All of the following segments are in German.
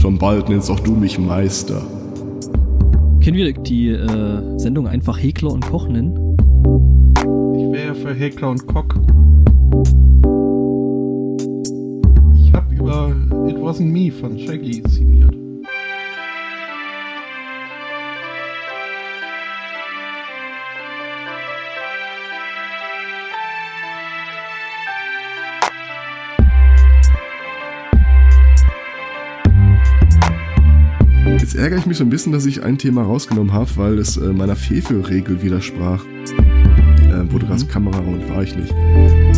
Schon bald nennst auch du mich Meister. Können wir die äh, Sendung einfach Hekler und Koch nennen? Ich wäre ja für Hekler und Koch. Ich habe über It Wasn't Me von Shaggy signiert. Ärgere ich mich so ein bisschen, dass ich ein Thema rausgenommen habe, weil es äh, meiner Fefe-Regel widersprach. Äh, wurde das Kamera und war ich nicht.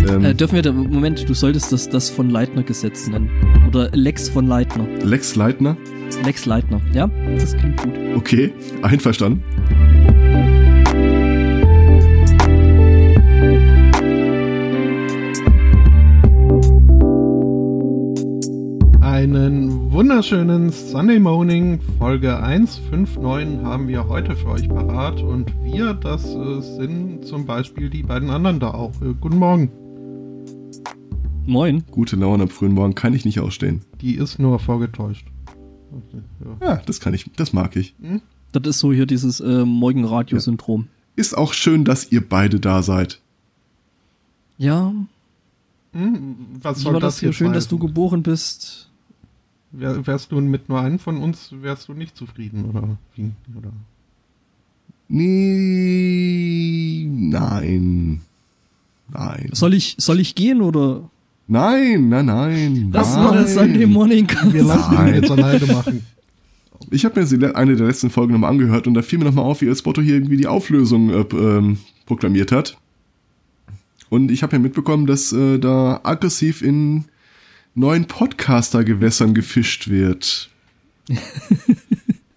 Ähm, Äh, dürfen wir, da, Moment, du solltest das, das von Leitner Gesetz nennen. Oder Lex von Leitner. Lex Leitner? Lex Leitner, ja? Das klingt gut. Okay, einverstanden. Wunderschönen Sunday Morning, Folge 159 haben wir heute für euch parat und wir, das äh, sind zum Beispiel die beiden anderen da auch. Äh, guten Morgen. Moin. Gute Laune am frühen Morgen kann ich nicht ausstehen. Die ist nur vorgetäuscht. Okay, ja. Ja, das kann ich, das mag ich. Das ist so hier dieses äh, Morgenradio-Syndrom. Ist auch schön, dass ihr beide da seid. Ja, Hm, was wie soll war das das hier? Schön, dass du heißen? geboren bist. Wär, wärst du mit nur einem von uns, wärst du nicht zufrieden, oder wie? Oder? Nee, nein. Nein. Soll ich, soll ich gehen oder? Nein, nein, nein. Das nein. war der Sunday Morning Cast. Wir lassen ihn jetzt alleine machen. Ich habe mir eine der letzten Folgen nochmal angehört und da fiel mir nochmal auf, wie El Spotto hier irgendwie die Auflösung äh, ähm, proklamiert hat. Und ich habe ja mitbekommen, dass äh, da aggressiv in neuen Podcaster-Gewässern gefischt wird.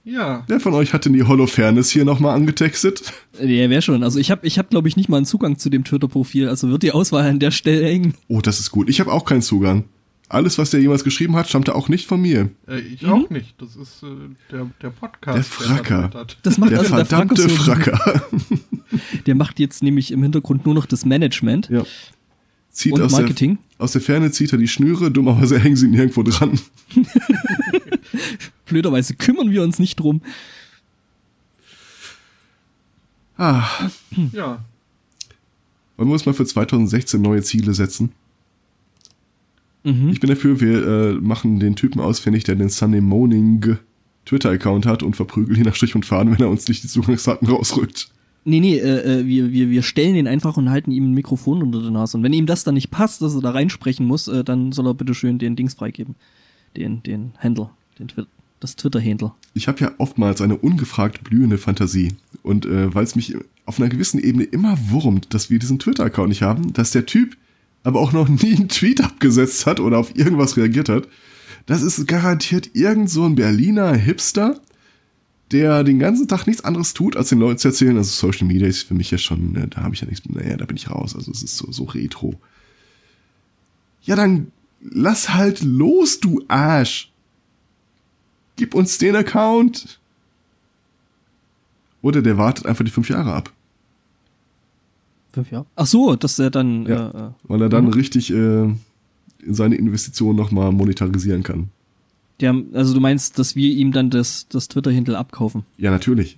Ja, Wer von euch hat denn die Holofernes hier nochmal angetextet? Ja, wäre schon. Also ich habe, ich hab, glaube ich, nicht mal einen Zugang zu dem Twitter-Profil. Also wird die Auswahl an der Stelle eng. Oh, das ist gut. Ich habe auch keinen Zugang. Alles, was der jemals geschrieben hat, stammte auch nicht von mir. äh, ich auch nicht. Das ist äh, der, der Podcast. Der Fracker. hat. Das macht Der also verdammte der Fracker. Der macht jetzt nämlich im Hintergrund nur noch das Management Ja. Zieht und aus Marketing. Der, aus der Ferne zieht er die Schnüre, dummerweise hängen sie nirgendwo dran. Blöderweise kümmern wir uns nicht drum. Ah, Ja, wollen wir uns mal für 2016 neue Ziele setzen? Mhm. Ich bin dafür, wir äh, machen den Typen ausfindig, der den Sunday Morning Twitter-Account hat und verprügeln ihn nach Strich und Faden, wenn er uns nicht die Zugangsdaten rausrückt. Nee, nee, äh, äh, wir, wir, wir stellen ihn einfach und halten ihm ein Mikrofon unter der Nase. Und wenn ihm das dann nicht passt, dass er da reinsprechen muss, äh, dann soll er bitte schön den Dings freigeben. Den, den Handle, den Twi das Twitter-Handle. Ich habe ja oftmals eine ungefragt blühende Fantasie. Und äh, weil es mich auf einer gewissen Ebene immer wurmt, dass wir diesen Twitter-Account nicht haben, dass der Typ aber auch noch nie einen Tweet abgesetzt hat oder auf irgendwas reagiert hat, das ist garantiert irgend so ein Berliner Hipster, der den ganzen Tag nichts anderes tut, als den Leuten zu erzählen, also Social Media ist für mich ja schon, äh, da habe ich ja nichts, naja, da bin ich raus, also es ist so, so retro. Ja, dann lass halt los, du Arsch. Gib uns den Account. Oder der wartet einfach die fünf Jahre ab, Fünf Jahre? Ach so, dass er dann, Ja. äh, äh, weil er dann richtig äh, seine Investition nochmal monetarisieren kann. Der, also du meinst, dass wir ihm dann das, das Twitter-Handle abkaufen? Ja, natürlich.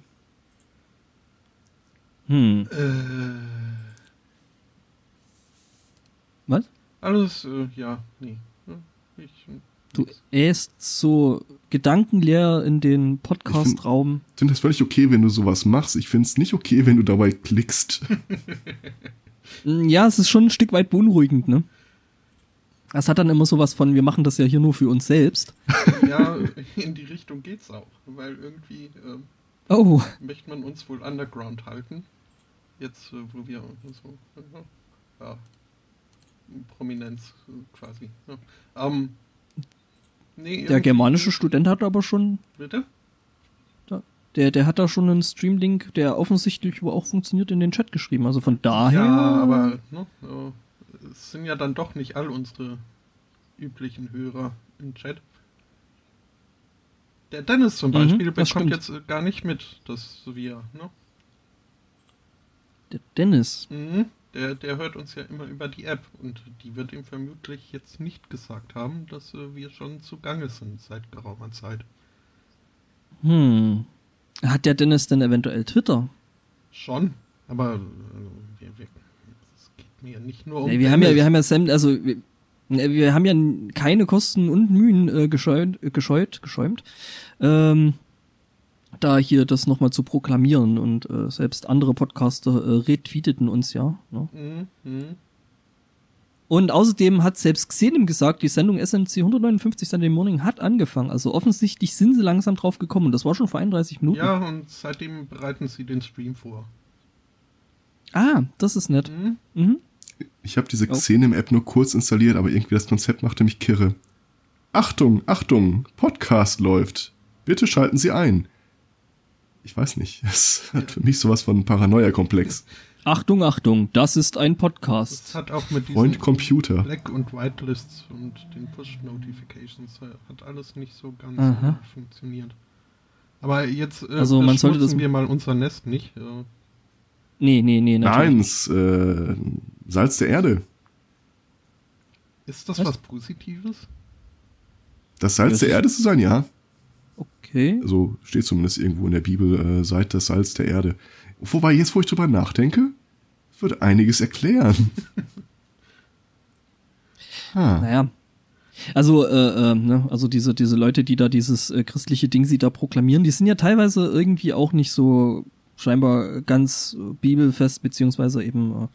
Hm. äh, Was? alles, äh, ja, nee. Hm, Ich, Du äst so gedankenleer in den Podcast-Raum. Ich finde das völlig okay, wenn du sowas machst. Ich finde es nicht okay, wenn du dabei klickst. Ja, es ist schon ein Stück weit beunruhigend, ne? Es hat dann immer sowas von, wir machen das ja hier nur für uns selbst. ja, in die Richtung geht's auch. Weil irgendwie ähm, Oh, möchte man uns wohl underground halten. Jetzt, äh, wo wir so, äh, ja, Prominenz äh, quasi. Ja. Ähm, nee, der germanische Student hat aber schon, Bitte? der, der hat da schon einen Streamlink, der offensichtlich auch funktioniert, in den Chat geschrieben. Also von daher. Ja, aber ne, äh, sind ja dann doch nicht all unsere üblichen Hörer im Chat. Der Dennis zum Mhm, Beispiel das bekommt jetzt äh, gar nicht mit, dass wir, ne? Der Dennis. Mhm. der, der hört uns ja immer über die App und die wird ihm vermutlich jetzt nicht gesagt haben, dass äh, wir schon zugange sind seit geraumer Zeit. Hm. Hat der Dennis denn eventuell Twitter? Schon, aber äh, wir, wir, mir ja nicht nur um. Nee, wir haben ja, wir haben ja Sam, also wir, ne, wir haben ja keine Kosten und Mühen äh, gescheut, äh, gescheut, geschäumt, ähm, da hier das nochmal zu proklamieren und äh, selbst andere Podcaster äh, retweeteten uns ja. Ne? Mhm, mhm. Und außerdem hat selbst Xenim gesagt, die Sendung SMC 159 Sunday Morning hat angefangen. Also offensichtlich sind sie langsam drauf gekommen. Und das war schon vor 31 Minuten. Ja, und seitdem bereiten sie den Stream vor. Ah, das ist nett. Mhm. Mhm. Ich habe diese Szene im App nur kurz installiert, aber irgendwie das Konzept machte mich kirre. Achtung, Achtung, Podcast läuft. Bitte schalten Sie ein. Ich weiß nicht, es hat für mich sowas von Paranoia-Komplex. Achtung, Achtung, das ist ein Das Podcast. hat auch mit diesen Freund Computer. Black- und Whitelists und den Push-Notifications äh, hat alles nicht so ganz Aha. äh, funktioniert. Aber jetzt äh, Also man sollte das- wir mal unser Nest nicht. Äh, Nee, nee, nee, natürlich. Nein, es, äh, Salz der Erde. ist das Was? was, Positives? Das Salz Das der ist- Erde zu sein, ja. Okay. So steht zumindest irgendwo in der Bibel, äh, seid das Salz der Erde. Wobei, jetzt wo ich drüber nachdenke, wird einiges erklären. ah, Naja. Also, äh, äh, ne, also diese, diese Leute, die da dieses äh, christliche Ding sie da proklamieren, die sind ja teilweise irgendwie auch nicht so scheinbar ganz äh, bibelfest, beziehungsweise eben, äh,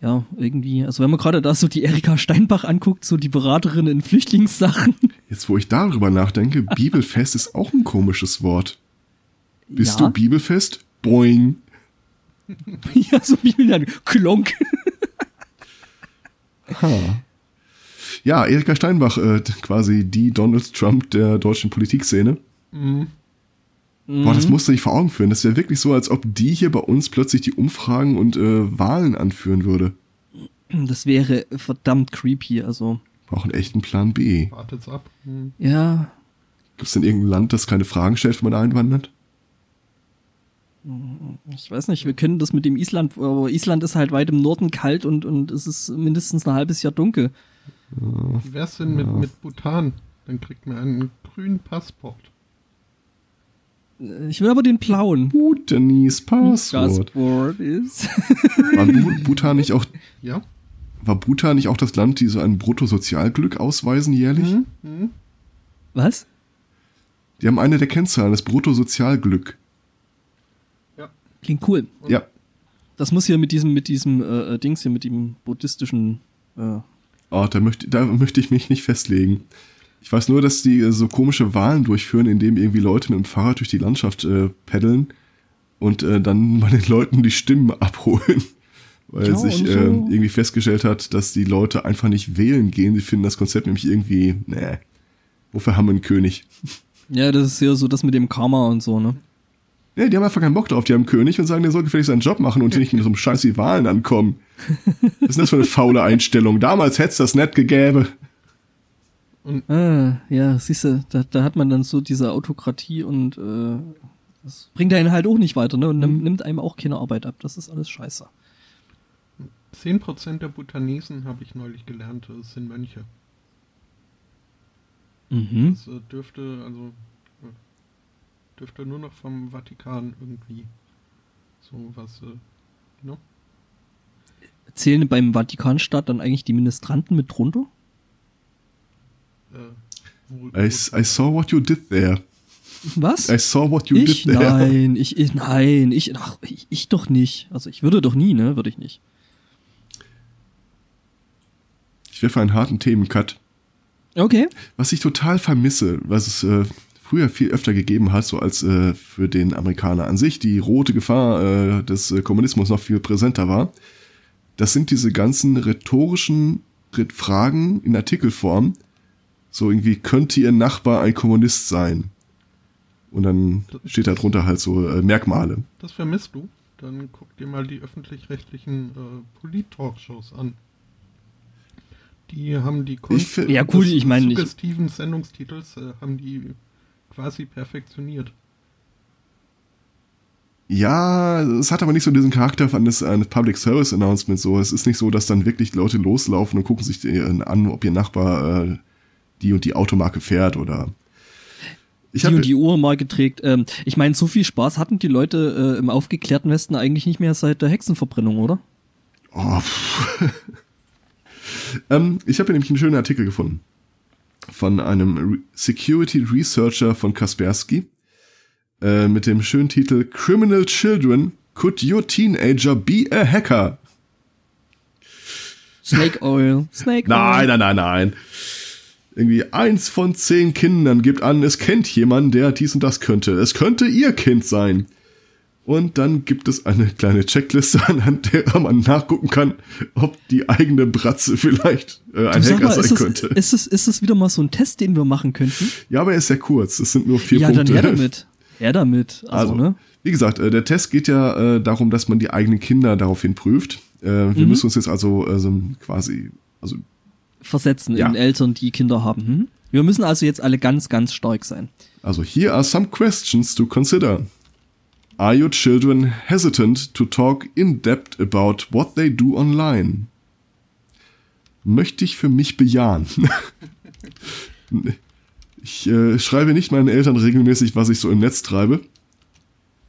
ja, irgendwie, also wenn man gerade da so die Erika Steinbach anguckt, so die Beraterin in Flüchtlingssachen. jetzt wo ich darüber nachdenke, Bibelfest ist auch ein komisches Wort. Bist ja, du Bibelfest? Boing. ja, so Bibel, klonk. Ha. Ja, Erika Steinbach, äh, quasi die Donald Trump der deutschen Politikszene. Mhm. Boah, das Mhm. musst du dich vor Augen führen. Das wäre wirklich so, als ob die hier bei uns plötzlich die Umfragen und äh, Wahlen anführen würde. Das wäre verdammt creepy, also. Brauchen echt einen Plan B. Wartet's ab. Mhm. Ja, Gibt es denn irgendein Land, das keine Fragen stellt, wenn man einwandert? Ich weiß nicht, wir können das mit dem Island, aber Island ist halt weit im Norden kalt und, und es ist mindestens ein halbes Jahr dunkel. Wie wär's denn mit, mit Bhutan? Dann kriegt man einen grünen Passport. Ich will aber den blauen. Bhutanis Passwort. Passport ist. War Bhutan nicht auch, Ja? war Bhutan nicht auch das Land, die so ein Bruttosozialglück ausweisen jährlich? Mhm. Mhm. Was? Die haben eine der Kennzahlen, das Bruttosozialglück. Ja. Klingt cool. Ja, Das muss hier mit diesem, mit diesem äh, äh, Dings hier, mit dem buddhistischen. Äh, oh, da möchte, da möchte ich mich nicht festlegen. Ich weiß nur, dass die äh, so komische Wahlen durchführen, indem irgendwie Leute mit dem Fahrrad durch die Landschaft äh, paddeln und äh, dann bei den Leuten die Stimmen abholen. Weil Ja, sich und so- äh, irgendwie festgestellt hat, dass die Leute einfach nicht wählen gehen. Sie finden das Konzept nämlich irgendwie, nee, wofür haben wir einen König? ja, das ist ja so das mit dem Karma und so, ne? Nee, die haben einfach keinen Bock drauf. Die haben einen König und sagen, der soll gefällig seinen Job machen und hier nicht mit so einem Scheiß wie Wahlen ankommen. Was ist denn das für eine faule Einstellung? Damals hätte es das nicht gegäbe. Ah, ja, siehst du, da, da hat man dann so diese Autokratie und äh, das bringt einen halt auch nicht weiter, ne? Und nimm- nimmt einem auch keine Arbeit ab. Das ist alles scheiße. 10% der Bhutanesen, habe ich neulich gelernt, sind Mönche. Mhm. Das äh, dürfte, also, äh, dürfte nur noch vom Vatikan irgendwie so was, äh, ne? Zählen beim Vatikanstaat dann eigentlich die Ministranten mit drunter? Äh, I, I saw what you did there. Was? I saw what you ich? did there. Nein, ich, ich, nein, ich, ach, ich, ich doch nicht. Also ich würde doch nie, ne? Würde ich nicht. Ich wäre für einen harten Themencut. Okay. Was ich total vermisse, was es äh, früher viel öfter gegeben hat, so als äh, für den Amerikaner an sich die rote Gefahr äh, des äh, Kommunismus noch viel präsenter war, das sind diese ganzen rhetorischen Fragen in Artikelform. So irgendwie, könnte Ihr Nachbar ein Kommunist sein? Und dann steht da drunter halt so äh, Merkmale. Das vermisst du? Dann guck dir mal die öffentlich-rechtlichen äh, Polit-Talkshows an. Die haben die Kunst Ich Ja, gut, des ich meine, ich- suggestiven Sendungstitels äh, haben die quasi perfektioniert. Ja, es hat aber nicht so diesen Charakter eines, eines Public Service Announcements. So, es ist nicht so, dass dann wirklich Leute loslaufen und gucken sich an, ob ihr Nachbar äh, die und die Automarke fährt oder ich die und die Uhrmarke trägt. Ähm, ich meine, so viel Spaß hatten die Leute äh, im aufgeklärten Westen eigentlich nicht mehr seit der Hexenverbrennung, oder? Oh, ähm, ich habe hier nämlich einen schönen Artikel gefunden von einem Re Security Researcher von Kaspersky äh, mit dem schönen Titel Criminal Children Could Your Teenager Be a Hacker? Snake Oil. Snake Oil. Nein, nein, nein, nein irgendwie eins von zehn Kindern gibt an, es kennt jemanden, der dies und das könnte. Es könnte ihr Kind sein. Und dann gibt es eine kleine Checkliste, anhand der man nachgucken kann, ob die eigene Bratze vielleicht äh, ein Hacker mal, sein ist könnte. ist, es, ist es wieder mal so ein Test, den wir machen könnten? Ja, aber er ist sehr kurz. Es sind nur vier ja, Punkte. Ja, dann her damit. Her damit. Also, also ne? Wie gesagt, äh, der Test geht ja äh, darum, dass man die eigenen Kinder daraufhin prüft. Äh, wir mhm. müssen uns jetzt also also quasi, also versetzen ja. in Eltern, die Kinder haben. Hm? Wir müssen also jetzt alle ganz, ganz stark sein. Also here are some questions to consider. Are your children hesitant to talk in depth about what they do online? Möchte ich für mich bejahen. ich äh, schreibe nicht meinen Eltern regelmäßig, was ich so im Netz treibe.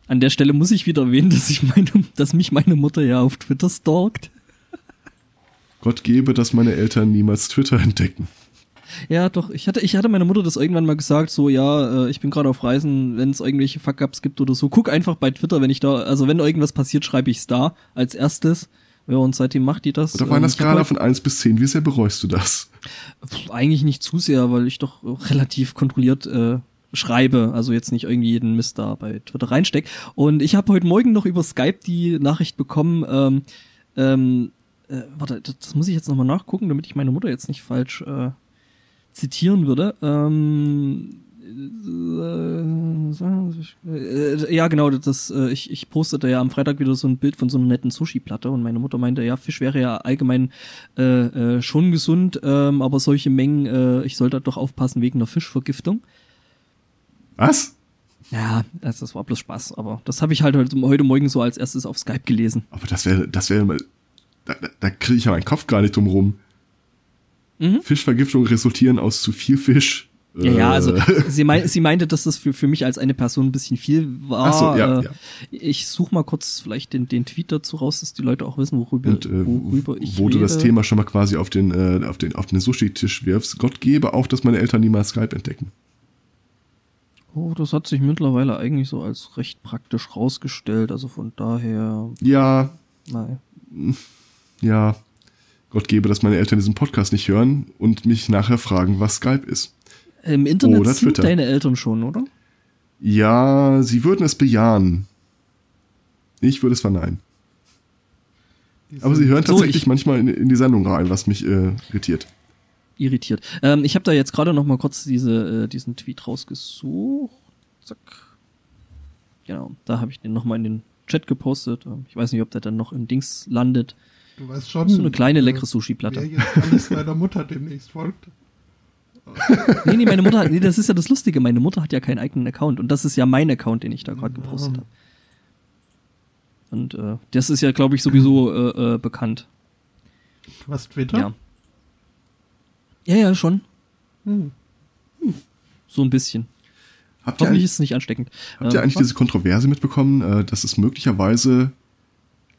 An der Stelle muss ich wieder erwähnen, dass ich meine, dass mich meine Mutter ja auf Twitter stalkt. Gott gebe, dass meine Eltern niemals Twitter entdecken. Ja, doch. Ich hatte, ich hatte meiner Mutter das irgendwann mal gesagt, so, ja, äh, ich bin gerade auf Reisen, wenn es irgendwelche Fuck-Ups gibt oder so, guck einfach bei Twitter, wenn ich da, also wenn irgendwas passiert, schreibe ich es da als erstes. Ja, und seitdem macht die das. Oder war das gerade von eins bis zehn? Wie sehr bereust du das? Eigentlich nicht zu sehr, weil ich doch relativ kontrolliert äh, schreibe, also jetzt nicht irgendwie jeden Mist da bei Twitter reinsteck. Und ich habe heute Morgen noch über Skype die Nachricht bekommen, ähm, ähm, äh, warte, das muss ich jetzt nochmal nachgucken, damit ich meine Mutter jetzt nicht falsch äh, zitieren würde. Ähm, äh, äh, ja, genau, das, äh, ich, ich postete ja am Freitag wieder so ein Bild von so einer netten Sushi-Platte und meine Mutter meinte, ja, Fisch wäre ja allgemein äh, schon gesund, ähm, aber solche Mengen, ich sollte doch aufpassen wegen der Fischvergiftung. Was? Ja, das, das war bloß Spaß, aber das habe ich halt heute, heute Morgen so als erstes auf Skype gelesen. Aber das wäre, das wäre mal da, da, da kriege ich ja meinen Kopf gar nicht drum rum. Mhm. Fischvergiftung resultieren aus zu viel Fisch. Ja, ja, also äh. sie, mein, sie meinte, dass das für, für mich als eine Person ein bisschen viel war. Ach so, ja, äh, ja. Ich suche mal kurz vielleicht den, den Tweet dazu raus, dass die Leute auch wissen, worüber, Und, äh, worüber ich Wo rede. du das Thema schon mal quasi auf den, äh, auf den, auf den Sushi-Tisch wirfst. Gott gebe auch, dass meine Eltern niemals Skype entdecken. Oh, das hat sich mittlerweile eigentlich so als recht praktisch rausgestellt. Also von daher. Ja. Nein ja, Gott gebe, dass meine Eltern diesen Podcast nicht hören und mich nachher fragen, was Skype ist. Im Internet oder sind deine Eltern schon, oder? Ja, sie würden es bejahen. Ich würde es verneinen. Aber sie hören tatsächlich so, manchmal in, in, die Sendung rein, was mich äh, irritiert. Irritiert. Ähm, ich habe da jetzt gerade noch mal kurz diese, äh, diesen Tweet rausgesucht. Zack. Genau, da habe ich den noch mal in den Chat gepostet. Ähm, ich weiß nicht, ob der dann noch im Dings landet. Du weißt schon. So eine kleine leckere Sushi-Platte. Jetzt alles deiner Mutter demnächst folgt. nee, nee, meine Mutter hat, nee, das ist ja das Lustige. Meine Mutter hat ja keinen eigenen Account und das ist ja mein Account, den ich da gerade gepostet habe. Und äh, das ist ja, glaube ich, sowieso äh, äh, bekannt. Hast Twitter? Ja. Ja, ja, schon. Hm. Hm. So ein bisschen. Habt Hoffentlich ist es nicht ansteckend. Habt ihr ähm, eigentlich was? diese Kontroverse mitbekommen, äh, dass es möglicherweise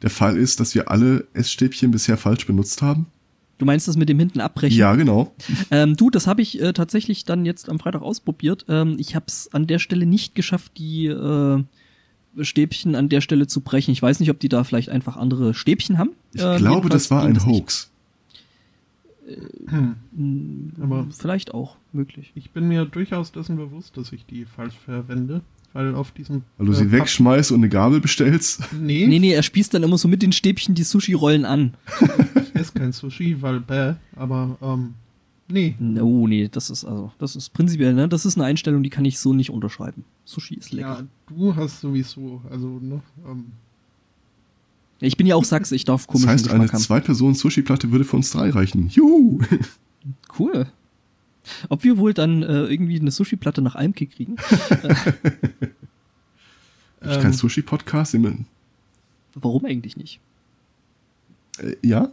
der Fall ist, dass wir alle Essstäbchen bisher falsch benutzt haben? Du meinst das mit dem hinten abbrechen? Ja, genau. Ähm, du, das habe ich äh, tatsächlich dann jetzt am Freitag ausprobiert. Ähm, ich habe es an der Stelle nicht geschafft, die äh, Stäbchen an der Stelle zu brechen. Ich weiß nicht, ob die da vielleicht einfach andere Stäbchen haben. Ich äh, glaube, das war ein Hoax. Hm. Aber vielleicht auch möglich. Ich bin mir durchaus dessen bewusst, dass ich die falsch verwende. Weil auf diesem. Weil du sie äh, wegschmeißt und eine Gabel bestellst? Nee. Nee, nee, er spießt dann immer so mit den Stäbchen die Sushi-Rollen an. ich esse kein Sushi, weil bäh, aber ähm, nee. No, nee, das ist also, das ist prinzipiell, ne? Das ist eine Einstellung, die kann ich so nicht unterschreiben. Sushi ist lecker. Ja, du hast sowieso, also, ne, ähm, ich bin ja auch Sachse, ich darf komisch Das heißt, eine Zwei-Personen-Sushi-Platte würde für uns drei reichen. Juhu! Cool. Ob wir wohl dann äh, irgendwie eine Sushi-Platte nach Almke kriegen? Hab ich Ähm. kein Sushi-Podcast? Äh, Warum eigentlich nicht? ja?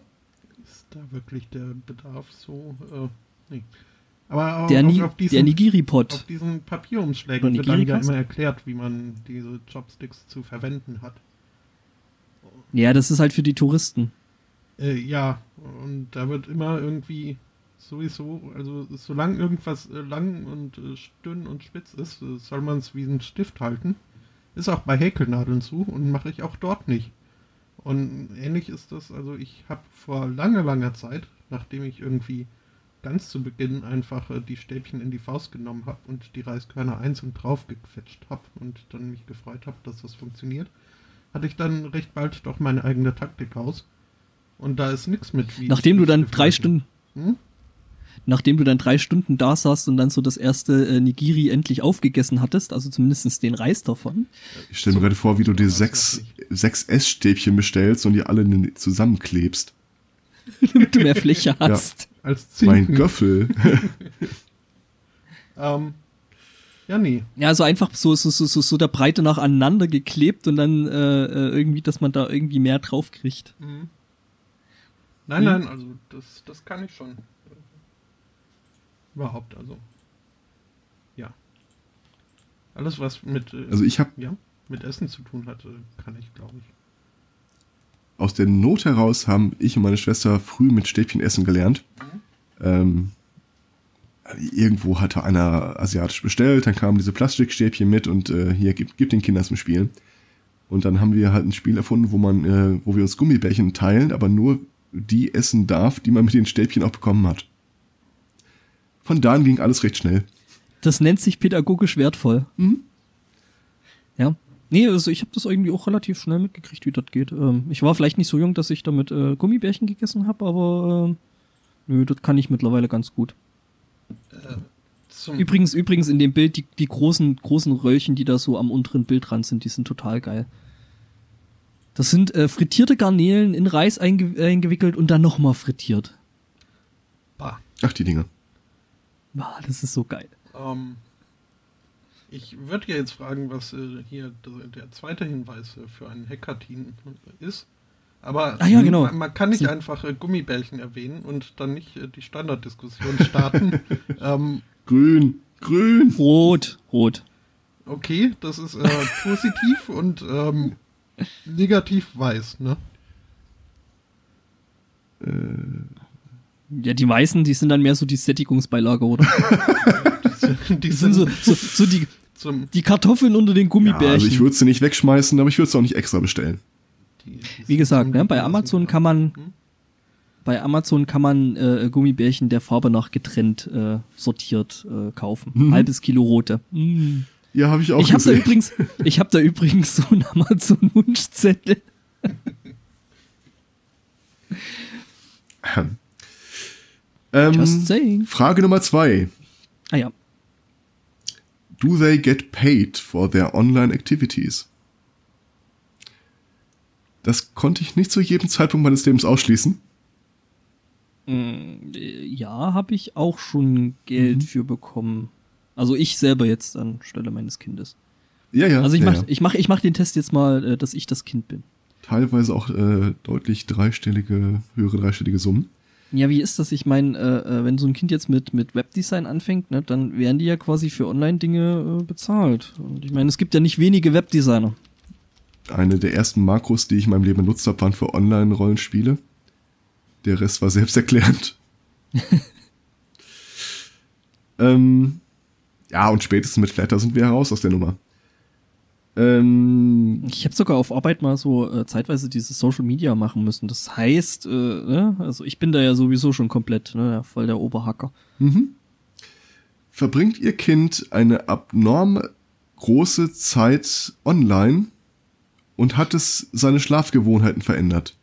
Ist da wirklich der Bedarf so? Äh, nee. Aber auch Der, auf, Ni auf diesen, der Nigiri-Pot. auf diesen Papierumschlägen wird dann ja immer erklärt, wie man diese Chopsticks zu verwenden hat. Ja, das ist halt für die Touristen. Äh, ja, und da wird immer irgendwie sowieso, also solange irgendwas äh, lang und äh, dünn und spitz ist, äh, soll man es wie einen Stift halten. Ist auch bei Häkelnadeln so und mache ich auch dort nicht. Und ähnlich ist das, also ich habe vor langer, langer Zeit, nachdem ich irgendwie ganz zu Beginn einfach die Stäbchen in die Faust genommen habe und die Reiskörner einzeln draufgequetscht habe und dann mich gefreut habe, dass das funktioniert, hatte ich dann recht bald doch meine eigene Taktik aus. Und da ist nichts mit wie. Nachdem du dann drei. Stunden, Hm? Nachdem du dann drei Stunden da saßt und dann so das erste äh, Nigiri endlich aufgegessen hattest, also zumindest den Reis davon. Ich stelle mir gerade vor, wie du dir sechs, sechs Essstäbchen bestellst und die alle zusammenklebst. damit du mehr Fläche hast. Als Mein Zinken. Göffel. Ähm, ja, nee. Ja, so einfach so, so, so, so, so der Breite nach aneinander geklebt und dann äh, äh, irgendwie, dass man da irgendwie mehr drauf kriegt. Mhm. Nein, Hm? nein, also das, das kann ich schon. Überhaupt, also. Ja. Alles, was mit, äh, Also ich habe ja, mit Essen zu tun hat, äh, kann ich, glaube ich. aus der Not heraus haben ich und meine Schwester früh mit Stäbchen essen gelernt. Ähm, irgendwo hatte einer asiatisch bestellt, dann kamen diese Plastikstäbchen mit und äh, hier gibt, gibt den Kindern zum Spielen. Und dann haben wir halt ein Spiel erfunden, wo man, äh, wo wir uns Gummibärchen teilen, aber nur die essen darf, die man mit den Stäbchen auch bekommen hat. Von da an ging alles recht schnell. Das nennt sich pädagogisch wertvoll. Mhm. Ja. Nee, also ich habe das irgendwie auch relativ schnell mitgekriegt, wie das geht. Ähm, ich war vielleicht nicht so jung, dass ich damit äh, Gummibärchen gegessen habe, aber ähm, nö, das kann ich mittlerweile ganz gut. Äh, Übrigens, übrigens in dem Bild, die, die großen, großen Röllchen, die da so am unteren Bildrand sind, die sind total geil. Das sind äh, frittierte Garnelen in Reis einge eingewickelt und dann nochmal frittiert. bah, Ach, die Dinger. Ah, das ist so geil. ähm, ich würde ja jetzt fragen, was äh, hier der, der zweite Hinweis äh, für einen Hackathon ist. Aber Ah ja, genau. man, man kann nicht einfach äh, Gummibärchen erwähnen und dann nicht äh, die Standarddiskussion starten. ähm, Grün, grün. Rot, rot. okay, das ist äh, positiv und ähm, negativ weiß, ne? Ja, die weißen, die sind dann mehr so die Sättigungsbeilage, oder? Die sind so, so, so die, zum, die Kartoffeln unter den Ja, Gummibärchen. also ich würde sie nicht wegschmeißen, aber ich würde es auch nicht extra bestellen. Wie gesagt, ne, bei Amazon kann man, Hm? bei Amazon kann man äh, Gummibärchen der Farbe nach getrennt äh, sortiert äh, kaufen. Mhm. Halbes Kilo rote. Mm. Ja, habe ich auch Ich habe da übrigens, ich habe da übrigens so einen Amazon-Wunschzettel. Just ähm, saying. Frage Nummer zwei. Ah ja. Do they get paid for their online activities? Das konnte ich nicht zu jedem Zeitpunkt meines Lebens ausschließen. Mm, äh, Ja, habe ich auch schon Geld Mhm. für bekommen. Also ich selber jetzt anstelle meines Kindes. Ja, ja. Also ich ja, mach, ja. ich mach, ich mach den Test jetzt mal, äh, dass ich das Kind bin. Teilweise auch äh, deutlich dreistellige, höhere dreistellige Summen. Ja, wie ist das? Ich meine, äh, äh, wenn so ein Kind jetzt mit, mit Webdesign anfängt, ne, dann werden die ja quasi für Online-Dinge äh, bezahlt. Und ich meine, es gibt ja nicht wenige Webdesigner. Eine der ersten Makros, die ich in meinem Leben benutzt habe, waren für Online-Rollenspiele. Der Rest war selbsterklärend. ähm, ja, und spätestens mit Flatter sind wir heraus aus der Nummer. Ähm, Ich habe sogar auf Arbeit mal so äh, zeitweise dieses Social Media machen müssen. Das heißt, äh, ne, also ich bin da ja sowieso schon komplett, ne, voll der Oberhacker. mhm. Verbringt Ihr Kind eine abnorm große Zeit online und hat es seine Schlafgewohnheiten verändert?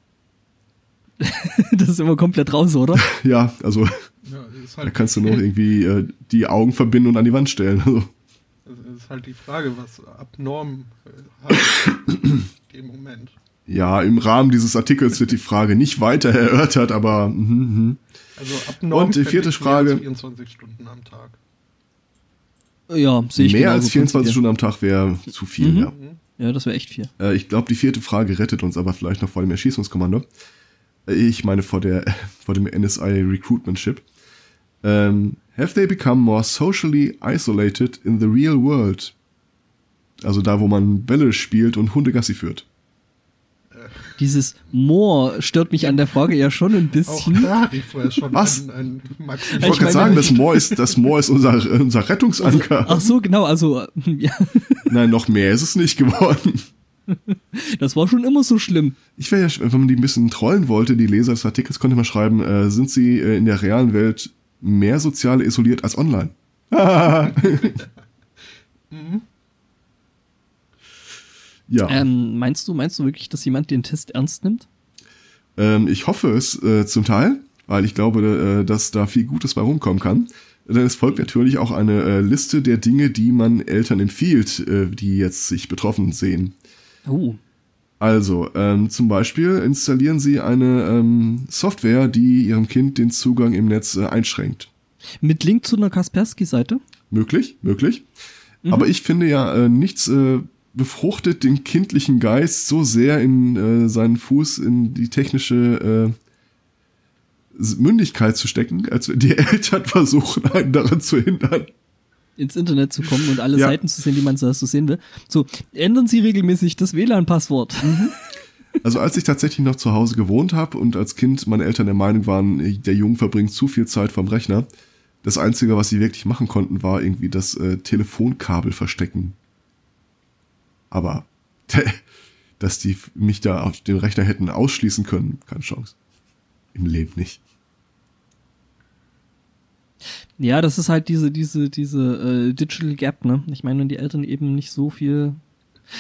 das ist immer komplett raus, oder? Ja, also Ja, ist da halt, kannst du noch irgendwie äh, die Augen verbinden und an die Wand stellen. Also. Das ist halt die Frage, was abnorm äh, hat in dem Moment. Ja, im Rahmen dieses Artikels wird die Frage nicht weiter erörtert, aber mhm, mhm. Also abnorm. Und die vierte ich mehr als Frage. 24 Stunden am Tag. ja, sehe ich mehr als 24 prinzipiell. Stunden am Tag wäre zu viel, Mhm. ja. Ja, das wäre echt viel. Äh, ich glaube, die vierte Frage rettet uns aber vielleicht noch vor dem Erschießungskommando. Äh, ich meine vor der vor dem NSI Recruitmentship. Ähm, have they become more socially isolated in the real world? Also da, wo man Bälle spielt und Hundegassi führt. Dieses Moor stört mich an der Frage ja schon ein Auch bisschen. da hatte ich vorher schon Was? ein, ein Ich wollte gerade sagen, das Moor ist, das Moor ist unser, unser Rettungsanker. Ach so, genau, also äh, ja, Nein, noch mehr ist es nicht geworden. das war schon immer so schlimm. Ich wäre ja, wenn man die ein bisschen trollen wollte, die Leser des Artikels, konnte man schreiben, äh, sind sie äh, in der realen Welt mehr sozial isoliert als online? ja, Ähm, meinst du, meinst du wirklich, dass jemand den Test ernst nimmt? ähm, ich hoffe es äh, zum Teil, weil ich glaube, äh, dass da viel Gutes bei rumkommen kann. Denn es folgt natürlich auch eine äh, Liste der Dinge, die man Eltern empfiehlt, äh, die jetzt sich betroffen sehen. Oh. Also, ähm, zum Beispiel installieren Sie eine ähm, Software, die Ihrem Kind den Zugang im Netz äh, einschränkt. Mit Link zu einer Kaspersky-Seite? Möglich, möglich. Aber ich finde ja, äh, nichts äh, befruchtet den kindlichen Geist so sehr in äh, seinen Fuß in die technische äh, Mündigkeit zu stecken, als wenn die Eltern versuchen, einen daran zu hindern. Ins Internet zu kommen und alle Ja. Seiten zu sehen, die man so sehen will. So, ändern Sie regelmäßig das WLAN-Passwort. Also als ich tatsächlich noch zu Hause gewohnt habe und als Kind meine Eltern der Meinung waren, der Junge verbringt zu viel Zeit vom Rechner, das Einzige, was sie wirklich machen konnten, war irgendwie das äh, Telefonkabel verstecken. Aber dass die mich da auf den Rechner hätten ausschließen können, keine Chance. Im Leben nicht. Ja, das ist halt diese, diese, diese äh, Digital Gap, ne? Ich meine, wenn die Eltern eben nicht so viel.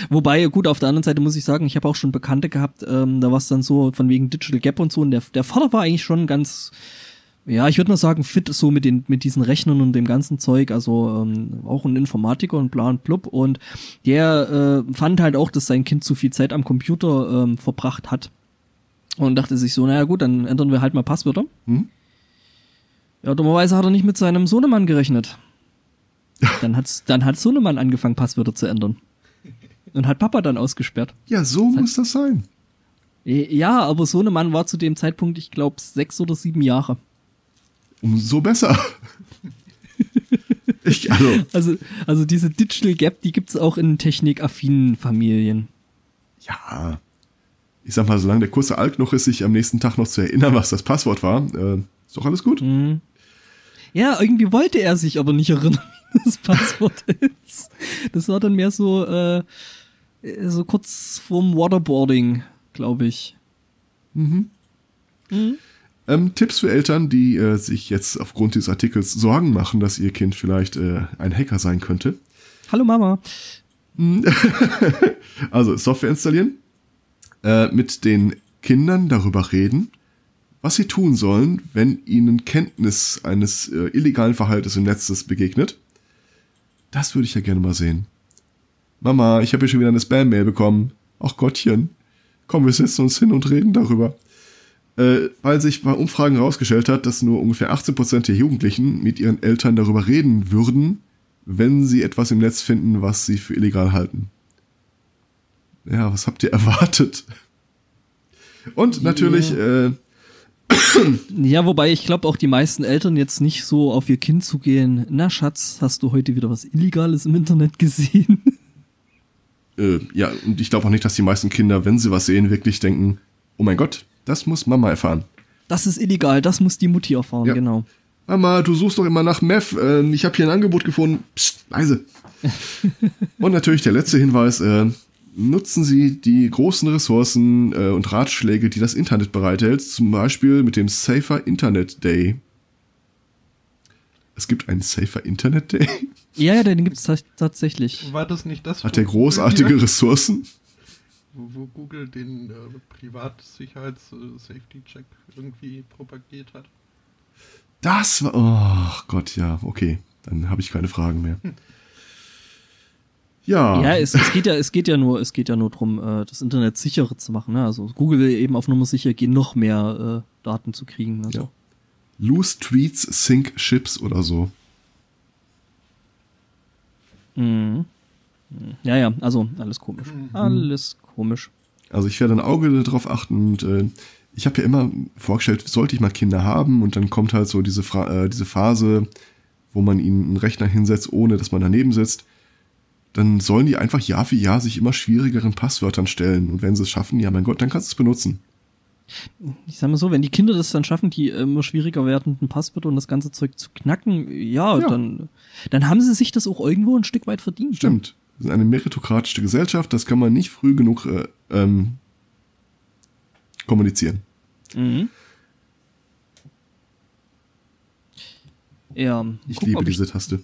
Wobei, gut, auf der anderen Seite muss ich sagen, ich habe auch schon Bekannte gehabt, ähm, da war es dann so von wegen Digital Gap und so. Und der, der Vater war eigentlich schon ganz, ja, ich würde mal sagen, fit so mit den, mit diesen Rechnern und dem ganzen Zeug. Also ähm, auch ein Informatiker und bla und blub. Und der äh, fand halt auch, dass sein Kind zu viel Zeit am Computer ähm, verbracht hat. Und dachte sich so, naja gut, dann ändern wir halt mal Passwörter. Hm? Ja, dummerweise hat er nicht mit seinem Sohnemann gerechnet. Dann hat's, dann hat Sohnemann angefangen, Passwörter zu ändern. Und hat Papa dann ausgesperrt. Ja, so muss das sein. Ja, aber Sohnemann war zu dem Zeitpunkt, ich glaube, sechs oder sieben Jahre. Umso besser. ich, also, Also, also diese Digital Gap, die gibt's auch in technikaffinen Familien. ja. Ich sag mal, solange der kurze alt noch ist, sich am nächsten Tag noch zu erinnern, was das Passwort war, äh, ist doch alles gut. Mhm. Ja, irgendwie wollte er sich aber nicht erinnern, wie das Passwort ist. Das war dann mehr so, äh, so kurz vorm Waterboarding, glaube ich. Ähm, Tipps für Eltern, die äh, sich jetzt aufgrund dieses Artikels Sorgen machen, dass ihr Kind vielleicht äh, ein Hacker sein könnte. Hallo Mama. Also Software installieren, äh, mit den Kindern darüber reden, was sie tun sollen, wenn ihnen Kenntnis eines äh, illegalen Verhaltens im Netz begegnet. Das würde ich ja gerne mal sehen. Mama, ich habe hier schon wieder eine Spam-Mail bekommen. Ach Gottchen. Komm, wir setzen uns hin und reden darüber. Äh, weil sich bei Umfragen herausgestellt hat, dass nur ungefähr 18% der Jugendlichen mit ihren Eltern darüber reden würden, wenn sie etwas im Netz finden, was sie für illegal halten. Ja, was habt ihr erwartet? Und natürlich, äh, Ja, wobei ich glaube auch die meisten Eltern jetzt nicht so auf ihr Kind zugehen. Na Schatz, hast du heute wieder was Illegales im Internet gesehen? äh, ja, und ich glaube auch nicht, dass die meisten Kinder, wenn sie was sehen, wirklich denken, oh mein Gott, das muss Mama erfahren. Das ist illegal, das muss die Mutti erfahren, Ja. genau. Mama, du suchst doch immer nach Meth. Äh, ich habe hier ein Angebot gefunden. Psst, leise. und natürlich der letzte Hinweis. Äh, nutzen Sie die großen Ressourcen äh, und Ratschläge, die das Internet bereithält. Zum Beispiel mit dem Safer Internet Day. Es gibt einen Safer Internet Day. Ja, ja, den gibt's ta tatsächlich. War das nicht das? Hat der Google großartige hier- Ressourcen. Wo, wo Google den äh, Privatsicherheits-Safety-Check irgendwie propagiert hat. Das war. Oh Gott, ja, okay. Dann habe ich keine Fragen mehr. Ja. Ja, es, es geht ja, es geht ja nur, es geht ja nur drum, äh, das Internet sicherer zu machen. Ne? Also Google will eben auf Nummer sicher gehen, noch mehr äh, Daten zu kriegen. Also. Ja. Loose Tweets, Sync Chips oder so. Mhm. Ja, ja, also alles komisch. Alles komisch. Also ich werde ein Auge darauf achten und äh, ich habe ja immer vorgestellt, sollte ich mal Kinder haben und dann kommt halt so diese, Fra äh, diese Phase, wo man ihnen einen Rechner hinsetzt, ohne dass man daneben sitzt, dann sollen die einfach Jahr für Jahr sich immer schwierigeren Passwörtern stellen. Und wenn sie es schaffen, ja mein Gott, dann kannst du es benutzen. Ich sag mal so, wenn die Kinder das dann schaffen, die immer schwieriger werdenden Passwörter und das ganze Zeug zu knacken, ja, Ja. dann dann haben sie sich das auch irgendwo ein Stück weit verdient. Stimmt. Wir sind eine meritokratische Gesellschaft, das kann man nicht früh genug äh, ähm, kommunizieren. Mhm. Ja, Ich guck, liebe diese Taste.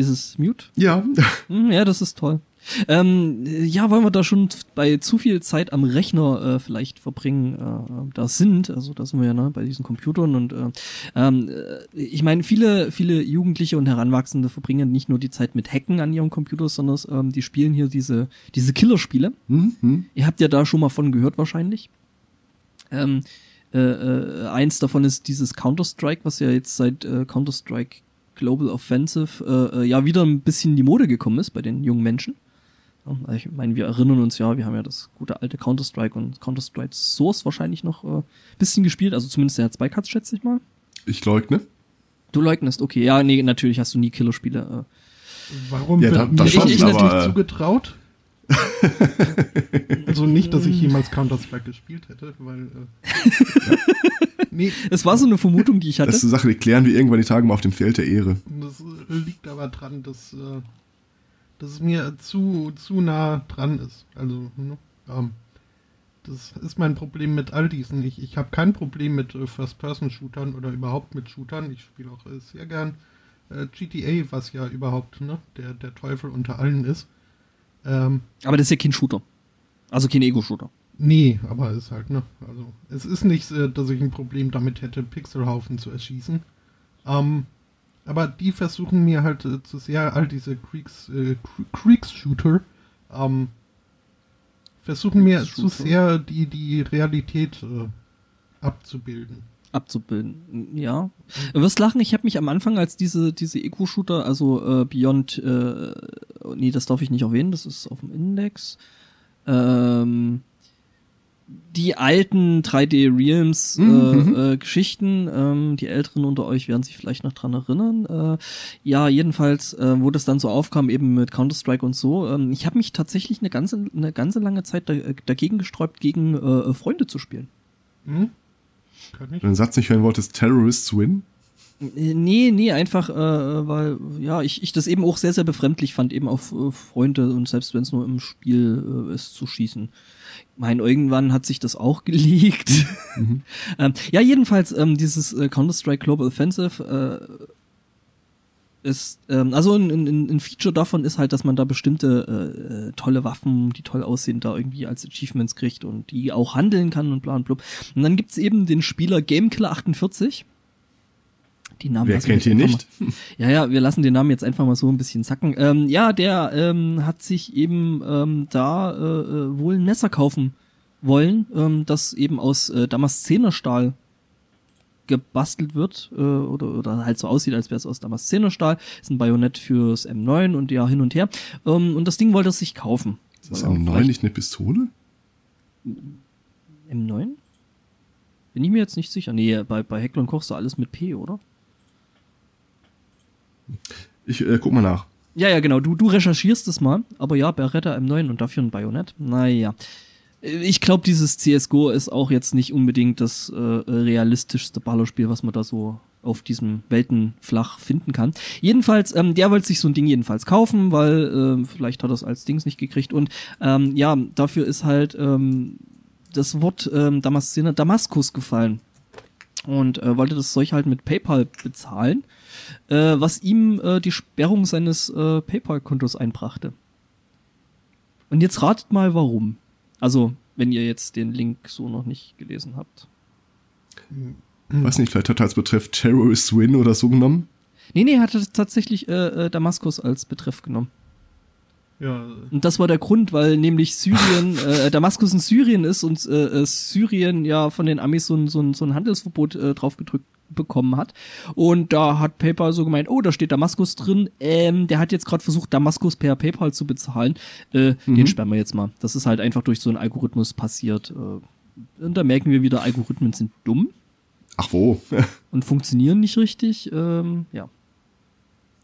Dieses Mute. Ja, Mhm, Ja, das ist toll. Ähm, ja, wollen wir da schon bei zu viel Zeit am Rechner äh, vielleicht verbringen, äh, da sind, also da sind wir ja ne, bei diesen Computern und äh, ähm, äh, ich meine, viele, viele Jugendliche und Heranwachsende verbringen nicht nur die Zeit mit Hacken an ihrem Computer, sondern ähm, die spielen hier diese, diese Killerspiele. mhm. Ihr habt ja da schon mal von gehört wahrscheinlich. Ähm, äh, äh, eins davon ist dieses Counter-Strike, was ja jetzt seit äh, Counter-Strike Global Offensive äh, äh, ja wieder ein bisschen in die Mode gekommen ist bei den jungen Menschen. Also ich meine, wir erinnern uns ja, wir haben ja das gute alte Counter-Strike und Counter-Strike Source wahrscheinlich noch äh, bisschen gespielt, also zumindest der Zweikatz, schätze ich mal. ich leugne. Du leugnest, okay, ja, nee, natürlich hast du nie Killerspiele. Äh, Warum Ja, da- das schon, nicht aber, äh, zugetraut? Also nicht, dass ich jemals Counter-Strike gespielt hätte, weil äh, nee, es war so eine Vermutung, die ich hatte. Das ist eine Sache, die klären wir irgendwann die Tage mal auf dem Feld der Ehre. das äh, liegt aber dran, dass, äh, dass es mir zu, zu nah dran ist. Also, ne, ähm, das ist mein Problem mit all diesen. Ich, ich habe kein Problem mit äh, First-Person-Shootern oder überhaupt mit Shootern. Ich spiele auch sehr gern äh, GTA, was ja überhaupt ne, der, der Teufel unter allen ist. Ähm, Aber das ist ja kein Shooter. Also kein Ego-Shooter. Nee, aber ist halt, ne? Also, es ist nicht, dass ich ein Problem damit hätte, Pixelhaufen zu erschießen. Ähm, aber die versuchen mir halt äh, zu sehr all diese Kriegs, äh, Kriegsshooter, ähm, versuchen mir zu sehr die, die Realität äh, abzubilden. Abzubilden. Ja. Du wirst lachen, ich habe mich am Anfang als diese, diese Eco-Shooter, also äh, Beyond, äh, nee, das darf ich nicht erwähnen, das ist auf dem Index. Ähm, die alten 3D Realms äh, Mhm. äh, Geschichten, ähm, die Älteren unter euch werden sich vielleicht noch dran erinnern. Äh, ja, jedenfalls, äh, wo das dann so aufkam, eben mit Counter-Strike und so. Ähm, ich habe mich tatsächlich eine ganze, eine ganze lange Zeit da, dagegen gesträubt, gegen äh, Freunde zu spielen. Hm? Wenn du den Satz nicht hören wolltest, Terrorists win. Äh, Nee, nee, einfach, äh, weil, ja, ich, ich das eben auch sehr, sehr befremdlich fand, eben auf äh, Freunde und selbst wenn es nur im Spiel äh, ist, zu schießen. Ich meine, irgendwann hat sich das auch geleakt. ähm, ja, jedenfalls, ähm, dieses äh, Counter-Strike Global Offensive äh, ist, ähm, also ein, ein, ein Feature davon ist halt, dass man da bestimmte äh, äh, tolle Waffen, die toll aussehen, da irgendwie als Achievements kriegt und die auch handeln kann und bla und blub. Und dann gibt's eben den Spieler Gamekiller 48. Die Namen Wer kennt ihn einfach nicht? Mal, ja, ja, wir lassen den Namen jetzt einfach mal so ein bisschen sacken. Ähm, ja, der ähm, hat sich eben ähm, da äh, äh, wohl ein Messer kaufen wollen, ähm, das eben aus äh, Damaszenerstahl gebastelt wird äh, oder, oder halt so aussieht, als wäre es aus Damaszenerstahl. Ist ein Bajonett fürs M9 und ja hin und her. Ähm, und das Ding wollte er sich kaufen. Ist das Weil er am 9 vielleicht- nicht eine Pistole? M9? Bin ich mir jetzt nicht sicher. Nee, bei, bei Heckler und Koch ist alles mit P, oder? Ich äh, guck mal nach. Ja, ja, genau. Du, du recherchierst es mal. Aber ja, Beretta M9 und dafür ein Bajonett. Naja. Ich glaube, dieses CSGO ist auch jetzt nicht unbedingt das äh, realistischste Ballerspiel, was man da so auf diesem Weltenflach finden kann. Jedenfalls, ähm, der wollte sich so ein Ding jedenfalls kaufen, weil äh, vielleicht hat er es als Dings nicht gekriegt. Und ähm, ja, dafür ist halt ähm, das Wort ähm, Damaskus gefallen. Und äh, wollte das Zeug halt mit PayPal bezahlen äh, was ihm äh, die Sperrung seines äh, PayPal-Kontos einbrachte. Und jetzt ratet mal, warum. Also, wenn ihr jetzt den Link so noch nicht gelesen habt. Weiß nicht, vielleicht hat er als Betreff Terrorists win oder so genommen. Nee, nee, er hatte tatsächlich äh, äh, Damaskus als Betreff genommen. Ja, Und das war der Grund, weil nämlich Syrien, äh, Damaskus in Syrien ist und äh, äh, Syrien ja von den Amis so ein, so ein, so ein Handelsverbot äh, draufgedrückt bekommen hat. Und da hat PayPal so gemeint, oh, da steht Damaskus drin. Ähm, der hat jetzt gerade versucht, Damaskus per PayPal zu bezahlen. Äh, Mhm. Den sperren wir jetzt mal. Das ist halt einfach durch so einen Algorithmus passiert. Äh, und da merken wir wieder, Algorithmen sind dumm Ach wo. und funktionieren nicht richtig. Ähm, ja.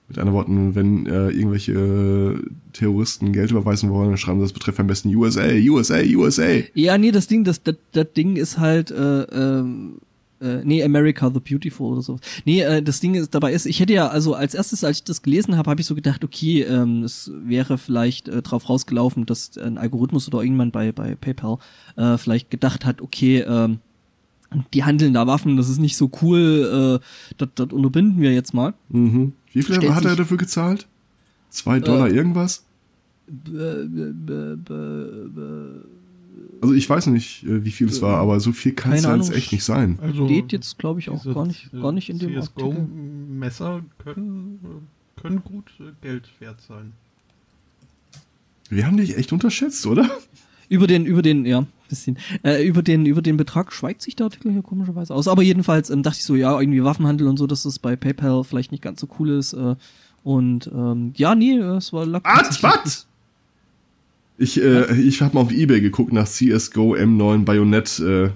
Mit anderen Worten, wenn äh, irgendwelche äh, Terroristen Geld überweisen wollen, dann schreiben sie das betrifft am besten USA, USA, USA. Ja, nee, das Ding, das, das, das Ding ist halt, äh, ähm, äh, nee, America the Beautiful oder so. Nee, äh, das Ding ist, dabei ist, ich hätte ja, also als erstes, als ich das gelesen habe, habe ich so gedacht, okay, ähm, es wäre vielleicht äh, drauf rausgelaufen, dass ein Algorithmus oder irgendjemand bei, bei PayPal äh, vielleicht gedacht hat, okay, ähm, die handeln da Waffen, das ist nicht so cool, äh, das, das unterbinden wir jetzt mal. Mhm. Wie viel Stellt hat er dafür gezahlt? Zwei Dollar Äh, irgendwas? Äh, b- b- b- b- Also ich weiß nicht, äh, wie viel es war, aber so viel kann es jetzt echt nicht sein. Also Steht jetzt, glaube ich, auch gar nicht, äh, gar nicht in dem Artikel. CSGO-Messer können, äh, können gut äh, Geld wert sein. Wir haben dich echt unterschätzt, oder? Über den, über den, ja, bisschen. Äh, über den, über den Betrag schweigt sich der Artikel hier komischerweise aus. Aber jedenfalls ähm, dachte ich so, ja, irgendwie Waffenhandel und so, dass das bei PayPal vielleicht nicht ganz so cool ist. Äh, und ähm, ja, nee, es war lag Ah, was? Ich, äh, ich habe mal auf Ebay geguckt nach CSGO M9 Bayonet. Äh,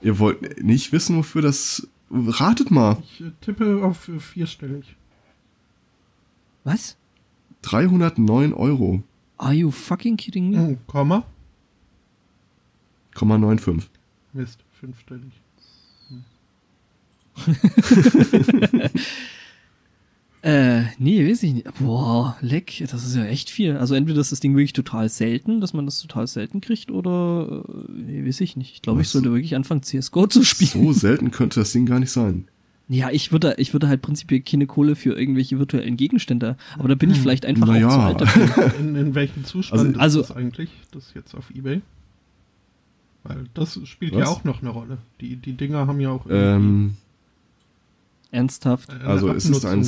ihr wollt nicht wissen, wofür das... Ratet mal. Ich äh, tippe auf äh, vierstellig. Was? 309 Euro. Are you fucking kidding me? Hm, Komma. 0,95. Mist, fünfstellig. Äh, nee, weiß ich nicht. Boah, leck, das ist ja echt viel. Also entweder ist das Ding wirklich total selten, dass man das total selten kriegt, oder äh, nee, weiß ich nicht. Ich glaube, ich sollte wirklich anfangen, CSGO zu spielen. So selten könnte das Ding gar nicht sein. Ja, ich würde, ich würde halt prinzipiell keine Kohle für irgendwelche virtuellen Gegenstände, aber da bin ich vielleicht einfach Naja. auch zu alt dafür. In, in welchem Zustand Also- ist das eigentlich, das jetzt auf Ebay? Weil das spielt ja Was? auch noch eine Rolle. Die, die Dinger haben ja auch Ähm, Ernsthaft. eine also es ist ein...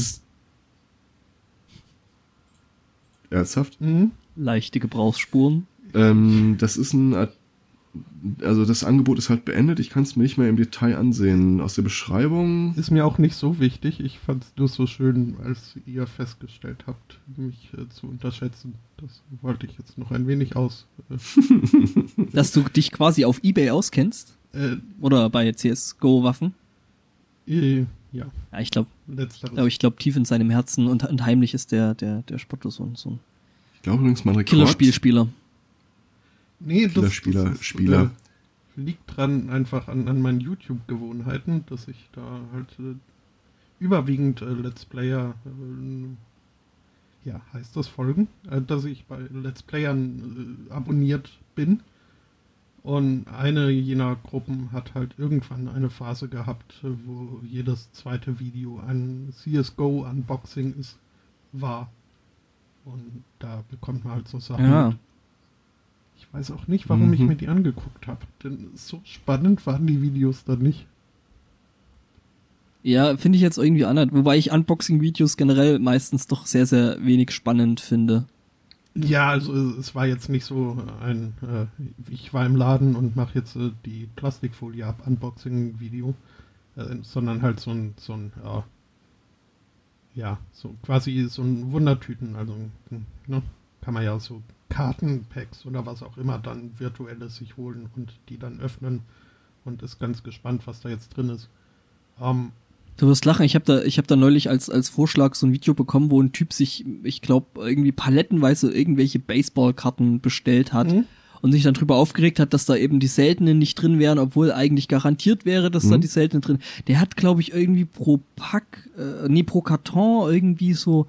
Ernsthaft? Mhm. Leichte Gebrauchsspuren. Ähm, das ist ein... Art- Also das Angebot ist halt beendet. Ich kann es mir nicht mehr im Detail ansehen. Aus der Beschreibung... Ist mir auch nicht so wichtig. Ich fand es nur so schön, als ihr festgestellt habt, mich äh, zu unterschätzen. Das wollte ich jetzt noch ein wenig aus. Äh, Dass du dich quasi auf Ebay auskennst. äh, Oder bei CSGO-Waffen. äh, ja, Ja, ich glaube, aber ich glaube, tief in seinem Herzen und, und heimlich ist der, der, der Spotto so, ein- so ein Ich glaube übrigens, mein Rekord... Killerspielspieler. nee, Spieler, Spieler, ist, Spieler. Äh, liegt dran einfach an, an meinen YouTube-Gewohnheiten, dass ich da halt äh, überwiegend äh, Let's Player, äh, ja, heißt das Folgen, äh, dass ich bei Let's Playern äh, abonniert bin. Und eine jener Gruppen hat halt irgendwann eine Phase gehabt, wo jedes zweite Video ein CSGO-Unboxing ist, war. Und da bekommt man halt so Sachen. Ja. Ich weiß auch nicht, warum ich Mhm. mir die angeguckt habe. Denn so spannend waren die Videos dann nicht. Ja, finde ich jetzt irgendwie anders. Wobei ich Unboxing-Videos generell meistens doch sehr, sehr wenig spannend finde. Ja, also es- es war jetzt nicht so ein, äh, ich war im Laden und mache jetzt äh, die Plastikfolie ab, Unboxing-Video, äh, sondern halt so ein, so ein, ja, ja, so quasi so ein Wundertüten, also ne, kann man ja so Kartenpacks oder was auch immer dann virtuelles sich holen und die dann öffnen und ist ganz gespannt, was da jetzt drin ist. Ähm, Du wirst lachen, ich habe da, ich hab da neulich als, als Vorschlag so ein Video bekommen, wo ein Typ sich, ich glaube, irgendwie palettenweise irgendwelche Baseballkarten bestellt hat Mhm. und sich dann drüber aufgeregt hat, dass da eben die seltenen nicht drin wären, obwohl eigentlich garantiert wäre, dass da Mhm. die seltenen drin. Der hat, glaube ich, irgendwie pro Pack, äh, nee, pro Karton irgendwie so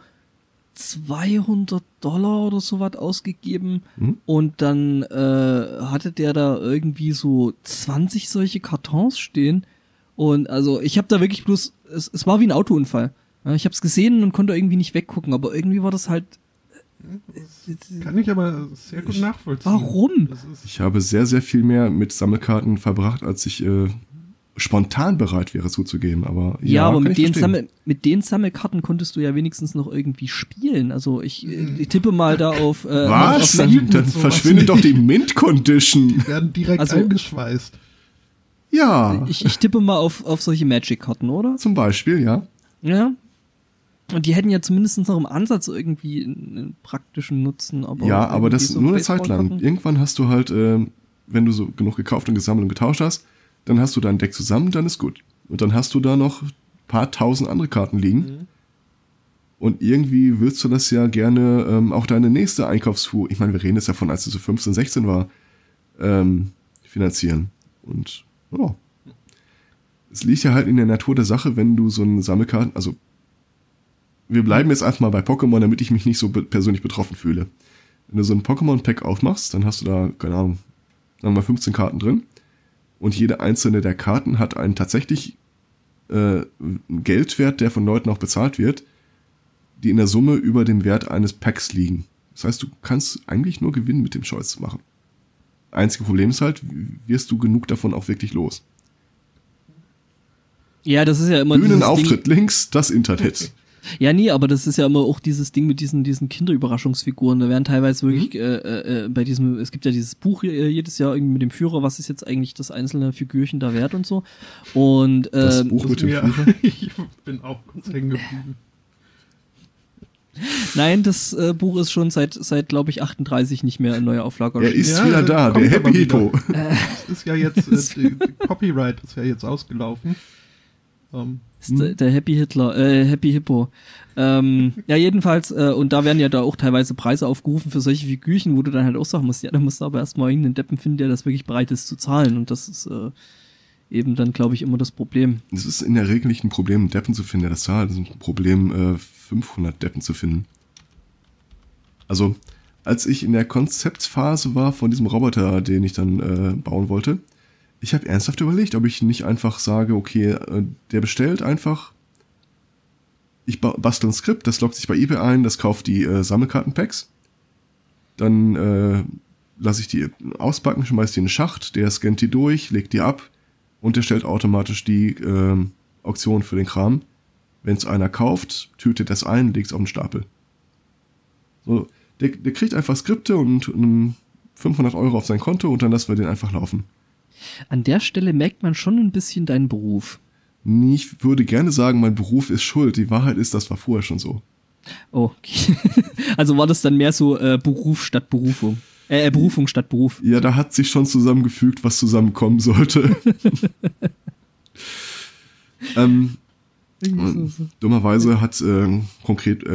200 Dollar oder sowas ausgegeben Mhm. und dann äh, hatte der da irgendwie so 20 solche Kartons stehen und also ich habe da wirklich bloß, es, es war wie ein Autounfall. Ich habe es gesehen und konnte irgendwie nicht weggucken, aber irgendwie war das halt. kann ich aber sehr gut nachvollziehen. Warum? Das Ich habe sehr, sehr viel mehr mit Sammelkarten verbracht, als ich äh, spontan bereit wäre zuzugeben. Aber ja, Ja, aber mit den. Sammel, mit den Sammelkarten konntest du ja wenigstens noch irgendwie spielen. Also ich, äh, ich tippe mal da auf. Äh, Was? Auf, Dann, dann verschwindet doch die Mint Condition. werden direkt Also- eingeschweißt. Ja, Ich, ich tippe mal auf, auf solche Magic-Karten, oder? zum Beispiel, ja. Ja. Und die hätten ja zumindest noch im Ansatz irgendwie einen, praktischen Nutzen. Aber ja, aber das so nur eine Zeit lang. Irgendwann hast du halt, ähm, wenn du so genug gekauft und gesammelt und getauscht hast, dann hast du dein Deck zusammen, dann ist gut. Und dann hast du da noch ein paar tausend andere Karten liegen. Und irgendwie willst du das ja gerne ähm, auch deine nächste Einkaufsfuhr, ich meine, wir reden jetzt davon, als du so 15, 16 war, ähm, finanzieren. Und ja. Es liegt ja halt in der Natur der Sache, wenn du so eine Sammelkarten, also wir bleiben jetzt einfach mal bei Pokémon, damit ich mich nicht so be persönlich betroffen fühle. Wenn du so ein Pokémon-Pack aufmachst, dann hast du da, keine Ahnung, sagen wir mal 15 Karten drin. Und jede einzelne der Karten hat einen tatsächlich äh, Geldwert, der von Leuten auch bezahlt wird, die in der Summe über dem Wert eines Packs liegen. Das heißt, du kannst eigentlich nur Gewinn mit dem Scholz machen. Einzige Problem ist halt, wirst du genug davon auch wirklich los? Ja, das ist ja immer dieses Ding, Bühnenauftritt links, das Internet. Ja, nee, aber das ist ja immer auch dieses Ding mit diesen, diesen Kinderüberraschungsfiguren. Da werden teilweise wirklich äh, äh, äh, bei diesem, es gibt ja dieses Buch äh, jedes Jahr irgendwie mit dem Führer, was ist jetzt eigentlich das einzelne Figürchen da wert und so. Und Das ähm, Buch mit dem Ja, Führer. ich bin auch kurz hängen geblieben. Nein, das äh, Buch ist schon seit, seit glaube ich, 38 nicht mehr in neuer Auflage Er ist Ja, wieder da, der Happy. Hippo. Es ist ja jetzt, äh, die, die Copyright ist ja jetzt ausgelaufen. Ähm, Ist der, der Happy Hitler, äh, Happy Hippo. Ähm, ja, jedenfalls, äh, und da werden ja da auch teilweise Preise aufgerufen für solche Figürchen, wo du dann halt auch sagen musst, ja, da musst du aber erstmal irgendeinen Deppen finden, der das wirklich bereit ist zu zahlen. Und das ist äh, eben dann, glaube ich, immer das Problem. Es ist in der Regel nicht ein Problem, einen Deppen zu finden, der das zahlt. Es ist ein Problem, äh, 500 Deppen zu finden. Also, als ich in der Konzeptphase war von diesem Roboter, den ich dann äh, bauen wollte, ich habe ernsthaft überlegt, ob ich nicht einfach sage, okay, äh, der bestellt einfach, ich ba bastel ein Skript, das loggt sich bei eBay ein, das kauft die äh, Sammelkartenpacks, dann äh, lasse ich die auspacken, schmeiß die in den Schacht, der scannt die durch, legt die ab und der stellt automatisch die ähm, Auktion für den Kram. Wenn es einer kauft, tütet das ein, legt es auf den Stapel. So, der, der kriegt einfach Skripte und ähm, 500 Euro auf sein Konto und dann lassen wir den einfach laufen. An der Stelle merkt man schon ein bisschen deinen Beruf. Ich würde gerne sagen, mein Beruf ist schuld. Die Wahrheit ist, das war vorher schon so. Oh, okay. also war das dann mehr so äh, Beruf statt Berufung. Äh, äh, Berufung statt Beruf. Ja, da hat sich schon zusammengefügt, was zusammenkommen sollte. ähm, dummerweise hat äh, konkret äh,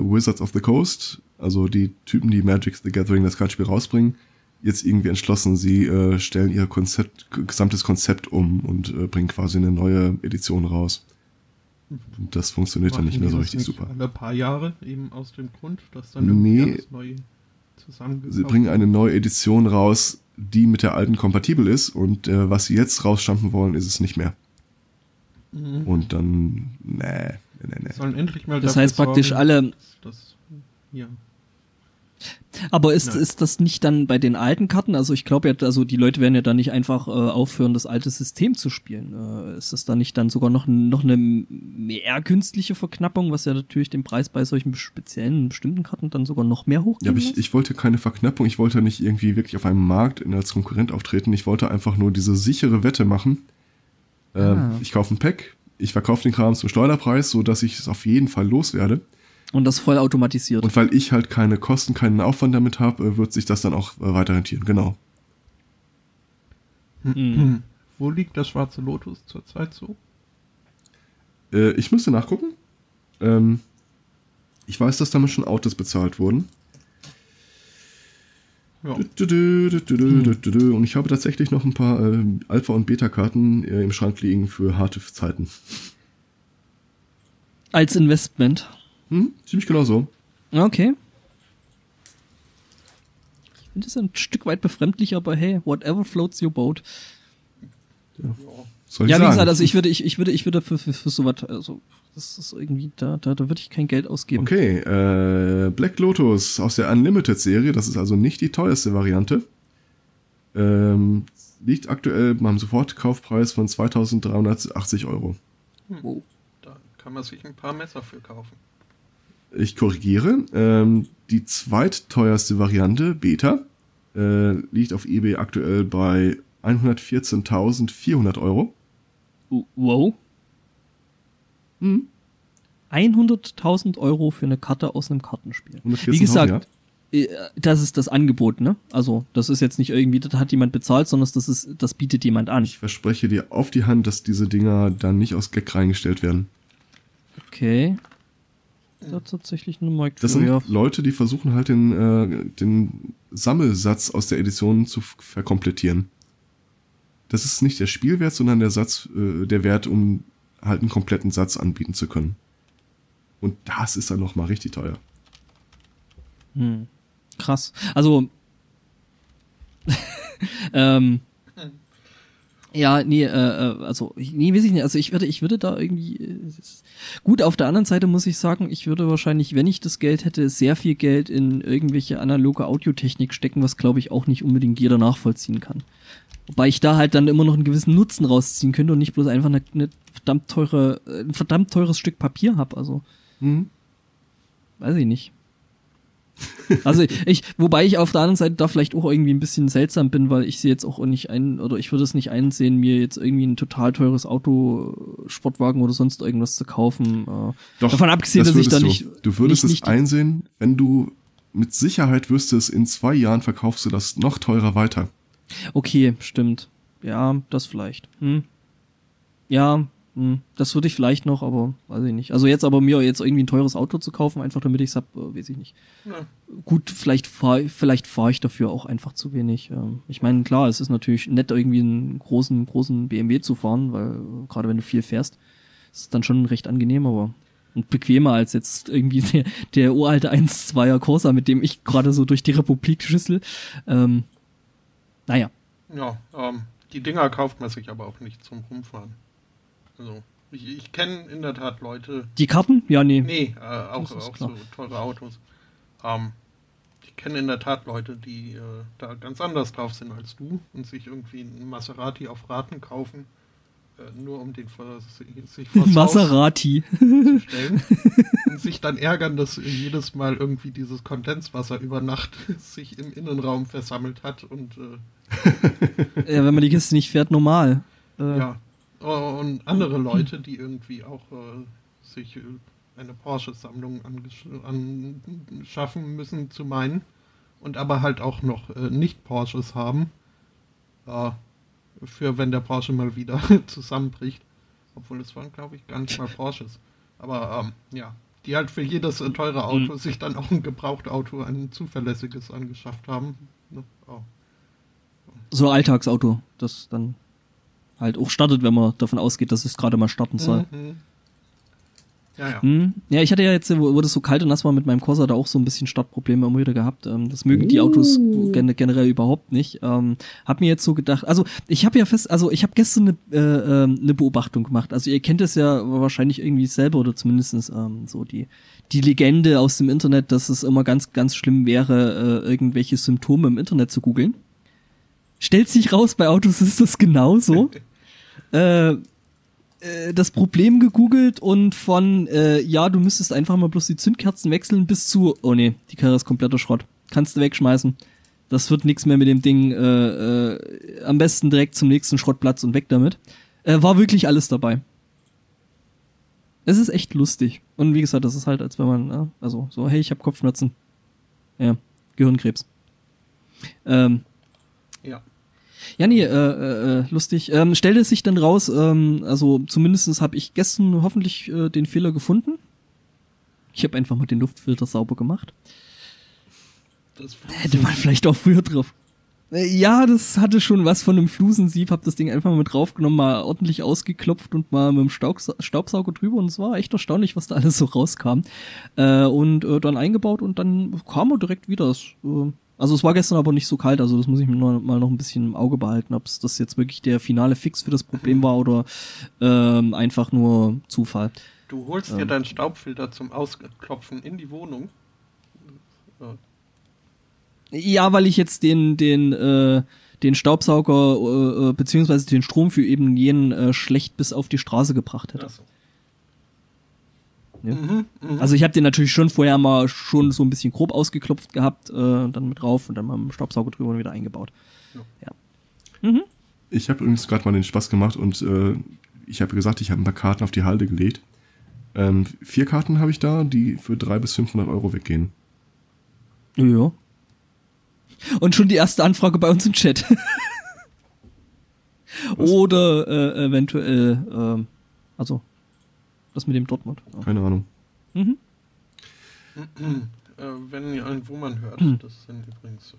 Wizards of the Coast, also die Typen, die Magic the Gathering das Kartenspiel rausbringen, jetzt irgendwie entschlossen, sie äh, stellen ihr Konzept, gesamtes Konzept um und äh, bringen quasi eine neue Edition raus. Und das funktioniert dann nicht mehr so richtig super. Alle paar Jahre eben aus dem Grund, dass dann Nee. alles neu Sie bringen eine neue Edition raus, die mit der alten kompatibel ist und äh, was sie jetzt rausstampfen wollen, ist es nicht mehr. Mhm. Und dann, nee, nee, nee, nee. Sollen endlich mal Das heißt praktisch sorgen, alle- Das, ja. Aber ist, Nein. ist das nicht dann bei den alten Karten? Also ich glaube ja, also die Leute werden ja dann nicht einfach äh, aufhören, das alte System zu spielen. Äh, ist das dann nicht dann sogar noch, noch eine mehr künstliche Verknappung, was ja natürlich den Preis bei solchen speziellen, bestimmten Karten dann sogar noch mehr hochgehen Ja, aber ich, ich wollte keine Verknappung, ich wollte nicht irgendwie wirklich auf einem Markt in- als Konkurrent auftreten. Ich wollte einfach nur diese sichere Wette machen. Ähm, Ah. Ich kaufe ein Pack, ich verkaufe den Kram zum Schleuderpreis, so dass ich es auf jeden Fall loswerde. Und das voll automatisiert. Und weil ich halt keine Kosten, keinen Aufwand damit habe, äh, wird sich das dann auch äh, weiter rentieren. Genau. Mhm. Hm. Wo liegt der schwarze Lotus zurzeit so? Äh, ich müsste nachgucken. Ähm, ich weiß, dass damit schon Autos bezahlt wurden. Ja. Und ich habe tatsächlich noch ein paar äh, Alpha- und Beta-Karten äh, im Schrank liegen für harte Zeiten. Als Investment. Hm? Ziemlich genau so. Okay. Ich finde das ein Stück weit befremdlich, aber hey, whatever floats your boat. Soll ich Ja, wie gesagt, also ich würde, ich, ich würde, ich würde für, für, für sowas, also das ist irgendwie, da, da, da würde ich kein Geld ausgeben. Okay, äh, Black Lotus aus der Unlimited-Serie, das ist also nicht die teuerste Variante, ähm, liegt aktuell beim Sofortkaufpreis von 2380 Euro. Wow. Da kann man sich ein paar Messer für kaufen. Ich korrigiere, ähm, die zweitteuerste Variante, Beta, äh, liegt auf eBay aktuell bei 114.400 Euro. Wow. Mhm. 100.000 Euro für eine Karte aus einem Kartenspiel. 114.000, Wie gesagt, ja. äh, das ist das Angebot, ne? Also, das ist jetzt nicht irgendwie, das hat jemand bezahlt, sondern das ist, das bietet jemand an. Ich verspreche dir auf die Hand, dass diese Dinger dann nicht aus Gag reingestellt werden. Okay. Das ist tatsächlich eine Das sind Leute, die versuchen halt den, äh, den Sammelsatz aus der Edition zu verkomplettieren. Das ist nicht der Spielwert, sondern der Satz, äh, der Wert, um halt einen kompletten Satz anbieten zu können. Und das ist dann nochmal richtig teuer. Hm. Krass. Also, ähm, ja, nee, äh, äh, also, ich- nee, weiß ich nicht. Also ich würde, ich würde da irgendwie, äh, gut, auf der anderen Seite muss ich sagen, ich würde wahrscheinlich, wenn ich das Geld hätte, sehr viel Geld in irgendwelche analoge Audiotechnik stecken, was glaube ich auch nicht unbedingt jeder nachvollziehen kann. Wobei ich da halt dann immer noch einen gewissen Nutzen rausziehen könnte und nicht bloß einfach eine, eine verdammt teure, äh, ein verdammt teures Stück Papier hab. Also, Mhm. weiß ich nicht. Also ich, wobei ich auf der anderen Seite da vielleicht auch irgendwie ein bisschen seltsam bin, weil ich sehe jetzt auch nicht ein, oder ich würde es nicht einsehen, mir jetzt irgendwie ein total teures Auto, Sportwagen oder sonst irgendwas zu kaufen. Äh, Doch, Davon abgesehen, das dass ich da du. nicht. Du würdest nicht, es nicht, einsehen, wenn du mit Sicherheit wüsstest, in zwei Jahren verkaufst du das noch teurer weiter. Okay, stimmt. Ja, das vielleicht. Hm. Ja. Das würde ich vielleicht noch, aber weiß ich nicht. Also jetzt aber mir jetzt irgendwie ein teures Auto zu kaufen, einfach damit ich es hab, äh, weiß ich nicht. Ja. Gut, vielleicht fahre vielleicht fahr ich dafür auch einfach zu wenig. Ähm, Ich meine, klar, es ist natürlich nett, irgendwie einen großen, großen BMW zu fahren, weil äh, gerade wenn du viel fährst, ist es dann schon recht angenehm, aber und bequemer als jetzt irgendwie der, der uralte 1-2er Corsa, mit dem ich gerade so durch die Republik schüssel. Ähm, naja. Ja, ähm, die Dinger kauft man sich aber auch nicht zum Rumfahren. Also, ich, ich kenne in der Tat Leute, Die Karten? Ja, nee. nee, äh, auch, auch klar. so teure Autos. Ähm, ich kenne in der Tat Leute, die äh, da ganz anders drauf sind als du und sich irgendwie einen Maserati auf Raten kaufen, äh, nur um den vor, sich Haus Maserati. zu stellen und sich dann ärgern, dass jedes Mal irgendwie dieses Kondenswasser über Nacht sich im Innenraum versammelt hat und äh, ja, wenn man die Kiste nicht fährt, normal. Äh, Ja. Oh, Und andere Leute, die irgendwie auch äh, sich äh, eine Porsche-Sammlung angesch- anschaffen müssen, zu meinen. Und aber halt auch noch äh, nicht Porsches haben. Äh, für wenn der Porsche mal wieder zusammenbricht. Obwohl es waren, glaube ich, gar nicht mal Porsches. Aber ähm, ja, die halt für jedes äh, teure Auto sich dann auch ein Gebrauchtauto, ein zuverlässiges angeschafft haben. Ne? Oh. So ein Alltagsauto, das dann halt auch startet, wenn man davon ausgeht, dass es gerade mal starten soll. Mhm. Ja, ja. Hm. Ja, ich hatte ja jetzt, wo, wo das so kalt und nass war mit meinem Corsa, da auch so ein bisschen Startprobleme immer wieder gehabt. Ähm, das mögen die Autos gen generell überhaupt nicht. Ähm, hab mir jetzt so gedacht, also ich habe ja fest, also ich habe gestern eine äh, ähm, eine Beobachtung gemacht. Also ihr kennt es ja wahrscheinlich irgendwie selber oder zumindestens ähm, so die die Legende aus dem Internet, dass es immer ganz ganz schlimm wäre, äh, irgendwelche Symptome im Internet zu googeln. Stellt sich raus, bei Autos ist das genauso. äh, äh, das Problem gegoogelt und von, äh, ja, du müsstest einfach mal bloß die Zündkerzen wechseln bis zu, oh nee, die Karre ist kompletter Schrott. Kannst du wegschmeißen. Das wird nichts mehr mit dem Ding. Äh, äh, am besten direkt zum nächsten Schrottplatz und weg damit. Äh, war wirklich alles dabei. Es ist echt lustig. Und wie gesagt, das ist halt, als wenn man, äh, also so, hey, ich habe Kopfschmerzen. Ja, Gehirnkrebs. Ähm, ja. Ja, nee, äh, äh, äh, lustig. Ähm, stellte es sich dann raus, ähm, also zumindestens habe ich gestern hoffentlich äh, den Fehler gefunden. Ich habe einfach mal den Luftfilter sauber gemacht. Hätte man vielleicht auch früher drauf. Äh, Ja, das hatte schon was von einem Flusensieb, hab das Ding einfach mal mit draufgenommen, mal ordentlich ausgeklopft und mal mit dem Staubsa Staubsauger drüber und es war echt erstaunlich, was da alles so rauskam. Äh, und äh, dann eingebaut und dann kam er direkt wieder. Das, äh, also es war gestern aber nicht so kalt, also das muss ich mir noch, mal noch ein bisschen im Auge behalten, ob das jetzt wirklich der finale Fix für das Problem war oder ähm, einfach nur Zufall. Du holst dir deinen Staubfilter zum Ausklopfen in die Wohnung. Äh, Ja, weil ich jetzt den, den, äh, den Staubsauger äh, äh, beziehungsweise den Strom für eben jenen äh, schlecht bis auf die Straße gebracht hätte. achso. Ja. Mhm, mhm. Also ich habe den natürlich schon vorher mal schon so ein bisschen grob ausgeklopft gehabt, äh, dann mit drauf und dann mal mit dem Staubsauger drüber und wieder eingebaut. Ja. Ja. Mhm. Ich habe übrigens gerade mal den Spaß gemacht und äh, ich habe gesagt, ich habe ein paar Karten auf die Halde gelegt. Ähm, vier Karten habe ich da, die für 300 bis 500 Euro weggehen. Ja. Und schon die erste Anfrage bei uns im Chat. Oder äh, eventuell, äh, also das mit dem Dortmund. Ja. Keine Ahnung. Mhm. Äh, wenn ihr einen Wummern hört, Hm. das sind übrigens äh,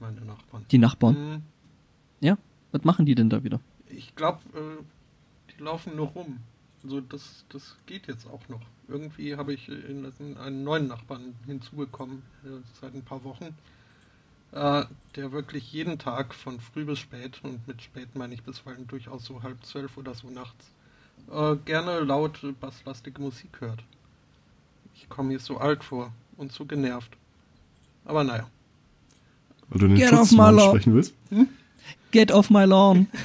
meine Nachbarn. Die Nachbarn. Hm, Ja, was machen die denn da wieder? Ich glaube, äh, die laufen nur rum. Also das, das geht jetzt auch noch. Irgendwie habe ich äh, einen neuen Nachbarn hinzubekommen äh, seit ein paar Wochen, äh, der wirklich jeden Tag von früh bis spät, und mit spät meine ich bisweilen durchaus so halb zwölf oder so nachts, äh, gerne laut basslastige Musik hört. Ich komme mir so alt vor und so genervt. Aber naja. Weil du den Get off my lawn. sprechen willst? Get off my lawn.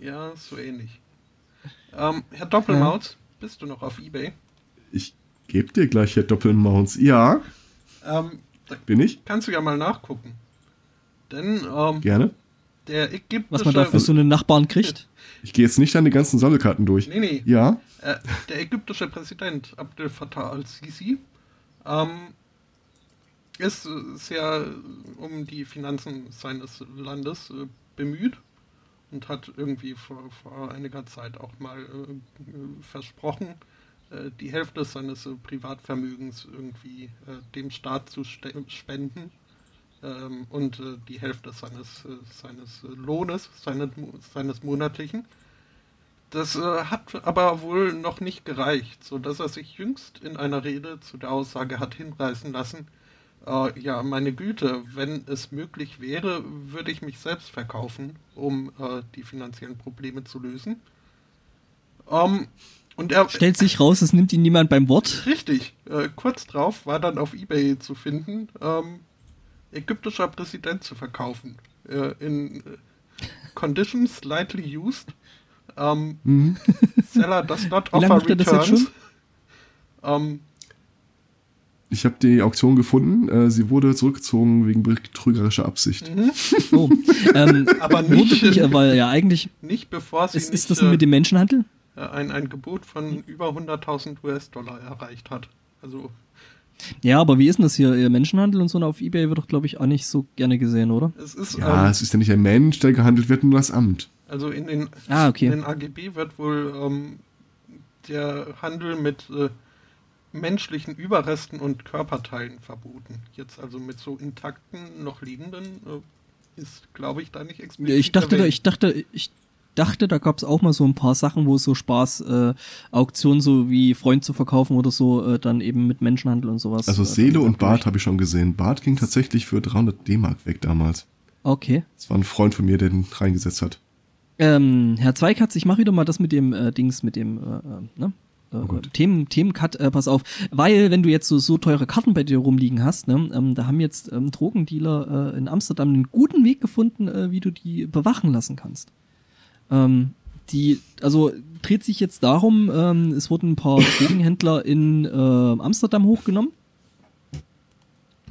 Ja, so ähnlich. Ähm, Herr Doppelmaus, bist du noch auf Ebay? Ich gebe dir gleich hier Doppelmounts. Ja, Ähm, da bin ich. kannst du ja mal nachgucken. Denn ähm, Gerne. Der ägyptische... Was man da für so einen Nachbarn kriegt. Ich gehe jetzt nicht deine ganzen Sammelkarten durch. Nee, nee. Ja, Äh, der ägyptische Präsident Abdel Fattah al-Sisi ähm, ist sehr um die Finanzen seines Landes äh, bemüht und hat irgendwie vor, vor einiger Zeit auch mal äh, versprochen, äh, die Hälfte seines äh, Privatvermögens irgendwie äh, dem Staat zu spenden ähm, und äh, die Hälfte seines, äh, seines äh, Lohnes, seines, seines monatlichen. Das äh, hat aber wohl noch nicht gereicht, so dass er sich jüngst in einer Rede zu der Aussage hat hinreißen lassen, äh, ja, meine Güte, wenn es möglich wäre, würde ich mich selbst verkaufen, um die finanziellen Probleme zu lösen. Ähm, und er Stellt sich raus, es nimmt ihn niemand beim Wort. richtig, äh, kurz drauf war dann auf Ebay zu finden, ähm, ägyptischer Präsident zu verkaufen. Äh, in äh, Condition slightly used. Ähm, Mhm. Seller does not Wie lange offer macht er das jetzt returns. Ähm, ich habe die Auktion gefunden. Äh, sie wurde zurückgezogen wegen betrügerischer Absicht. Oh. ähm, aber nicht, nicht, äh, weil ja eigentlich nicht bevor sie ist, nicht, ist das äh, mit dem Menschenhandel? ein, ein Gebot von über 100.000 US-Dollar erreicht hat. Also Ja, aber wie ist denn das hier? Ihr Menschenhandel und so auf Ebay wird doch, glaube ich, auch nicht so gerne gesehen, oder? es ist Ja, ähm, es ist ja nicht ein Mensch, der gehandelt wird, nur das Amt. Also in den, Ah, okay. in den AGB wird wohl ähm, der Handel mit äh, menschlichen Überresten und Körperteilen verboten. Jetzt also mit so intakten, noch lebenden äh, ist, glaube ich, da nicht explizit Ich dachte, da, erwähnt. ich dachte, ich dachte, da gab es auch mal so ein paar Sachen, wo es so Spaß, äh, Auktionen so wie Freund zu verkaufen oder so, äh, dann eben mit Menschenhandel und sowas. Also äh, Seele und Bart habe ich schon gesehen. Bart ging tatsächlich für 300 D-Mark weg damals. Okay. Das war ein Freund von mir, der den reingesetzt hat. Ähm, Herr Zweikatz, ich mache wieder mal das mit dem äh, Dings, mit dem, äh, äh, ne? Äh, Oh. Themen, Themencut, äh, pass auf. Weil, wenn du jetzt so, so teure Karten bei dir rumliegen hast, ne, ähm, da haben jetzt ähm, Drogendealer äh, in Amsterdam einen guten Weg gefunden, äh, wie du die bewachen lassen kannst. Ähm, die, also dreht sich jetzt darum, ähm, es wurden ein paar Drogenhändler in äh, Amsterdam hochgenommen.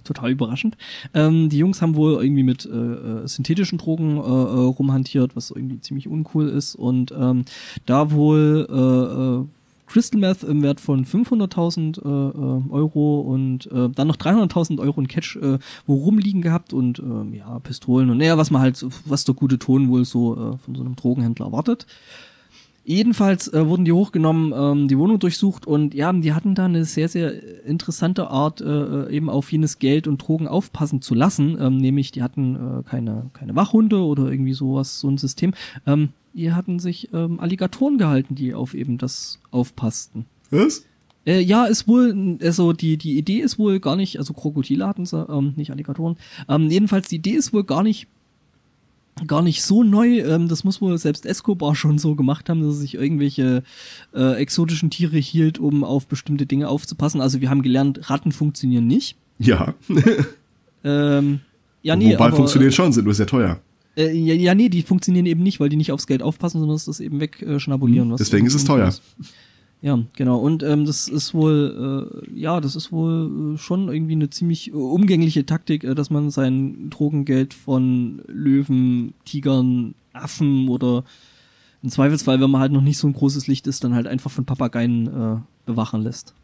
Total überraschend. Ähm, die Jungs haben wohl irgendwie mit äh, äh, synthetischen Drogen äh, äh, rumhantiert, was irgendwie ziemlich uncool ist. Und ähm, da wohl äh, äh, Crystal Meth im Wert von 500.000 äh, äh, Euro und äh, dann noch 300.000 Euro in Cash äh, wo rumliegen gehabt und ähm, ja, Pistolen und naja, was man halt, was der gute Ton wohl so äh, von so einem Drogenhändler erwartet. Jedenfalls äh, wurden die hochgenommen, ähm, die Wohnung durchsucht und ja, die hatten da eine sehr, sehr interessante Art, äh, eben auf jenes Geld und Drogen aufpassen zu lassen. Ähm, nämlich, die hatten äh, keine, keine Wachhunde oder irgendwie sowas, so ein System. Ähm, die hatten sich ähm, Alligatoren gehalten, die auf eben das aufpassten. Was? Äh, ja, ist wohl, also die, die Idee ist wohl gar nicht, also Krokodile hatten sie, ähm, nicht Alligatoren. Ähm, jedenfalls, die Idee ist wohl gar nicht gar nicht so neu. Ähm, das muss wohl selbst Escobar schon so gemacht haben, dass er sich irgendwelche äh, exotischen Tiere hielt, um auf bestimmte Dinge aufzupassen. Also wir haben gelernt, Ratten funktionieren nicht. Ja. Ähm, ja, nee, Wobei aber, funktioniert schon, sind nur sehr teuer. Äh, ja, ja, nee, die funktionieren eben nicht, weil die nicht aufs Geld aufpassen, sondern es das eben wegschnabulieren. Was deswegen ist es teuer. Ja, genau. Und ähm, das ist wohl, äh, ja, das ist wohl äh, schon irgendwie eine ziemlich äh, umgängliche Taktik, äh, dass man sein Drogengeld von Löwen, Tigern, Affen oder im Zweifelsfall, wenn man halt noch nicht so ein großes Licht ist, dann halt einfach von Papageien äh, bewachen lässt.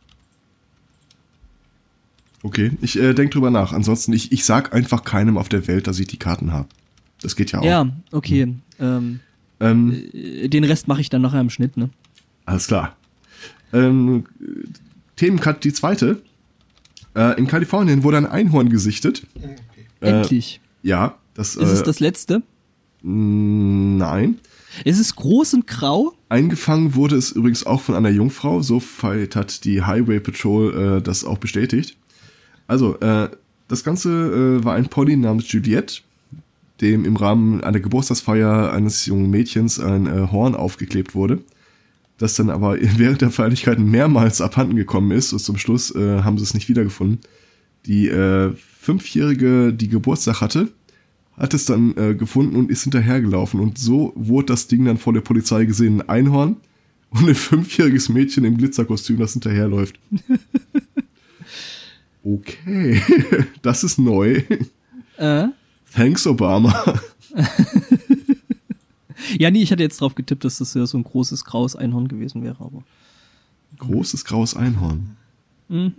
Okay, ich äh, denke drüber nach. Ansonsten, ich, ich sag einfach keinem auf der Welt, dass ich die Karten habe. Das geht ja auch. Ja, okay. Ähm, Ähm, äh, den Rest mache ich dann nachher im Schnitt, ne? Alles klar. Ähm, Themencut die zweite. Äh, in Kalifornien wurde ein Einhorn gesichtet. Okay. Äh, Endlich. Ja, das. ist es äh, das letzte? Nein. Es ist groß und grau. Eingefangen wurde es übrigens auch von einer Jungfrau. So weit hat die Highway Patrol äh, das auch bestätigt. Also, äh, das Ganze äh, war ein Pony namens Juliette, dem im Rahmen einer Geburtstagsfeier eines jungen Mädchens ein äh, Horn aufgeklebt wurde, das dann aber während der Feierlichkeiten mehrmals abhanden gekommen ist und zum Schluss äh, haben sie es nicht wiedergefunden. Die äh, Fünfjährige, die Geburtstag hatte, hat es dann äh, gefunden und ist hinterhergelaufen und so wurde das Ding dann vor der Polizei gesehen, ein Einhorn und ein fünfjähriges Mädchen im Glitzerkostüm, das hinterherläuft. Okay, das ist neu. Äh? Thanks, Obama. Ja, nee, ich hatte jetzt drauf getippt, dass das ja so ein großes graues Einhorn gewesen wäre, aber. Großes graues Einhorn. Mhm.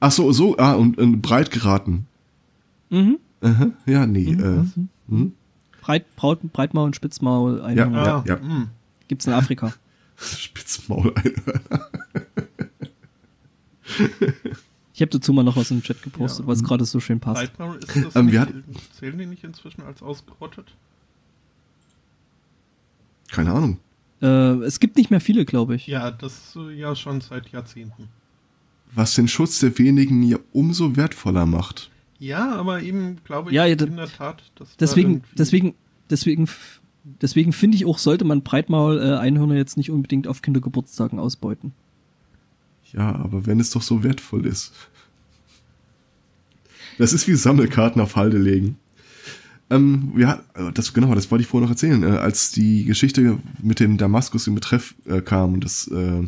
Ach so, so, ah, und, und breit geraten. Mhm. Aha, ja, nee. Äh, hm? Breit, Braut, Breitmaul und Spitzmaul Einhorn. Ja, Ah, ja. hm. Gibt's in Afrika. Spitzmaul Einhörner. Ich habe dazu mal noch was im Chat gepostet, Ja. weil es gerade so schön passt. Breitmaul ist das Ähm, nicht, zählen die nicht inzwischen als ausgerottet? Keine Ahnung. Äh, es gibt nicht mehr viele, glaube ich. Ja, das äh, ja schon seit Jahrzehnten. Was den Schutz der wenigen ja umso wertvoller macht. Ja, aber eben glaube ich Ja, ja, da- in der Tat, dass da Deswegen, irgendwie- deswegen, deswegen, deswegen finde ich auch, sollte man Breitmaul äh, Einhörner jetzt nicht unbedingt auf Kindergeburtstagen ausbeuten. Ja, aber wenn es doch so wertvoll ist. Das ist wie Sammelkarten auf Halde legen. Ähm, ja, äh, das, genau, das wollte ich vorher noch erzählen. Äh, als die Geschichte mit dem Damaskus in Betreff äh, kam, und das äh,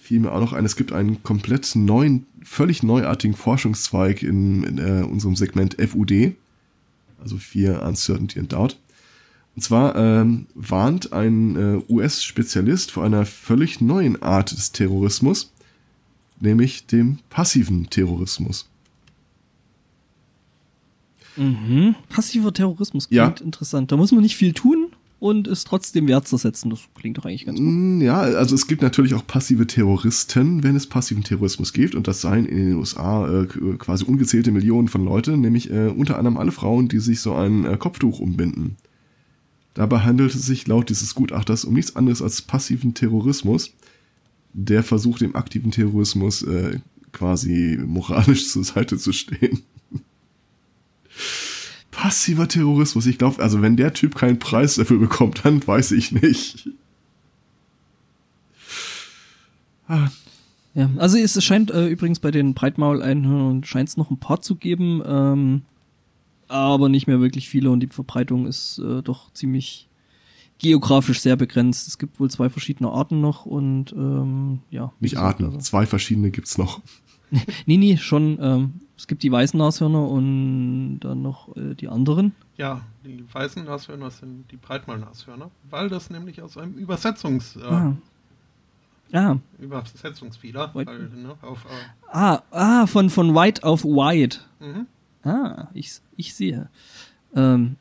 fiel mir auch noch ein, es gibt einen komplett neuen, völlig neuartigen Forschungszweig in, in äh, unserem Segment FUD, also Fear, Uncertainty and Doubt. Und zwar ähm, warnt ein äh, US-Spezialist vor einer völlig neuen Art des Terrorismus, nämlich dem passiven Terrorismus. Mhm. Passiver Terrorismus Ja. klingt interessant. Da muss man nicht viel tun und ist trotzdem wertzusetzen. Das klingt doch eigentlich ganz gut. Mm, Ja, also es gibt natürlich auch passive Terroristen, wenn es passiven Terrorismus gibt. Und das seien in den USA äh, quasi ungezählte Millionen von Leuten, nämlich äh, unter anderem alle Frauen, die sich so ein äh, Kopftuch umbinden. Dabei handelt es sich laut dieses Gutachters um nichts anderes als passiven Terrorismus, der versucht, dem aktiven Terrorismus äh, quasi moralisch zur Seite zu stehen. Passiver Terrorismus, ich glaube, also wenn der Typ keinen Preis dafür bekommt, dann weiß ich nicht. Ah, Ja, also es scheint äh, übrigens bei den Breitmaul-Einhörnern scheint es noch ein paar zu geben, ähm, aber nicht mehr wirklich viele und die Verbreitung ist äh, doch ziemlich geografisch sehr begrenzt. Es gibt wohl zwei verschiedene Arten noch und ähm, ja. Nicht gesagt, Arten, also- zwei verschiedene gibt's noch. Nee, nee, schon. Ähm, es gibt die weißen Nashörner und dann noch äh, die anderen. Ja, die weißen Nashörner sind die Breitmaulnashörner, weil das nämlich aus einem Übersetzungs, äh, Ah. Ah, Übersetzungsfehler, White- weil, ne, auf, äh, ah, ah, von, von White auf White. mhm. Ah, ich, ich sehe. Ähm,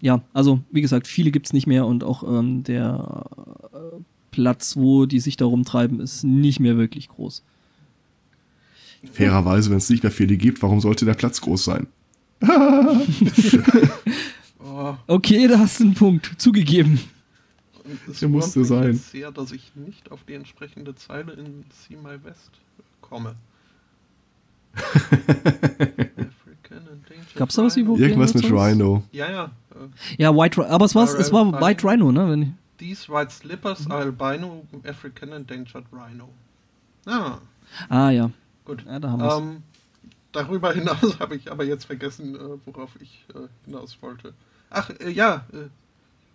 ja, also wie gesagt, viele gibt's nicht mehr und auch ähm, der äh, Platz, wo die sich da rumtreiben, ist nicht mehr wirklich groß. Fairerweise, wenn es nicht mehr viele gibt, warum sollte der Platz groß sein? Okay, da hast du einen Punkt. Zugegeben. es Der musste sein. jetzt sehr, dass ich nicht auf die entsprechende Zeile in See My West komme. Gab's da was Rhino. über- Irgendwas mit? Rhino. Ja, ja. Ja, White Rhino. Aber es war, es war. White Rhino, ne? Wenn ich, These white slippers are albino African endangered rhino. Ah, ah, ja. gut. Ja, da haben wir's. Ähm, darüber hinaus habe ich aber jetzt vergessen, äh, worauf ich äh, hinaus wollte. Ach, äh, ja, äh,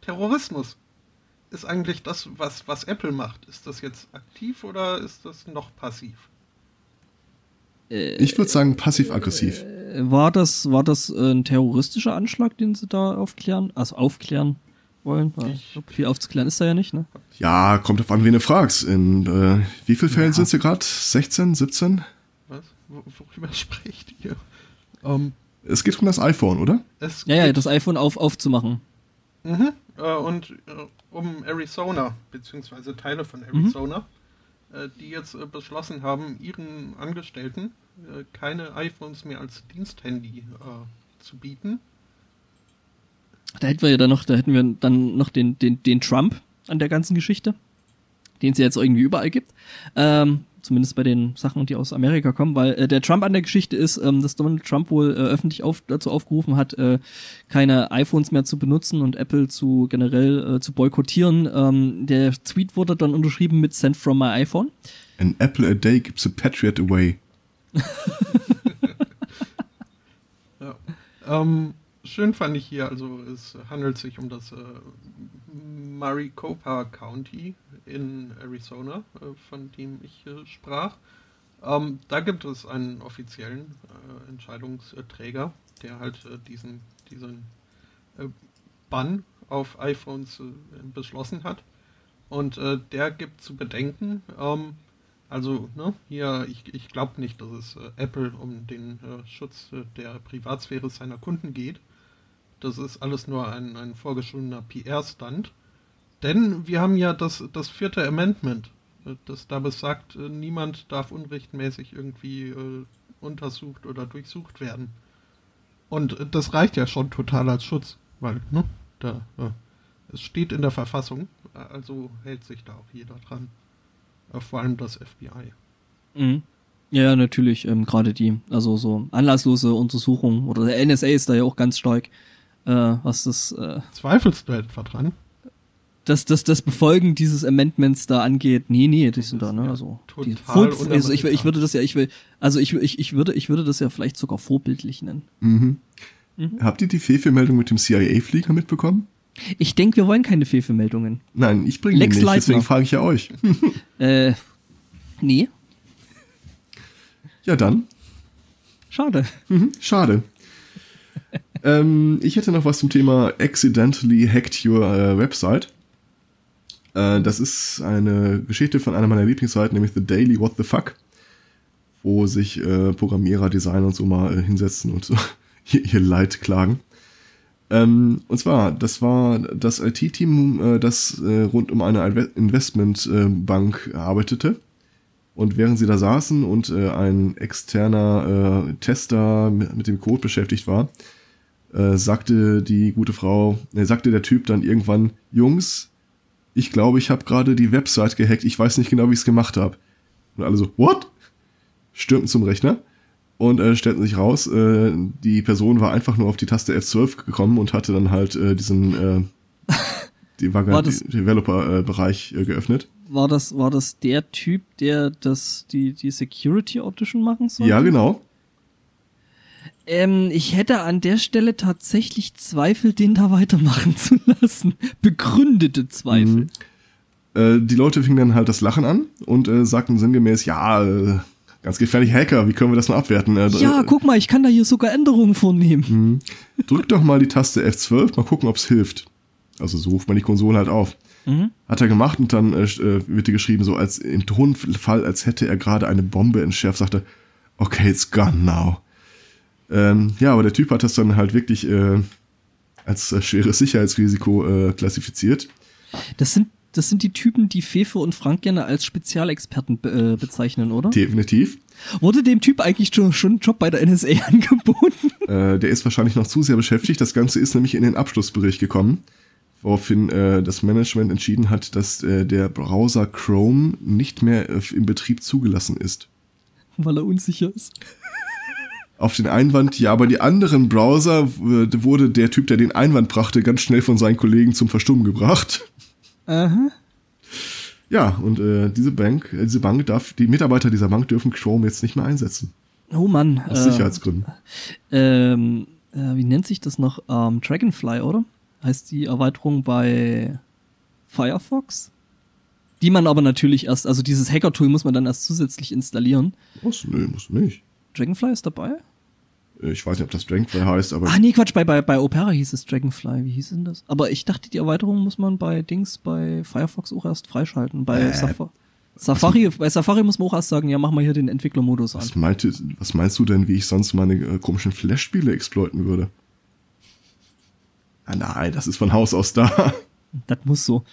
Terrorismus. ist eigentlich das, was, was Apple macht? Ist das jetzt aktiv oder ist das noch passiv? Ich würde sagen passiv-aggressiv. Äh, War das, war das äh, ein terroristischer Anschlag, den sie da aufklären, also aufklären wollen? Weil, ich glaub, viel aufzuklären ist da ja nicht, ne? Ja, kommt auf an, wen du fragst. In äh, wie vielen Fällen sind sie gerade? 16, 17? Was? Wo- Worüber spricht ihr? Ähm, Es geht um das iPhone, oder? Ja, ja, das iPhone auf, aufzumachen. Mhm. Äh, und äh, um Arizona, beziehungsweise Teile von Mhm. Arizona, äh, die jetzt äh, beschlossen haben, ihren Angestellten äh, keine iPhones mehr als Diensthandy äh, zu bieten. Da hätten wir ja dann noch, da hätten wir dann noch den, den, den Trump an der ganzen Geschichte, den es ja jetzt irgendwie überall gibt. Ähm, zumindest bei den Sachen, die aus Amerika kommen, weil äh, der Trump an der Geschichte ist, ähm, dass Donald Trump wohl äh, öffentlich auf, dazu aufgerufen hat, äh, keine iPhones mehr zu benutzen und Apple zu generell äh, zu boykottieren. Ähm, der Tweet wurde dann unterschrieben mit Send from my iPhone. An apple a day keeps a patriot away. Ja. Ähm, schön fand ich hier, also es handelt sich um das äh, Maricopa County in Arizona, äh, von dem ich äh, sprach. Ähm, da gibt es einen offiziellen äh, Entscheidungsträger, der halt äh, diesen, diesen äh, Bann auf iPhones beschlossen hat. Und der gibt zu bedenken, ähm, also, ne, hier, ich, ich glaube nicht, dass es äh, Apple um den äh, Schutz äh, der Privatsphäre seiner Kunden geht. Das ist alles nur ein, ein vorgeschobener PR-Stand. Denn wir haben ja das, das vierte Amendment, äh, das da besagt, äh, niemand darf unrechtmäßig irgendwie äh, untersucht oder durchsucht werden. Und äh, das reicht ja schon total als Schutz, weil, ne, da, äh, es steht in der Verfassung, also hält sich da auch jeder dran. Vor allem das FBI. Mhm. Ja, ja, natürlich, ähm, gerade die, also so anlasslose Untersuchungen oder der NSA ist da ja auch ganz stark, äh, was das, äh, Zweifelst du etwa dran? das, das, das Befolgen dieses Amendments da angeht. Nee, nee, die sind da, ne, ja also, die also ich, ich würde das ja, ich will, also ich, ich, ich würde, ich würde das ja vielleicht sogar vorbildlich nennen. Mhm. Habt ihr die Fehlmeldung mit dem CIA-Flieger mitbekommen? Ich denke, wir wollen keine Fehlvermeldungen. Nein, ich bringe die nicht, Leitner. deswegen frage ich ja euch. Äh, nee, Ja, dann. schade. Mhm, schade. Ähm, ich hätte noch was zum Thema Accidentally Hacked Your äh, Website. Äh, das ist eine Geschichte von einer meiner Lieblingsseiten, nämlich The Daily What the Fuck, wo sich äh, Programmierer, Designer und so mal äh, hinsetzen und so ihr, Leid klagen. Ähm, und zwar, das war das IT-Team, äh, das äh, rund um eine Inve- Investmentbank arbeitete. Und während sie da saßen und äh, ein externer äh, Tester mit, mit dem Code beschäftigt war, äh, sagte die gute Frau, äh, sagte der Typ dann irgendwann, Jungs, ich glaube, ich habe gerade die Website gehackt, ich weiß nicht genau, wie ich es gemacht habe. Und alle so, what? Stürmten zum Rechner und äh, stellten sich raus, äh, die Person war einfach nur auf die Taste F12 gekommen und hatte dann halt äh, diesen äh, die Developer-Bereich äh, geöffnet. War das, war das der Typ, der das, die, die Security Audition machen sollte? Ja, genau. Ähm, ich hätte an der Stelle tatsächlich Zweifel, den da weitermachen zu lassen. Begründete Zweifel. Äh, die Leute fingen dann halt das Lachen an und äh, sagten sinngemäß, ja, äh, ganz gefährlicher Hacker, wie können wir das noch abwerten? Äh, Ja, äh, guck mal, ich kann da hier sogar Änderungen vornehmen. Drück doch mal die Taste F12, mal gucken, ob's hilft. Also so ruft man die Konsole halt auf. Mhm. Hat er gemacht und dann äh, wird hier geschrieben, so als im Tonfall, als hätte er gerade eine Bombe entschärft, sagte, okay, it's gone now. Ähm, ja, aber der Typ hat das dann halt wirklich äh, als äh, schweres Sicherheitsrisiko äh, klassifiziert. Das sind, das sind die Typen, die Fefe und Frank gerne als Spezialexperten be äh, bezeichnen, oder? Definitiv. Wurde dem Typ eigentlich schon, schon ein Job bei der NSA angeboten? Äh, der ist wahrscheinlich noch zu sehr beschäftigt. Das Ganze ist nämlich in den Abschlussbericht gekommen, woraufhin äh, das Management entschieden hat, dass der Browser Chrome nicht mehr im Betrieb zugelassen ist. Weil er unsicher ist. Auf den Einwand, ja, aber die anderen Browser äh, wurde der Typ, der den Einwand brachte, ganz schnell von seinen Kollegen zum Verstummen gebracht. Aha. Ja, und äh, diese Bank, äh, diese Bank darf, die Mitarbeiter dieser Bank dürfen Chrome jetzt nicht mehr einsetzen. Oh Mann. Aus Sicherheitsgründen. Ähm, äh, wie nennt sich das noch? Ähm, Dragonfly, oder? Heißt die Erweiterung bei Firefox. Die man aber natürlich erst, also dieses Hacker-Tool muss man dann erst zusätzlich installieren. Was? Nee, muss nicht. Dragonfly ist dabei? Äh, Ich weiß nicht, ob das Dragonfly heißt, aber Ah, nee, Quatsch, bei, bei, bei Opera hieß es Dragonfly. Wie hieß denn das? Aber ich dachte, die Erweiterung muss man bei Dings, bei Firefox auch erst freischalten. Bei Äh, Safari. Safari, bei Safari muss man auch erst sagen, ja, mach mal hier den Entwicklermodus an. was, meinte, was meinst du denn, wie ich sonst meine äh, komischen Flash-Spiele exploiten würde? Ah, nein, das ist von Haus aus da. Das muss so.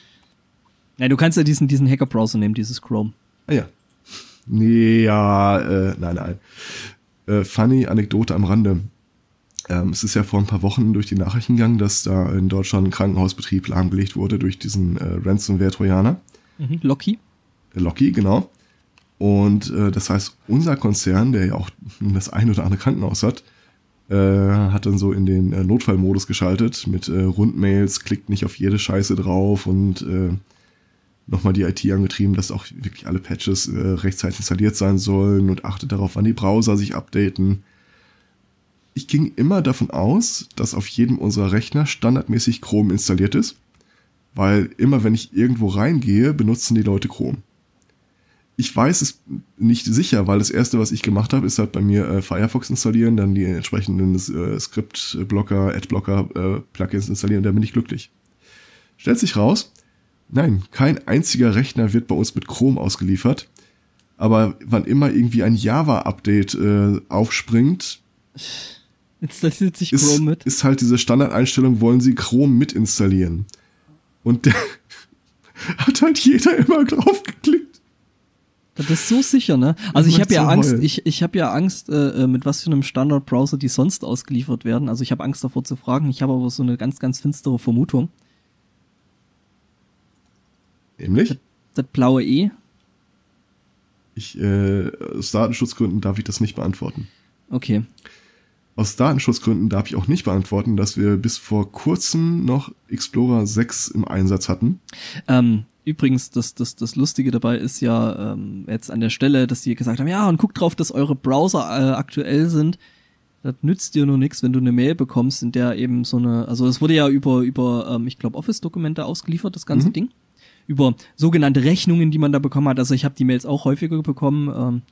Ja, du kannst ja diesen, diesen Hacker-Browser nehmen, dieses Chrome. ah ja. Nee, ja, äh, nein, nein. Äh, funny Anekdote am Rande. Ähm, es ist ja vor ein paar Wochen durch die Nachrichten gegangen, dass da in Deutschland ein Krankenhausbetrieb lahmgelegt wurde durch diesen äh, Ransomware-Trojaner. Mhm. Locky? Der Locky, genau. Und äh, das heißt, unser Konzern, der ja auch das ein oder andere Krankenhaus hat, äh, hat dann so in den äh, Notfallmodus geschaltet mit äh, Rundmails, klickt nicht auf jede Scheiße drauf und äh, nochmal die IT angetrieben, dass auch wirklich alle Patches äh, rechtzeitig installiert sein sollen und achtet darauf, wann die Browser sich updaten. Ich ging immer davon aus, dass auf jedem unserer Rechner standardmäßig Chrome installiert ist, weil immer wenn ich irgendwo reingehe, benutzen die Leute Chrome. Ich weiß es nicht sicher, weil das erste, was ich gemacht habe, ist halt bei mir äh, Firefox installieren, dann die entsprechenden äh, Script-Blocker, Ad-Blocker-Plugins installieren, dann bin ich glücklich. Stellt sich raus, nein, kein einziger Rechner wird bei uns mit Chrome ausgeliefert, aber wann immer irgendwie ein Java-Update äh, aufspringt, Installiert sich ist, Chrome mit. ist halt diese Standardeinstellung, wollen sie Chrome mit installieren. Und der hat halt jeder immer drauf geklickt. Das ist so sicher, ne? Also ich habe ja so Angst, ich, ich habe ja Angst, äh, äh, mit was für einem Standard-Browser die sonst ausgeliefert werden. Also ich habe Angst davor zu fragen. Ich habe aber so eine ganz, ganz finstere Vermutung. Nämlich, Das blaue E. ich, äh, aus Datenschutzgründen darf ich das nicht beantworten. Okay. Aus Datenschutzgründen darf ich auch nicht beantworten, dass wir bis vor kurzem noch Explorer 6 im Einsatz hatten. Ähm, übrigens, das, das, das Lustige dabei ist ja ähm, jetzt an der Stelle, dass die gesagt haben, ja, und guckt drauf, dass eure Browser äh, aktuell sind. Das nützt dir nur nichts, wenn du eine Mail bekommst, in der eben so eine, also es wurde ja über, über ähm, ich glaube, Office-Dokumente ausgeliefert, das ganze Mhm. Ding. Über sogenannte Rechnungen, die man da bekommen hat. Also ich habe die Mails auch häufiger bekommen. Ähm,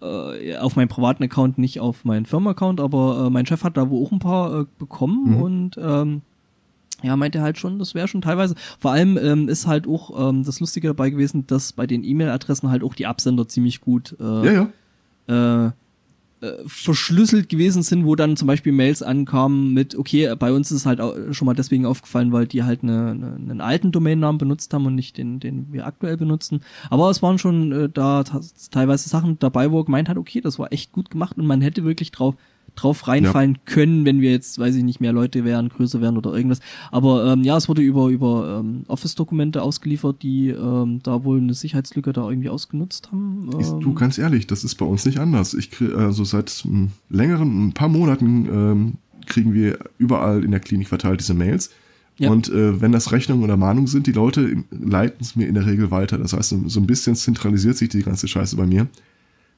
äh, auf meinem privaten Account, nicht auf meinen Firma-Account, aber äh, mein Chef hat da wohl auch ein paar äh, bekommen Mhm. und ähm, ja, meinte halt schon, das wäre schon teilweise. Vor allem ähm, ist halt auch ähm, das Lustige dabei gewesen, dass bei den E-Mail-Adressen halt auch die Absender ziemlich gut äh, Ja, ja. äh, verschlüsselt gewesen sind, wo dann zum Beispiel Mails ankamen mit, okay, bei uns ist es halt au- schon mal deswegen aufgefallen, weil die halt eine, eine, einen alten Domainnamen benutzt haben und nicht den, den wir aktuell benutzen. Aber es waren schon äh, da teilweise Sachen dabei, wo er gemeint hat, okay, das war echt gut gemacht und man hätte wirklich drauf drauf reinfallen können, wenn wir jetzt, weiß ich nicht, mehr Leute wären, größer wären oder irgendwas. Aber ähm, ja, es wurde über über ähm, Office-Dokumente ausgeliefert, die ähm, da wohl eine Sicherheitslücke da irgendwie ausgenutzt haben. Ähm, du, ganz ehrlich, das ist bei uns nicht anders. Ich krieg, also seit ähm, längeren, ein paar Monaten ähm, kriegen wir überall in der Klinik verteilt diese Mails. Ja. Und äh, wenn das Rechnungen oder Mahnungen sind, die Leute leiten es mir in der Regel weiter. Das heißt, so, so ein bisschen zentralisiert sich die ganze Scheiße bei mir.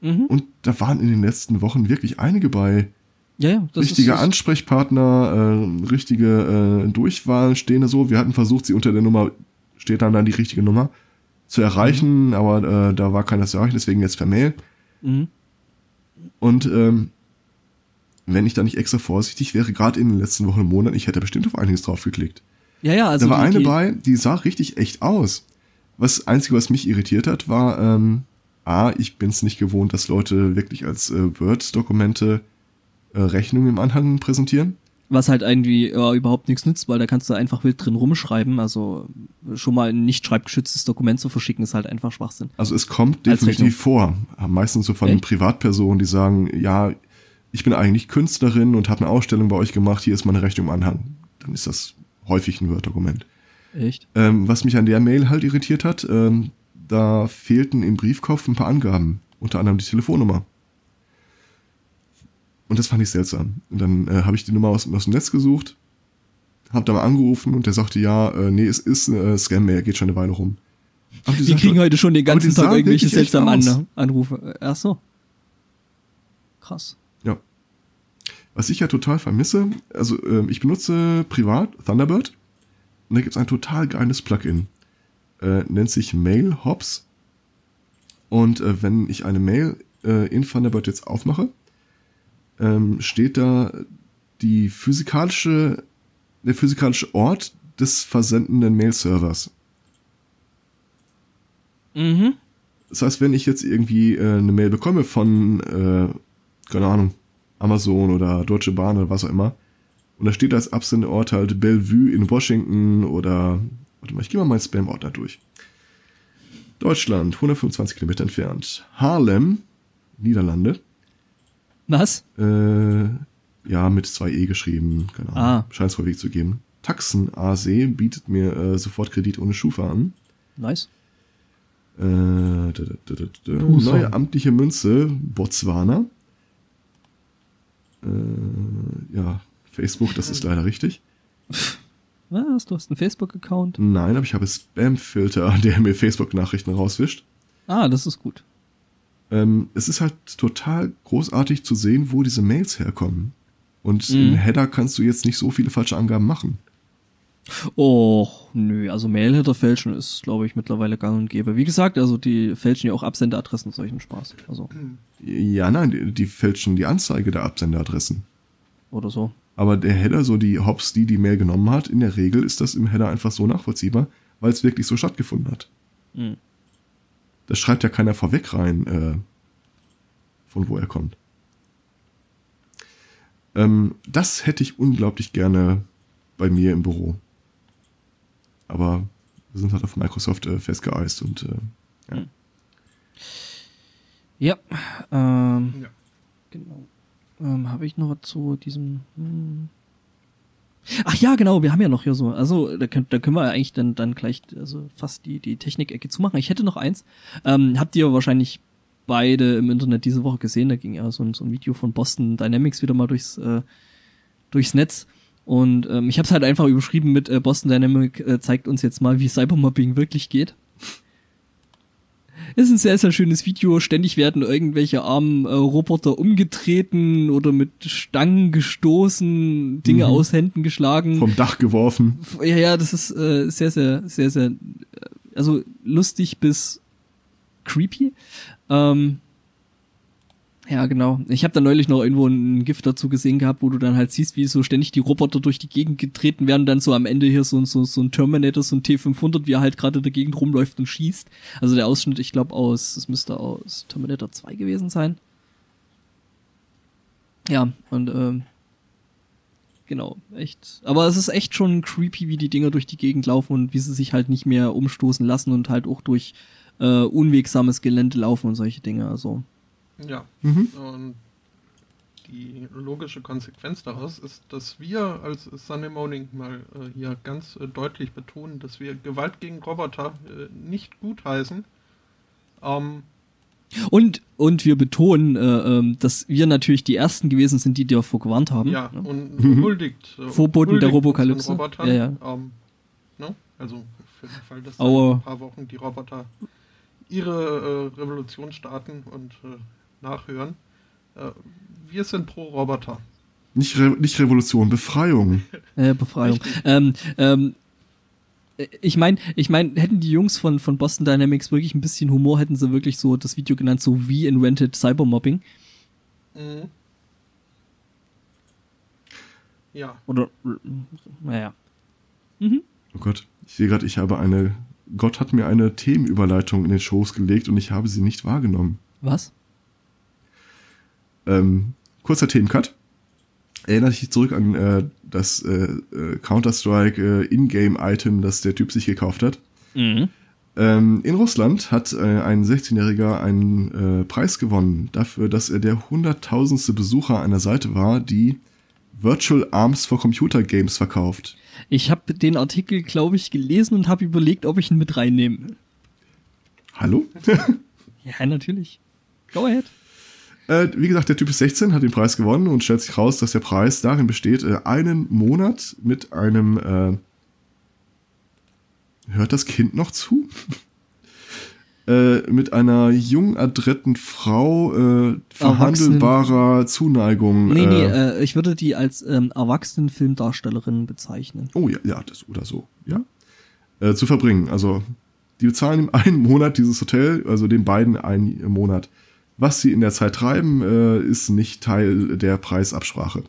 mhm. Und da waren in den letzten Wochen wirklich einige bei. Ja, ja, das richtige ist, Ansprechpartner, äh, richtige äh, Durchwahlen stehen da so. Wir hatten versucht, sie unter der Nummer, steht dann dann die richtige Nummer, zu erreichen, Mhm. aber äh, da war keiner zu erreichen, deswegen jetzt per Mail. Mhm. Und ähm, wenn ich da nicht extra vorsichtig wäre, gerade in den letzten Wochen und Monaten, ich hätte bestimmt auf einiges drauf geklickt. Ja, ja, also da war die, eine bei, die sah richtig echt aus. Was Einzige, was mich irritiert hat, war, ähm, A, ich bin es nicht gewohnt, dass Leute wirklich als äh, Word-Dokumente äh, Rechnungen im Anhang präsentieren. was halt irgendwie ja, überhaupt nichts nützt, weil da kannst du einfach wild drin rumschreiben. Also schon mal ein nicht schreibgeschütztes Dokument zu verschicken, ist halt einfach Schwachsinn. Also es kommt definitiv vor. Meistens so von Echt? Privatpersonen, die sagen, ja, ich bin eigentlich Künstlerin und habe eine Ausstellung bei euch gemacht, hier ist meine Rechnung im Anhang. Dann ist das häufig ein Word-Dokument. Echt? Ähm, was mich an der Mail halt irritiert hat, ähm, da fehlten im Briefkopf ein paar Angaben, unter anderem die Telefonnummer. Und das fand ich seltsam. Und dann äh, habe ich die Nummer aus, aus dem Netz gesucht, habe da mal angerufen und der sagte, ja, äh, nee, es ist äh, Scam-Mail, geht schon eine Weile rum. Aber die Die sagt kriegen heute schon den ganzen Tag irgendwelche seltsamen. An Anrufe. Ach so. Krass. Ja. Was ich ja total vermisse, also ähm, ich benutze privat Thunderbird Und da gibt es ein total geiles Plugin. Äh, nennt sich Mail Hops. Und äh, wenn ich eine Mail äh, in Thunderbird jetzt aufmache, ähm, steht da die physikalische, der physikalische Ort des versendenden Mail-Servers. Mhm. Das heißt, wenn ich jetzt irgendwie äh, eine Mail bekomme von, äh, keine Ahnung, Amazon oder Deutsche Bahn oder was auch immer, und da steht als Absendeort halt Bellevue in Washington oder, warte mal, ich gehe mal meinen Spam-Ordner durch. Deutschland, 125 Kilometer entfernt. Harlem, Niederlande. Was? Äh, ja, mit zwei E geschrieben, keine Ahnung. Ah. Scheint es Weg zu geben. Taxen ASE bietet mir äh, sofort Kredit ohne Schufa an. Nice. Äh, da, da, da, da, da. Tucson. Neue amtliche Münze, Botswana. Äh, ja, Facebook, das ist leider richtig. Was? Du hast einen Facebook-Account? Nein, aber ich habe Spam-Filter, der mir Facebook-Nachrichten rauswischt. Ah, das ist gut. Ähm, es ist halt total großartig zu sehen, wo diese Mails herkommen. Und Mhm. im Header kannst du jetzt nicht so viele falsche Angaben machen. Och, nö, also Mailheader fälschen ist, glaube ich, mittlerweile gang und gäbe. Wie gesagt, also die fälschen ja auch Absenderadressen und solchen Spaß. Also, Ja, nein, die, die fälschen die Anzeige der Absenderadressen. oder so. Aber der Header, so die Hops, die die Mail genommen hat, in der Regel ist das im Header einfach so nachvollziehbar, weil es wirklich so stattgefunden hat. Mhm. Das schreibt ja keiner vorweg rein, äh, von wo er kommt. Ähm, das hätte ich unglaublich gerne bei mir im Büro. Aber wir sind halt auf Microsoft äh, festgeeist und äh, ja. Ja, ähm, Ja. genau. Ähm, Habe ich noch was zu diesem. Hm. Ach ja, genau, wir haben ja noch hier so, also da, könnt, da können wir eigentlich dann, dann gleich also fast die, die Technik-Ecke zumachen. Ich hätte noch eins. Ähm, habt ihr wahrscheinlich beide im Internet diese Woche gesehen, da ging ja so ein, so ein Video von Boston Dynamics wieder mal durchs, äh, durchs Netz. Und ähm, ich habe es halt einfach überschrieben mit äh, Boston Dynamics äh, zeigt uns jetzt mal, wie Cybermobbing wirklich geht. Ist ein sehr, sehr schönes Video. Ständig werden irgendwelche armen äh, Roboter umgetreten oder mit Stangen gestoßen, Dinge Mhm. aus Händen geschlagen. vom Dach geworfen. Ja, ja, das ist äh, sehr, sehr, sehr, sehr, äh, also lustig bis creepy. Ähm, ja, genau. Ich habe da neulich noch irgendwo ein Gift dazu gesehen gehabt, wo du dann halt siehst, wie so ständig die Roboter durch die Gegend getreten werden, dann so am Ende hier so, so, so ein Terminator, so ein T500, wie er halt gerade in der Gegend rumläuft und schießt. Also der Ausschnitt, ich glaube aus, es müsste aus Terminator 2 gewesen sein. Ja, und ähm, genau, echt. Aber es ist echt schon creepy, wie die Dinger durch die Gegend laufen und wie sie sich halt nicht mehr umstoßen lassen und halt auch durch äh, unwegsames Gelände laufen und solche Dinge. Also, Ja. Mhm. Und die logische Konsequenz daraus ist, dass wir als Sunday Morning mal äh, hier ganz äh, deutlich betonen, dass wir Gewalt gegen Roboter äh, nicht gutheißen. Ähm, Und, und wir betonen, äh, ähm, dass wir natürlich die Ersten gewesen sind, die davor gewarnt haben. ja, ne? und Mhm. huldigt. Äh, Vorboten der Robokalypse. Ja, ja. Ähm, ne? Also für den Fall, dass in ein paar Wochen die Roboter ihre äh, Revolution starten und nachhören. Äh, wir sind pro Roboter. Nicht, Re nicht Revolution, Befreiung. Äh, Befreiung. Ähm, ähm, äh, ich meine, ich mein, hätten die Jungs von, von Boston Dynamics wirklich ein bisschen Humor, hätten sie wirklich so das Video genannt, so wie Invented Cybermobbing. Mhm. Ja, Oder, naja. Mhm. Oh Gott, ich sehe gerade, ich habe eine. Gott hat mir eine Themenüberleitung in den Shows gelegt und ich habe sie nicht wahrgenommen. Was? Ähm, kurzer Themencut. Erinnert dich zurück an äh, das äh, äh, Counter-Strike äh, Ingame-Item, das der Typ sich gekauft hat. Mhm. Ähm, in Russland hat äh, ein 16-Jähriger einen Preis gewonnen dafür, dass er der hunderttausendste Besucher einer Seite war, die Virtual Arms for Computer Games verkauft. Ich habe den Artikel, glaube ich, gelesen und habe überlegt, ob ich ihn mit reinnehme. Hallo? Ja, natürlich. Go ahead. Äh, wie gesagt, der Typ ist 16, hat den Preis gewonnen und stellt sich raus, dass der Preis darin besteht, äh, einen Monat mit einem. Äh, hört das Kind noch zu? äh, mit einer jung adretten Frau äh, verhandelbarer Zuneigung. Nee, nee, äh, äh, ich würde die als ähm, Erwachsenenfilmdarstellerin bezeichnen. oh ja, ja, das oder so, ja. Äh, zu verbringen. Also die bezahlen ihm einen Monat dieses Hotel, also den beiden einen Monat. Was sie in der Zeit treiben, äh, ist nicht Teil der Preisabsprache.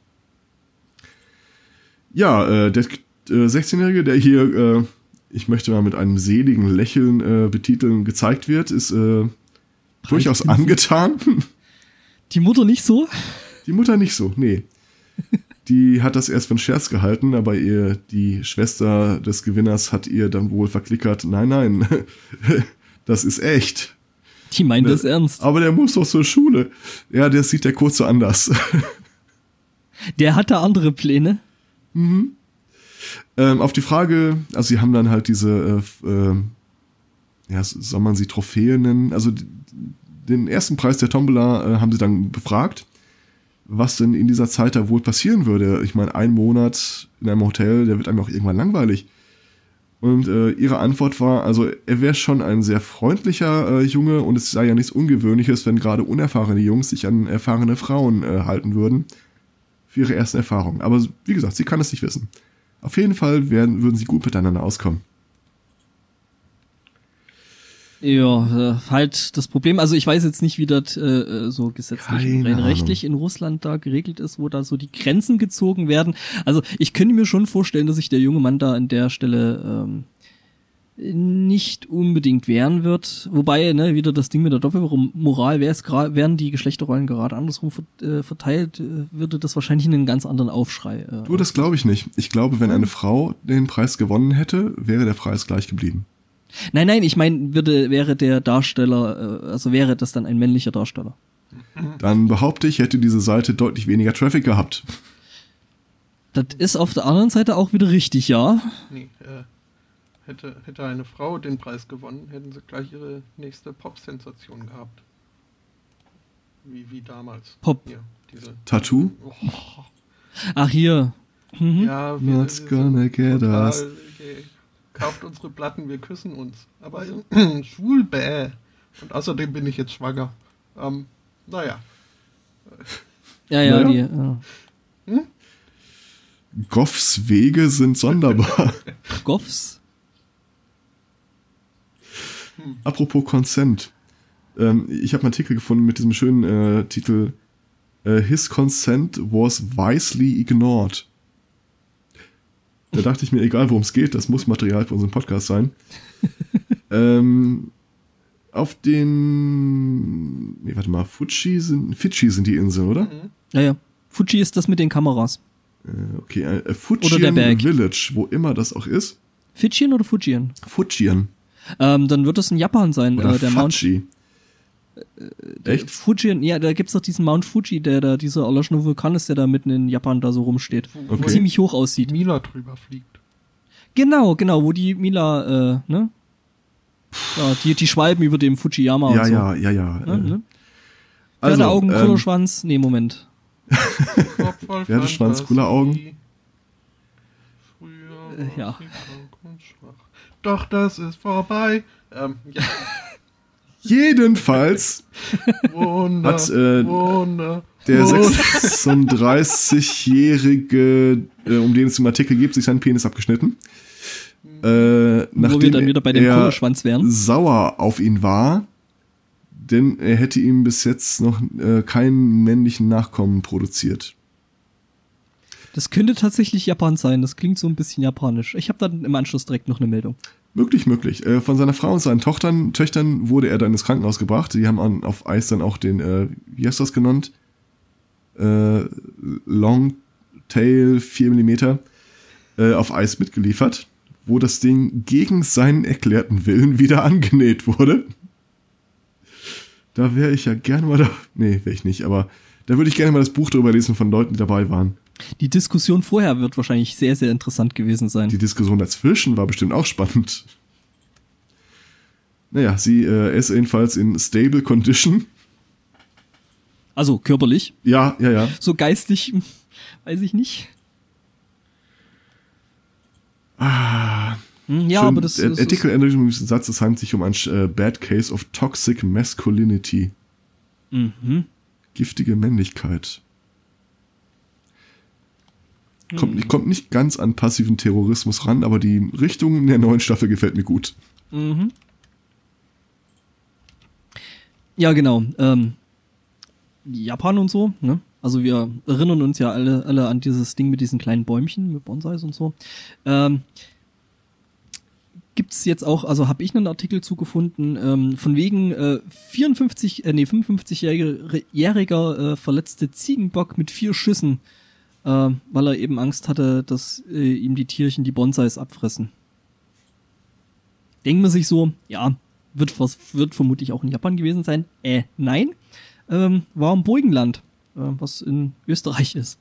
Ja, äh, der äh, 16-Jährige, der hier, äh, ich möchte mal mit einem seligen Lächeln äh, betiteln, gezeigt wird, ist äh, durchaus angetan. Die Mutter nicht so? Die Mutter nicht so, nee. Die hat das erst für einen Scherz gehalten, aber ihr, die Schwester des Gewinners hat ihr dann wohl verklickert, nein, nein, das ist echt. Die meint das ernst. Aber der muss doch zur Schule. Ja, der sieht der kurz so anders. Der hatte andere Pläne. ähm, auf die Frage, also sie haben dann halt diese, äh, äh, ja, soll man sie Trophäen nennen? Also den ersten Preis der Tombola äh, haben sie dann befragt, was denn in dieser Zeit da wohl passieren würde. Ich meine, ein Monat in einem Hotel, der wird einem auch irgendwann langweilig. Und äh, ihre Antwort war, also er wäre schon ein sehr freundlicher äh, Junge und es sei ja nichts Ungewöhnliches, wenn gerade unerfahrene Jungs sich an erfahrene Frauen äh, halten würden für ihre ersten Erfahrungen. Aber wie gesagt, sie kann es nicht wissen. Auf jeden Fall werden, würden sie gut miteinander auskommen. Ja, äh, halt das Problem. Also ich weiß jetzt nicht, wie das äh, äh, so gesetzlich rein rechtlich in Russland da geregelt ist, wo da so die Grenzen gezogen werden. Also ich könnte mir schon vorstellen, dass sich der junge Mann da an der Stelle ähm, nicht unbedingt wehren wird. Wobei, ne, wieder das Ding mit der Doppelmoral, wäre es gerade, wären die Geschlechterrollen gerade andersrum äh, verteilt, würde das wahrscheinlich einen ganz anderen Aufschrei. Äh, Du, das glaube ich nicht. Ich glaube, wenn eine Frau den Preis gewonnen hätte, wäre der Preis gleich geblieben. Nein, nein, ich meine, würde wäre der Darsteller, äh, also wäre das dann ein männlicher Darsteller. Dann behaupte ich, hätte diese Seite deutlich weniger Traffic gehabt. Das ist auf der anderen Seite auch wieder richtig, ja. Nee, äh, hätte, hätte eine Frau den Preis gewonnen, hätten sie gleich ihre nächste Pop-Sensation gehabt. Wie, wie damals. Pop. Hier, diese. Tattoo? Oh, Ach hier. Mhm. ja, wir sind gonna get total, us. Kauft unsere Platten, wir küssen uns. Aber schwul, bäh. Und außerdem bin ich jetzt schwanger. Ähm, naja. Ja, ja, Naja. die. Ja. Goffs Wege sind sonderbar. Goffs. Apropos Consent. Ähm, ich habe einen Artikel gefunden mit diesem schönen äh, Titel äh, His Consent was wisely ignored. Da dachte ich mir, egal worum es geht, das muss Material für unseren Podcast sein. ähm, auf den, nee, warte mal, Fuji sind, Fidschi sind die Inseln, oder? Ja, ja. Fuji ist das mit den Kameras. Äh, okay, äh, Oder der Fujian Berg. Village, wo immer das auch ist. Fijian oder Fujian? Fujian Ähm, dann wird das in Japan sein, oder äh, der Mount Fuji. Echt? Fujian. Ja, da gibt's doch diesen Mount Fuji, der da, dieser erloschene Vulkan ist, der da mitten in Japan da so rumsteht. Wo, Okay. Ziemlich hoch aussieht. Mila drüber fliegt. Genau, genau, wo die Mila, äh, ne? Ja, die, die Schwalben über dem Fujiyama Ja, und so. ja, ja, ja. Ne, äh, ne? Also, Pferdeaugen, ähm, Kullerschwanz. Nee, Moment. Pferdeschwanz, Fantasie. cooler Augen. Früher Äh, ja. Doch das ist vorbei. Ähm, ja, Jedenfalls Wunder, Hat, äh, Wunder. der Wunder. 36-Jährige, äh, um den es im Artikel geht, sich seinen Penis abgeschnitten. Äh, Wo wir nachdem dann wieder bei dem er Kullerschwanz wären. sauer auf ihn war, denn er hätte ihm bis jetzt noch äh, keinen männlichen Nachkommen produziert. Das könnte tatsächlich Japan sein. Das klingt so ein bisschen japanisch. Ich habe dann im Anschluss direkt noch eine Meldung. Möglich, möglich. Äh, von seiner Frau und seinen Tochtern, Töchtern wurde er dann ins Krankenhaus gebracht. Die haben an, auf Eis dann auch den, äh, wie hast du das genannt? Äh, Long Tail 4 mm äh, auf Eis mitgeliefert, wo das Ding gegen seinen erklärten Willen wieder angenäht wurde. Da wäre ich ja gerne mal da. Nee, wäre ich nicht, aber da würde ich gerne mal das Buch drüber lesen von Leuten, die dabei waren. Die Diskussion vorher wird wahrscheinlich sehr, sehr interessant gewesen sein. Die Diskussion dazwischen war bestimmt auch spannend. Naja, sie äh, ist jedenfalls in stable condition. Also körperlich. Ja, ja, ja. So geistig, weiß ich nicht. Ah, Hm, ja, Schön, aber das, der das Artikel ist, dem Satz, es handelt sich um ein äh, Bad Case of Toxic Masculinity. mhm. Giftige Männlichkeit. Kommt, nicht, kommt nicht ganz an passiven Terrorismus ran, aber die Richtung in der neuen Staffel gefällt mir gut. Mhm. Ja, genau. Ähm, Japan und so, ne? Also wir erinnern uns ja alle, alle an dieses Ding mit diesen kleinen Bäumchen, mit Bonsais und so. Ähm, gibt's jetzt auch, also habe ich einen Artikel zugefunden, ähm, von wegen äh, 54, äh, nee, 55-jähriger äh, verletzte Ziegenbock mit vier Schüssen, äh, weil er eben Angst hatte, dass äh, ihm die Tierchen die Bonsais abfressen. Denkt man sich so, ja, wird, wird vermutlich auch in Japan gewesen sein. Äh, nein. Ähm, war im Burgenland, äh, was in Österreich ist.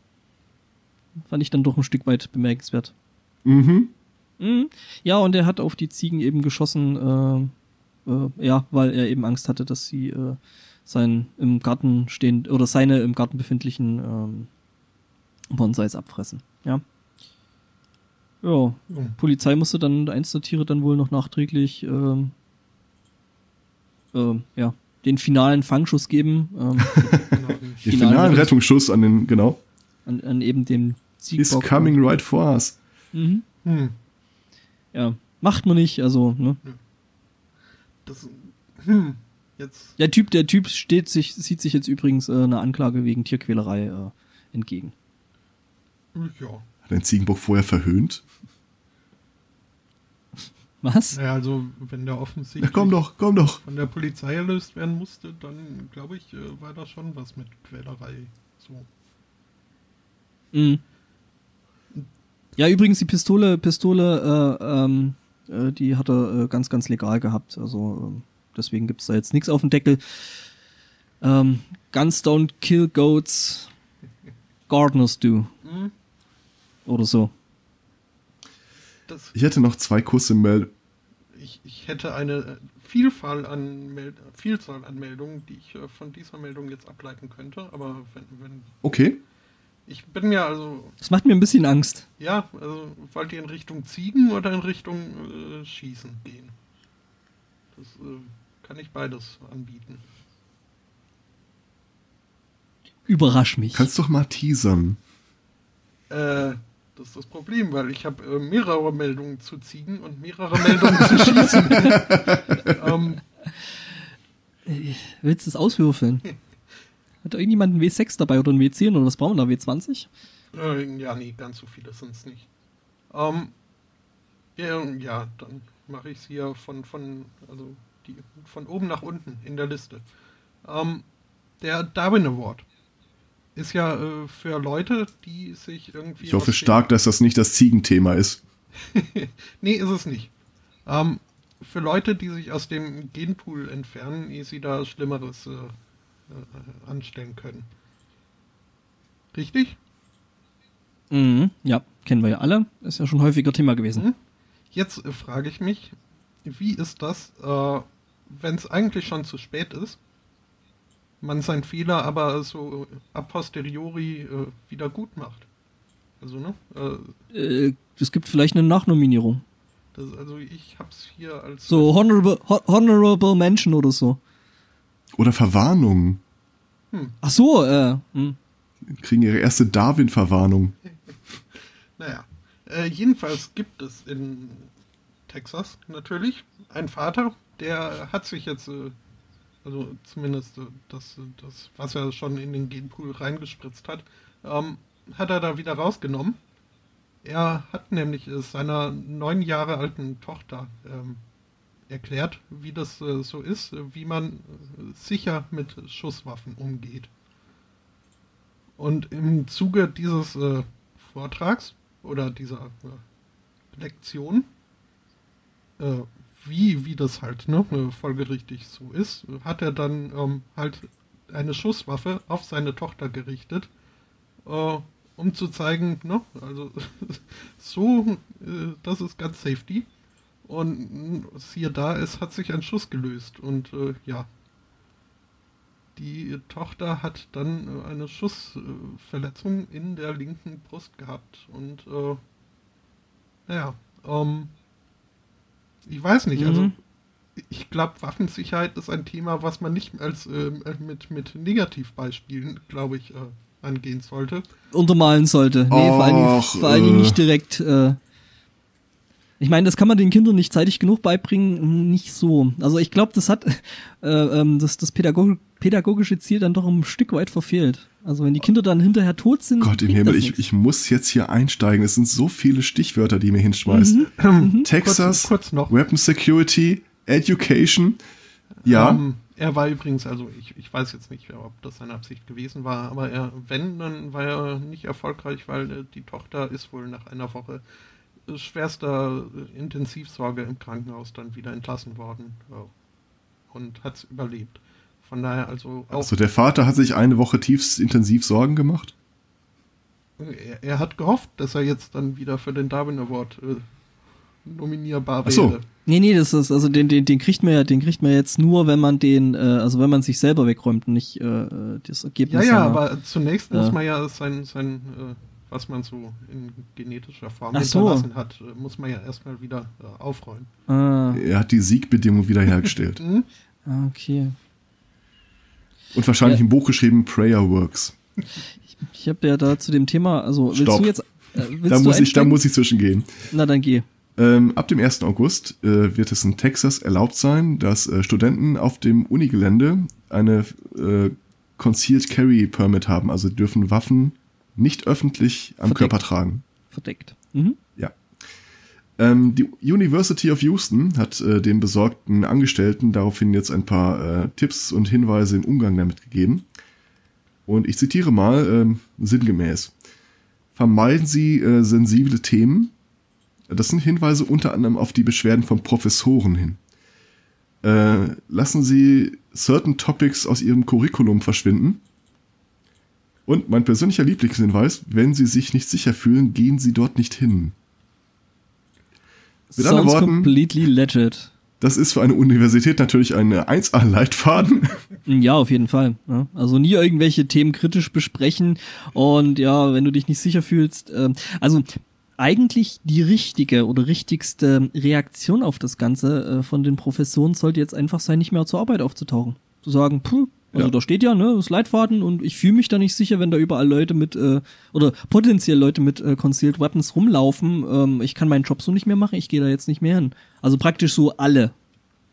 Fand ich dann doch ein Stück weit bemerkenswert. Mhm. Mhm. Ja, und er hat auf die Ziegen eben geschossen, äh, äh, ja, weil er eben Angst hatte, dass sie äh, sein im Garten stehen oder seine im Garten befindlichen ähm, Bonsais abfressen. Ja. Ja, Ja. Polizei musste dann eins der Tiere dann wohl noch nachträglich ähm, ähm, ja, den finalen Fangschuss geben ähm, Genau, die- Den Finalen finalen Rettungs- Rettungsschuss an den, genau. an, an eben dem He's Ziegbock. coming right for us. Mhm. Hm. Ja, macht man nicht, also, ne? Das, hm. Jetzt, Der Typ, der Typ steht sich, sieht sich jetzt übrigens äh, eine Anklage wegen Tierquälerei äh, entgegen. Ja. Hat ein Ziegenbock vorher verhöhnt? Was? Naja, also, wenn der Na offensichtlich komm doch, komm doch. von der Polizei erlöst werden musste, dann glaube ich, äh, war da schon was mit Quälerei. So. Mhm. Ja, übrigens die Pistole, Pistole, äh, ähm, äh, die hat er äh, ganz, ganz legal gehabt. Also ähm, deswegen gibt's da jetzt nichts auf dem Deckel. Ähm, Guns don't kill goats, gardeners do. Hm. Oder so. Das, Ich hätte noch zwei kurze Meldungen. ich, ich hätte eine Vielfalt an Meld Vielzahl an Meldungen, die ich äh, von dieser Meldung jetzt ableiten könnte, aber wenn, wenn Okay. ich bin ja also Das macht mir ein bisschen Angst. ja, also wollt ihr in Richtung Ziegen oder in Richtung äh, Schießen gehen? Das äh, kann ich beides anbieten. Überrasch mich. Kannst doch mal teasern. Äh, das ist das Problem, weil ich habe äh, mehrere Meldungen zu Ziegen und mehrere Meldungen zu Schießen. ähm, Willst du es auswürfeln? Hat da irgendjemand einen W6 dabei oder einen W10 oder was brauchen wir da? W20? äh, ja, nee, ganz so viele sind es nicht. Ähm, ja, ja, dann mache ich es hier von, von, also die, von oben nach unten in der Liste. Ähm, der Darwin Award ist ja äh, für Leute, die sich irgendwie. Ich hoffe stark, dass das nicht das Ziegenthema ist. nee, ist es nicht. Ähm, für Leute, die sich aus dem Genpool entfernen, ehe sie da Schlimmeres äh, äh, anstellen können. Richtig? Mhm. Ja, kennen wir ja alle. Ist ja schon häufiger Thema gewesen. Mhm. Jetzt äh, frage ich mich, wie ist das, äh, wenn es eigentlich schon zu spät ist, man seinen Fehler aber so a posteriori äh, wieder gut macht? Also, ne? Äh, Äh, es gibt vielleicht eine Nachnominierung. das, also ich hab's hier als So Honorable, Ho- Honorable Mention oder so. Oder Verwarnung. Ach so, äh, hm. Kriegen ihre erste Darwin-Verwarnung. Naja, äh, jedenfalls gibt es in Texas natürlich einen Vater, der hat sich jetzt, äh, also zumindest äh, das, äh, das, was er schon in den Genpool reingespritzt hat, ähm, hat er da wieder rausgenommen. Er hat nämlich äh, seiner neun Jahre alten Tochter ähm, erklärt, wie das äh, so ist, wie man sicher mit Schusswaffen umgeht. Und im Zuge dieses äh, Vortrags oder dieser äh, Lektion, wie, wie das halt ne, äh, folgerichtig so ist, hat er dann ähm, halt eine Schusswaffe auf seine Tochter gerichtet, äh, um zu zeigen, ne, also so, äh, das ist ganz safety. Und siehe da, es hat sich ein Schuss gelöst und äh, ja, die Tochter hat dann äh, eine Schussverletzung in der linken Brust gehabt und äh, naja, ähm, Ich weiß nicht, also Mhm. ich glaube, Waffensicherheit ist ein Thema, was man nicht als ähm, äh, mit, mit Negativbeispielen, glaube ich, äh, angehen sollte. untermalen sollte. Nee, vor allen Dingen, Och, vor allen Dingen äh. nicht direkt. Äh, ich meine, das kann man den Kindern nicht zeitig genug beibringen, nicht so. Also ich glaube, das hat äh, ähm, das, das Pädago pädagogische Ziel dann doch ein Stück weit verfehlt. Also wenn die Kinder dann hinterher tot sind, Gott im Himmel, ich, ich muss jetzt hier einsteigen. Es sind so viele Stichwörter, die mir hinschmeißt. Mhm. Texas, Kurz- kurz noch. Weapon Security, Education. Ja, Ähm, er war übrigens, also ich, ich weiß jetzt nicht, ob das seine Absicht gewesen war, aber er, wenn, dann war er nicht erfolgreich, weil äh, die Tochter ist wohl nach einer Woche äh, schwerster äh, Intensivsorge im Krankenhaus dann wieder entlassen worden und hat es überlebt. Von daher also auch, also der Vater hat sich eine Woche tiefst intensiv Sorgen gemacht. er, er hat gehofft, dass er jetzt dann wieder für den Darwin Award äh, nominierbar Ach so. wäre. Nee, nee, das ist, also den, den, den kriegt man ja, den kriegt man jetzt nur, wenn man den, äh, also wenn man sich selber wegräumt und nicht äh, das Ja, Ergebnis. ja, seiner- aber zunächst Ja. muss man ja sein, sein äh, was man so in genetischer Form Ach so. hinterlassen hat, äh, muss man ja erstmal wieder äh, aufräumen. Ah, Er hat die Siegbedingung wiederhergestellt. Hm? ah, okay. Und wahrscheinlich Ja. im Buch geschrieben Prayer Works. Ich habe ja da zu dem Thema, also willst Stopp. du jetzt, äh, willst Da muss, ich, da muss ich zwischengehen. Na dann geh. Ähm, ab dem 1. August äh, wird es in Texas erlaubt sein, dass äh, Studenten auf dem Unigelände eine äh, Concealed Carry Permit haben. Also dürfen Waffen nicht öffentlich am Verdeckt. Körper tragen. Verdeckt. Mhm. Ähm, die University of Houston hat äh, den besorgten Angestellten daraufhin jetzt ein paar äh, Tipps und Hinweise im Umgang damit gegeben. Und ich zitiere mal ähm, sinngemäß. Vermeiden Sie äh, sensible Themen. Das sind Hinweise unter anderem auf die Beschwerden von Professoren hin. Äh, lassen Sie certain Topics aus Ihrem Curriculum verschwinden. Und mein persönlicher Lieblingshinweis, wenn Sie sich nicht sicher fühlen, gehen Sie dort nicht hin. Mit anderen Sounds Worten- completely legit. Das ist für eine Universität natürlich ein 1A-Leitfaden. Ja, auf jeden Fall. Ja. Also nie irgendwelche Themen kritisch besprechen und ja, wenn du dich nicht sicher fühlst. Ähm, also eigentlich die richtige oder richtigste Reaktion auf das Ganze äh, von den Professoren sollte jetzt einfach sein, nicht mehr zur Arbeit aufzutauchen. Zu sagen, puh, also Ja. da steht ja, ne, das Leitfaden und ich fühle mich da nicht sicher, wenn da überall Leute mit äh, oder potenziell Leute mit äh, Concealed Weapons rumlaufen. Ähm, ich kann meinen Job so nicht mehr machen, ich gehe da jetzt nicht mehr hin. Also praktisch so alle.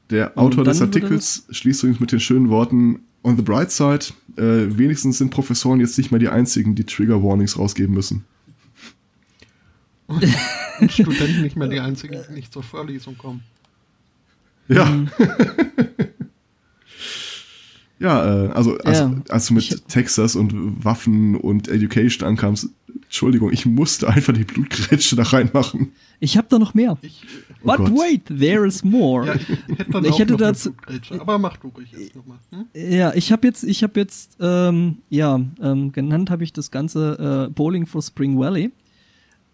Der Autor des Artikels schließt übrigens mit den schönen Worten, on the bright side, äh, wenigstens sind Professoren jetzt nicht mehr die einzigen, die Trigger Warnings rausgeben müssen. Und Studenten nicht mehr die einzigen, die nicht zur Vorlesung kommen. Ja. Ja, äh, also als, Ja. als du mit Ich- Texas und Waffen und Education ankamst, Entschuldigung, ich musste einfach die Blutgrätsche da reinmachen. Ich habe da noch mehr. Ich, Oh But Gott. wait, there is more. ja, ich hätte dann Ich auch hätte dazu- Blutgrätsche, aber mach du ruhig erst nochmal. Hm? Ja, ich habe jetzt, ich habe jetzt, ähm, ja, ähm, genannt habe ich das Ganze äh, Bowling for Spring Valley.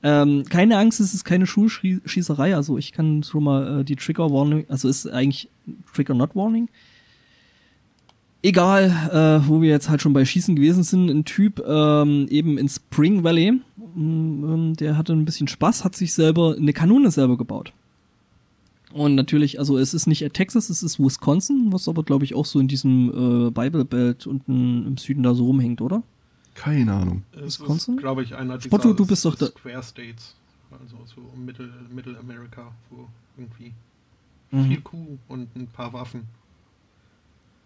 Ähm, keine Angst, es ist keine Schulschießerei, also ich kann schon mal äh, die Trigger Warning, also ist eigentlich Trigger Not Warning. Egal, äh, wo wir jetzt halt schon bei Schießen gewesen sind, ein Typ ähm, eben in Spring Valley, mm, ähm, der hatte ein bisschen Spaß, hat sich selber eine Kanone selber gebaut. Und natürlich, also es ist nicht Texas, es ist Wisconsin, was aber glaube ich auch so in diesem äh, Bible Belt unten im Süden da so rumhängt, oder? Keine Ahnung. Es Wisconsin? glaube ich, einer dieser Spotto, du bist doch da- Square States. Also so Mittel, Mittelamerika, wo irgendwie Mhm. viel Kuh und ein paar Waffen.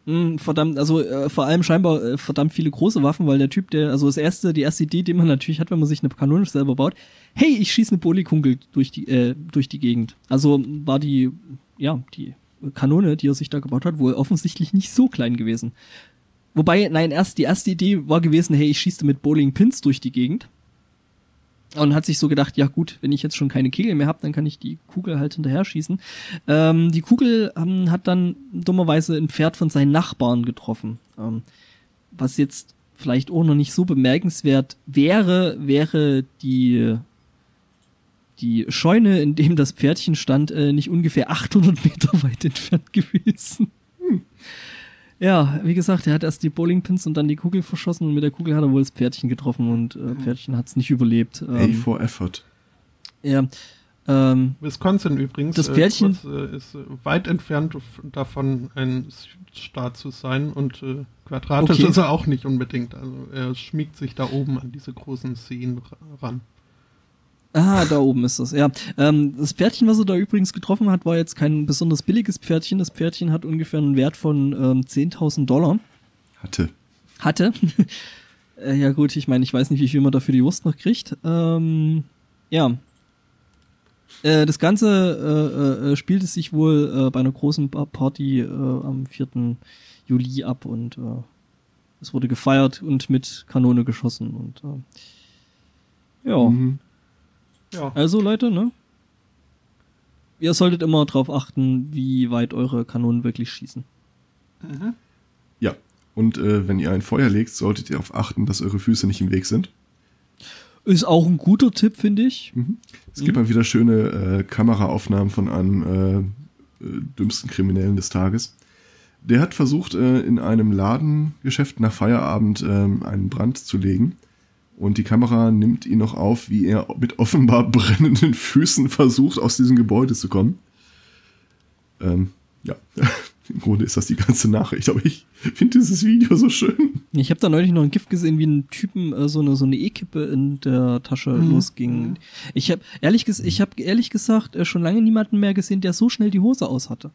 Mm, verdammt, also äh, vor allem scheinbar äh, verdammt viele große Waffen, weil der Typ, der, also das erste, die erste Idee, die man natürlich hat, wenn man sich eine Kanone selber baut, hey, ich schieße eine Polikugel durch die, äh, durch die Gegend. Also war die, ja, die Kanone, die er sich da gebaut hat, wohl offensichtlich nicht so klein gewesen. Wobei, nein, erst die erste Idee war gewesen, hey, ich schieße mit Bowling Pins durch die Gegend. Und hat sich so gedacht, ja gut, wenn ich jetzt schon keine Kegel mehr habe, dann kann ich die Kugel halt hinterher schießen. Ähm, die Kugel ähm, hat dann dummerweise ein Pferd von seinen Nachbarn getroffen. Ähm, was jetzt vielleicht auch noch nicht so bemerkenswert wäre, wäre die die Scheune, in dem das Pferdchen stand, äh, nicht ungefähr 800 Meter weit entfernt gewesen. Ja, wie gesagt, er hat erst die Bowlingpins und dann die Kugel verschossen und mit der Kugel hat er wohl das Pferdchen getroffen und äh, Pferdchen hat es nicht überlebt. A Ähm, for Effort. ja. Ähm, Wisconsin übrigens Das Pferdchen- äh, kurz, äh, ist äh, weit entfernt davon, ein Südstaat zu sein und äh, quadratisch Okay. ist er auch nicht unbedingt. Also er schmiegt sich da oben an diese großen Seen ra- ran. Ah, da oben ist das, ja. Ähm, das Pferdchen, was er da übrigens getroffen hat, war jetzt kein besonders billiges Pferdchen. Das Pferdchen hat ungefähr einen Wert von ähm, 10.000 Dollar. Hatte. Hatte. äh, ja gut, ich meine, ich weiß nicht, wie viel man dafür die Wurst noch kriegt. Ähm, ja. Äh, das Ganze äh, äh, spielte sich wohl äh, bei einer großen Pa- Party äh, am 4. Juli ab und äh, es wurde gefeiert und mit Kanone geschossen und äh, ja. Mhm. Ja, Also Leute, ne? Ihr solltet immer darauf achten, wie weit eure Kanonen wirklich schießen. mhm. Ja. Und äh, wenn ihr ein Feuer legt, solltet ihr darauf achten, dass eure Füße nicht im Weg sind. Ist auch ein guter Tipp, finde ich. Mhm. Es gibt mal wieder schöne äh, Kameraaufnahmen von einem äh, äh, dümmsten Kriminellen des Tages. Der hat versucht, äh, in einem Ladengeschäft nach Feierabend ähm, einen Brand zu legen. Und die Kamera nimmt ihn noch auf, wie er mit offenbar brennenden Füßen versucht, aus diesem Gebäude zu kommen. Ähm, ja, im Grunde ist das die ganze Nachricht. Aber ich finde dieses Video so schön. Ich habe da neulich noch ein Gift gesehen, wie ein Typen äh, so eine so eine E-Kippe in der Tasche Mhm. losging. Ich habe ehrlich ges ich habe ehrlich gesagt äh, schon lange niemanden mehr gesehen, der so schnell die Hose aus hatte.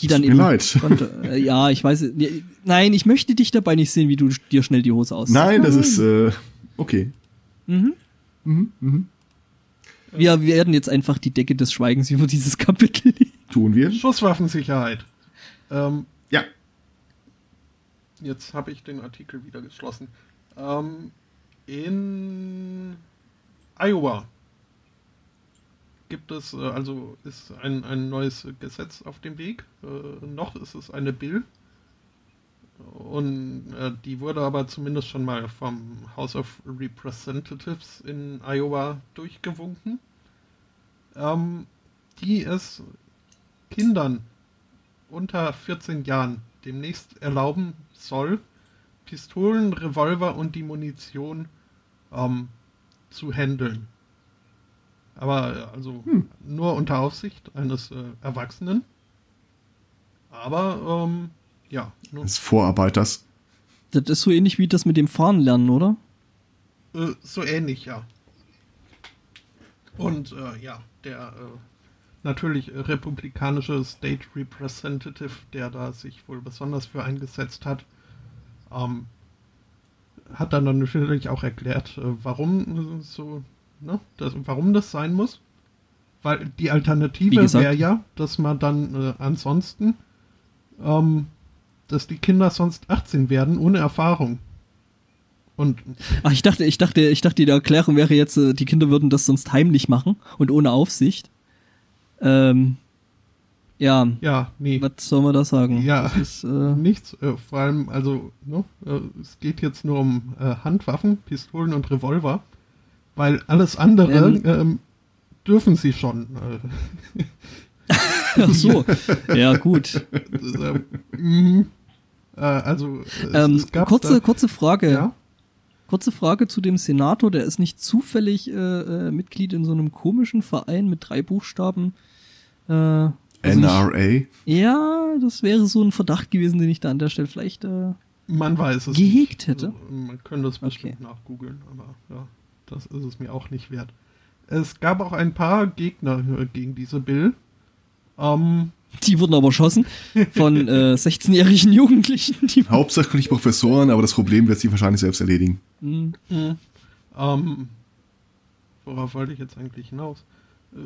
Die dann Tut mir leid. konnte. Äh, ja, ich weiß. Nein, ich möchte dich dabei nicht sehen, wie du dir schnell die Hose aus. Nein, das ist äh, okay. Mhm. Mhm, mhm. Wir werden jetzt einfach die Decke des Schweigens über dieses Kapitel legen. Tun wir. Schusswaffensicherheit. Ähm, Ja. Jetzt habe ich den Artikel wieder geschlossen. Ähm, in Iowa gibt es, äh, also ist ein, ein neues Gesetz auf dem Weg. Äh, noch ist es eine Bill. Und äh, die wurde aber zumindest schon mal vom House of Representatives in Iowa durchgewunken. Ähm, die es Kindern unter 14 Jahren demnächst erlauben soll, Pistolen, Revolver und die Munition ähm, zu handeln. Aber also Hm. nur unter Aufsicht eines äh, Erwachsenen. Aber ähm, ja, nur, Des Vorarbeiters. Das ist so ähnlich wie das mit dem Fahren lernen, oder? äh, so ähnlich, ja. Und äh, ja, der äh, natürlich republikanische State Representative, der da sich wohl besonders für eingesetzt hat, ähm, hat dann natürlich auch erklärt, äh, warum äh, so, ne, das, warum das sein muss. Weil die Alternative wäre ja, dass man dann äh, ansonsten, ähm, dass die Kinder sonst 18 werden ohne Erfahrung. Und Ach, ich dachte, ich dachte, ich dachte, die Erklärung wäre jetzt, äh, die Kinder würden das sonst heimlich machen und ohne Aufsicht. Ähm, ja, ja, nee. was soll man da sagen? Ja. Ist, äh, Nichts, äh, vor allem, also, ne, äh, es geht jetzt nur um äh, Handwaffen, Pistolen und Revolver, weil alles andere Ähm. ähm, dürfen sie schon. Ach so. ja, gut. das, äh, mhm. äh, also, es, Ähm, kurze, da, kurze Frage. ja, Kurze Frage zu dem Senator, der ist nicht zufällig äh, äh, Mitglied in so einem komischen Verein mit drei Buchstaben. Äh, also nicht- NRA. ja, das wäre so ein Verdacht gewesen, den ich da an der Stelle vielleicht. Äh, man weiß es Gehegt nicht. hätte? Also, man könnte es bestimmt Okay. nachgoogeln, aber ja, das ist es mir auch nicht wert. Es gab auch ein paar Gegner äh, gegen diese Bill. Ähm, die wurden aber erschossen von äh, 16-jährigen Jugendlichen. Die, Hauptsächlich Professoren, aber das Problem wird sie wahrscheinlich selbst erledigen. Hm. Ähm, worauf wollte ich jetzt eigentlich hinaus? Äh,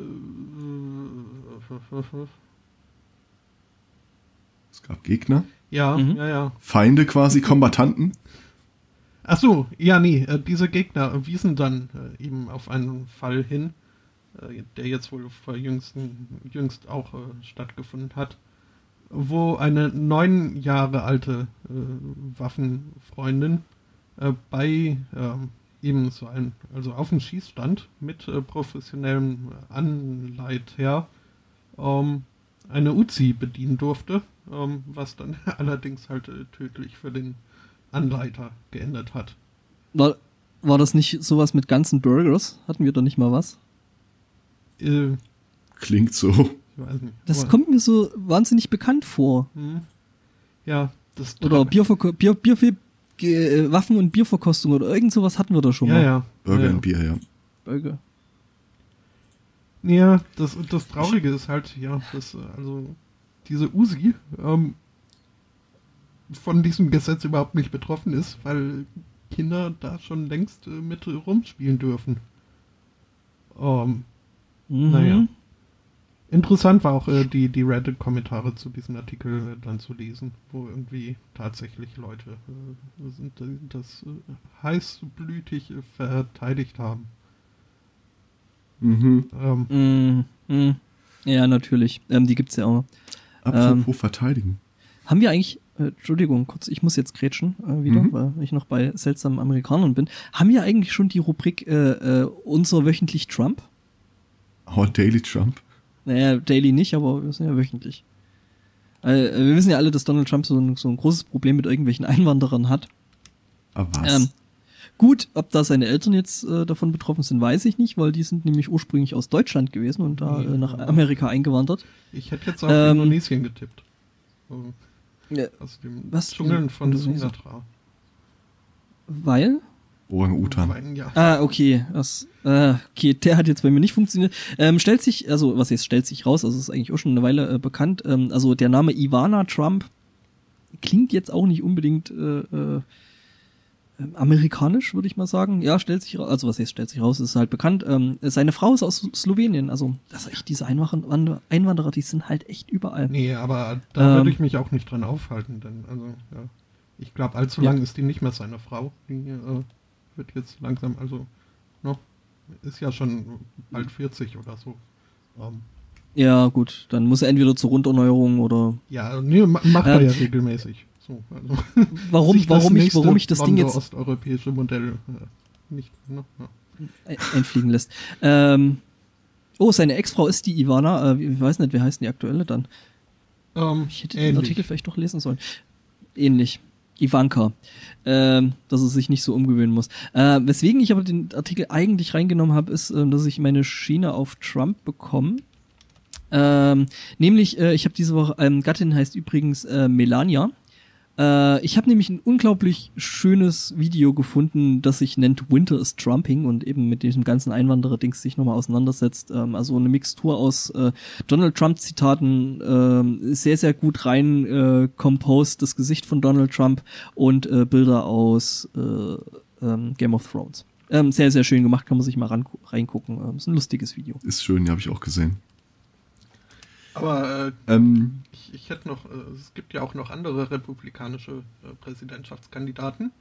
Es gab Gegner, Ja, Mhm. ja, ja. Feinde quasi, Kombattanten. Ach so, ja, nee, äh, diese Gegner wiesen dann äh, eben auf einen Fall hin, äh, der jetzt wohl vor jüngsten, jüngst auch äh, stattgefunden hat, wo eine neun Jahre alte äh, Waffenfreundin äh, bei ähm, eben so ein, also auf dem Schießstand mit äh, professionellem Anleiter ähm, eine Uzi bedienen durfte, ähm, was dann allerdings halt äh, tödlich für den Anleiter geendet hat. War, war das nicht sowas mit ganzen Burgers? Hatten wir da nicht mal was? Äh, Klingt so. ich weiß nicht. Das aber- kommt mir so wahnsinnig bekannt vor. Hm. Ja, das Oder Bierverko Bier, Bier, Bier, äh, Waffen- und Bierverkostung oder irgend sowas hatten wir da schon Ja, mal. ja. Burger ja, und Bier, ja. Burger. Ja, das, das Traurige ist halt, ja, dass äh, also diese Usi ähm, von diesem Gesetz überhaupt nicht betroffen ist, weil Kinder da schon längst äh, mit rumspielen dürfen. Ähm, Mhm. Naja. interessant war auch äh, die, die Reddit-Kommentare zu diesem Artikel äh, dann zu lesen, wo irgendwie tatsächlich Leute äh, sind, das äh, heißblütig äh, verteidigt haben. Mhm. Ähm, Mhm. Mhm. Ja, natürlich. Ähm, die gibt's ja auch. Apropos verteidigen. Haben wir eigentlich, äh, Entschuldigung, kurz, ich muss jetzt grätschen äh, wieder, Mhm. weil ich noch bei seltsamen Amerikanern bin. Haben wir eigentlich schon die Rubrik äh, äh, unser wöchentlich Trump? Our Daily Trump. Naja, daily nicht, aber wir sind ja wöchentlich. Äh, wir wissen ja alle, dass Donald Trump so ein, so ein großes Problem mit irgendwelchen Einwanderern hat. Aber was? Ähm, gut, ob da seine Eltern jetzt äh, davon betroffen sind, weiß ich nicht, weil die sind nämlich ursprünglich aus Deutschland gewesen und da äh, nach Amerika eingewandert. Ich hätte jetzt auf Ähm, Indonesien getippt. So, Ja, aus dem Was? Dschungeln von? Sumatra. weil? Orang-Utan. Ja. Ah, okay. Das, äh, okay, der hat jetzt bei mir nicht funktioniert. Ähm, stellt sich, also was jetzt stellt sich raus, also ist eigentlich auch schon eine Weile äh, bekannt. Ähm, also der Name Ivana Trump klingt jetzt auch nicht unbedingt äh, äh, amerikanisch, würde ich mal sagen. Ja, stellt sich raus, also was jetzt stellt sich raus, ist halt bekannt. Ähm, seine Frau ist aus Slowenien, also das ist echt diese Einwander- Einwanderer, die sind halt echt überall. Nee, aber da Ähm, würde ich mich auch nicht dran aufhalten, denn also, ja. Ich glaube, allzu Ja. lang ist die nicht mehr seine Frau. Die äh, wird jetzt langsam, also noch, ist ja schon bald 40 oder so. Ähm, Ja, gut, dann muss er entweder zur Runderneuerung oder ja, nee, ma- macht er Ähm, ja regelmäßig. So, also, warum, warum ich, warum ich das Ding jetzt osteuropäische Modell äh, nicht, ne, ja. ein- einfliegen lässt. Ähm, oh, seine Ex-Frau ist die Ivana. Äh, ich weiß nicht, wer heißt die aktuelle dann? Ähm, Ich hätte den ähnlich. Artikel vielleicht doch lesen sollen. Ähnlich. Ivanka. Ähm, dass er sich nicht so umgewöhnen muss. Äh, weswegen ich aber den Artikel eigentlich reingenommen habe, ist, ähm, dass ich meine Schiene auf Trump bekomme. Ähm, nämlich, äh, ich habe diese Woche, ähm, Gattin heißt übrigens äh, Melania. Äh, ich habe nämlich ein unglaublich schönes Video gefunden, das sich nennt Winter is Trumping und eben mit diesem ganzen Einwanderer-Dings sich nochmal auseinandersetzt. Ähm, also eine Mixtur aus äh, Donald Trump-Zitaten, ähm, sehr, sehr gut rein äh, composed, das Gesicht von Donald Trump und äh, Bilder aus äh, ähm, Game of Thrones. Ähm, sehr, sehr schön gemacht, kann man sich mal ran, reingucken. Ähm, ist ein lustiges Video. Ist schön, ja, habe ich auch gesehen. Aber äh, Ähm, ich, ich hätte noch, äh, es gibt ja auch noch andere republikanische äh, Präsidentschaftskandidaten.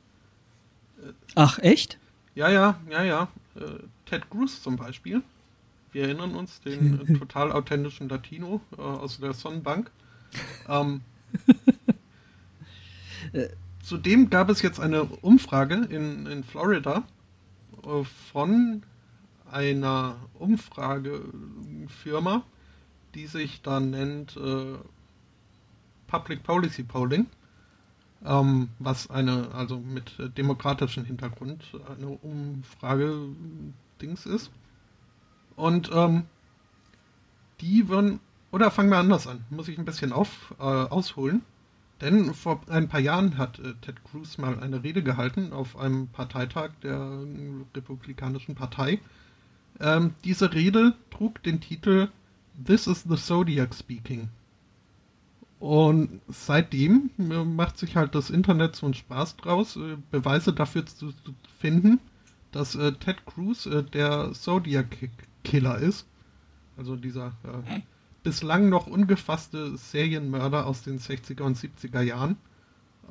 Ach, echt? Ja, ja, ja, ja. Äh, Ted Cruz zum Beispiel. Wir erinnern uns, den äh, total authentischen Latino äh, aus der Sonnenbank. Ähm, zudem gab es jetzt eine Umfrage in, in Florida äh, von einer Umfragefirma, die sich da nennt äh, Public Policy Polling, ähm, was eine, also mit äh, demokratischem Hintergrund, eine Umfrage-Dings ist. Und ähm, die würden, oder fangen wir anders an, muss ich ein bisschen auf, äh, ausholen. Denn vor ein paar Jahren hat äh, Ted Cruz mal eine Rede gehalten auf einem Parteitag der Republikanischen Partei. Ähm, diese Rede trug den Titel This is the Zodiac Speaking. Und seitdem äh, macht sich halt das Internet so einen Spaß draus, äh, Beweise dafür zu, finden, dass äh, Ted Cruz äh, der Zodiac Killer ist. Also dieser äh, bislang noch ungefasste Serienmörder aus den 60er und 70er Jahren.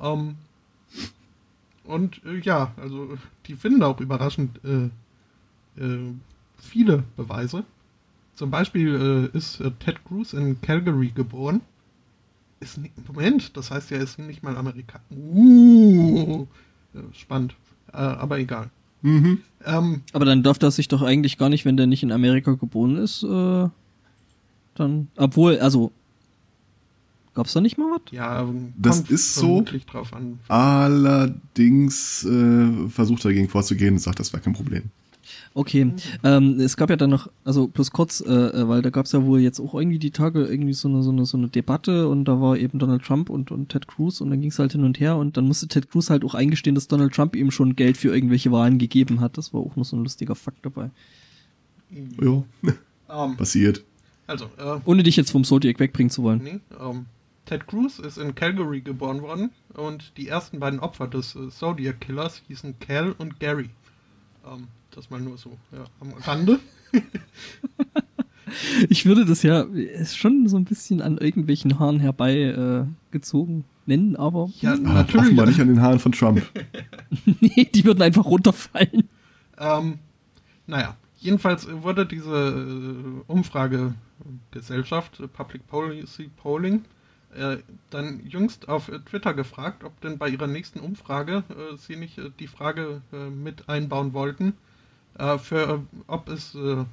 Ähm, und äh, ja, also die finden auch überraschend viele Beweise. Zum Beispiel äh, ist äh, Ted Cruz in Calgary geboren. Ist nicht, Moment, das heißt, er ist nicht mal Amerikaner. Uh, spannend. Äh, aber egal. mhm. Ähm, Aber dann darf das sich doch eigentlich gar nicht, wenn der nicht in Amerika geboren ist, äh, dann, obwohl, also, gab's da nicht mal was? ja, Das ist so. vermutlich drauf an. Allerdings äh, versucht er dagegen vorzugehen und sagt, das wäre kein Problem. Okay, ähm, es gab ja dann noch, also bloß kurz, äh, äh, weil da gab es ja wohl jetzt auch irgendwie die Tage irgendwie so eine, so eine, so eine Debatte und da war eben Donald Trump und, und Ted Cruz und dann ging es halt hin und her und dann musste Ted Cruz halt auch eingestehen, dass Donald Trump ihm schon Geld für irgendwelche Wahlen gegeben hat. Das war auch noch so ein lustiger Fakt dabei. Ja, Ähm, passiert. also, äh, Ohne dich jetzt vom Zodiac wegbringen zu wollen. nee, ähm, Ted Cruz ist in Calgary geboren worden und die ersten beiden Opfer des äh, Zodiac Killers hießen Cal und Gary. Ähm, das mal nur so ja, am Rande. Ich würde das ja ist schon so ein bisschen an irgendwelchen Haaren herbei äh, gezogen nennen, aber Ja, Ah, natürlich. offenbar nicht an den Haaren von Trump. nee, die würden einfach runterfallen. Ähm, naja, jedenfalls wurde diese äh, Umfragegesellschaft, äh, Public Policy Polling, äh, dann jüngst auf äh, Twitter gefragt, ob denn bei ihrer nächsten Umfrage äh, sie nicht äh, die Frage äh, mit einbauen wollten, äh, für äh, ob es äh,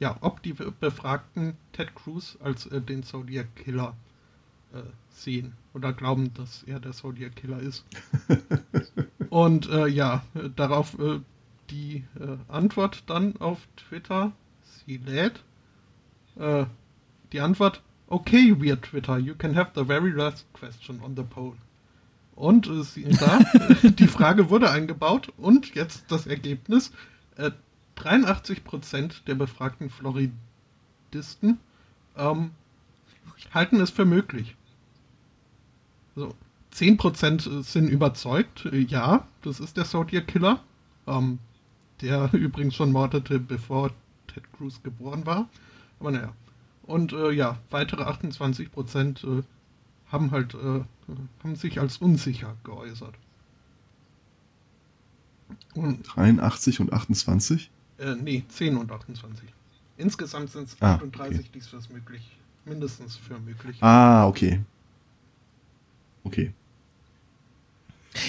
ja, ob die Be- Befragten Ted Cruz als äh, den Zodiac Killer äh, sehen oder glauben, dass er der Zodiac Killer ist. Und äh, ja, darauf die Antwort dann auf Twitter, sie lädt. Die Antwort, okay, weird Twitter, you can have the very last question on the poll. Und äh, sie, da, die Frage wurde eingebaut und jetzt das Ergebnis. Äh, 83% der befragten Floridisten ähm, halten es für möglich. So, 10% sind überzeugt, äh, ja, das ist der Zodiac Killer, ähm, der übrigens schon mordete, bevor Ted Cruz geboren war. Aber naja. Und äh, ja, weitere 28% äh, haben halt äh, haben sich als unsicher geäußert. Und, 83 und 28? äh, nee, 10 und 28. Insgesamt sind es Ah, 38, okay. die es für möglich, mindestens für möglich. Ah, okay. Okay.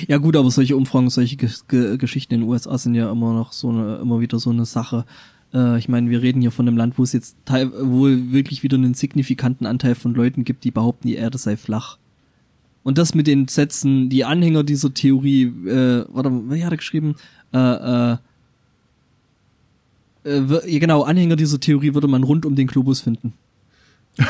Ja gut, aber solche Umfragen, solche Ge Ge Geschichten in den USA sind ja immer noch so eine, immer wieder so eine Sache. Äh, ich meine, wir reden hier von einem Land, wo es jetzt teil wohl wirklich wieder einen signifikanten Anteil von Leuten gibt, die behaupten, die Erde sei flach. Und das mit den Sätzen, die Anhänger dieser Theorie, äh, warte mal, wie hat er geschrieben? Äh, äh, äh, genau, Anhänger dieser Theorie würde man rund um den Globus finden.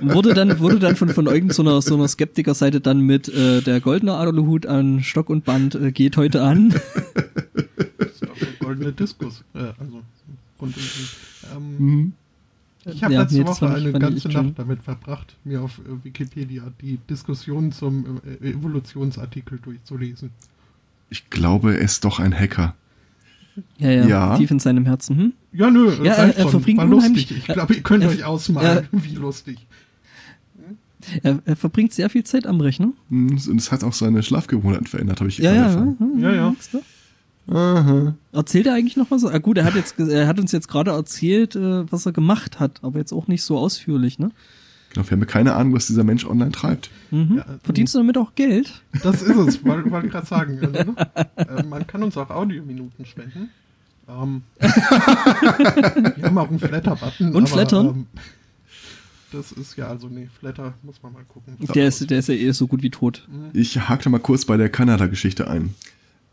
wurde dann wurde dann von von irgendeiner so einer Skeptikerseite dann mit äh, der goldene Aluhut an Stock und Band äh, geht heute an. Das ist doch der goldene Diskus. Äh, also, rund um den, ähm, Mhm. Ich habe Ja, letzte Woche eine ganze. Nacht damit verbracht, mir auf äh, Wikipedia die Diskussion zum äh, Evolutionsartikel durchzulesen. Ich glaube, er ist doch ein Hacker. Ja, ja, Ja. tief in seinem Herzen. Hm? Ja, nö, Ja, er- er verbringt war lustig. Ich glaube, ihr könnt er- euch ausmalen, wie lustig. Er, er verbringt sehr viel Zeit am Rechner. Und es hat auch seine Schlafgewohnheiten verändert, habe ich Ja, gerade ja, erfahren. Ja, ja. Aha. Erzählt er eigentlich noch was? Ah, gut, er hat jetzt, er hat uns jetzt gerade erzählt, äh, was er gemacht hat, aber jetzt auch nicht so ausführlich, ne? Genau, wir haben ja keine Ahnung, was dieser Mensch online treibt. Mhm. Ja, Verdienst du damit auch Geld? Das ist es, wollte ich gerade sagen. Also, ne? äh, man kann uns auch Audiominuten spenden. Ähm, wir haben auch einen Flatter-Button. Und aber, Flattern? Ähm, das ist ja, also nee, Flatter muss man mal gucken. Der ist, der ist ja eh so gut wie tot. Ich hake da mal kurz bei der Kanada-Geschichte ein.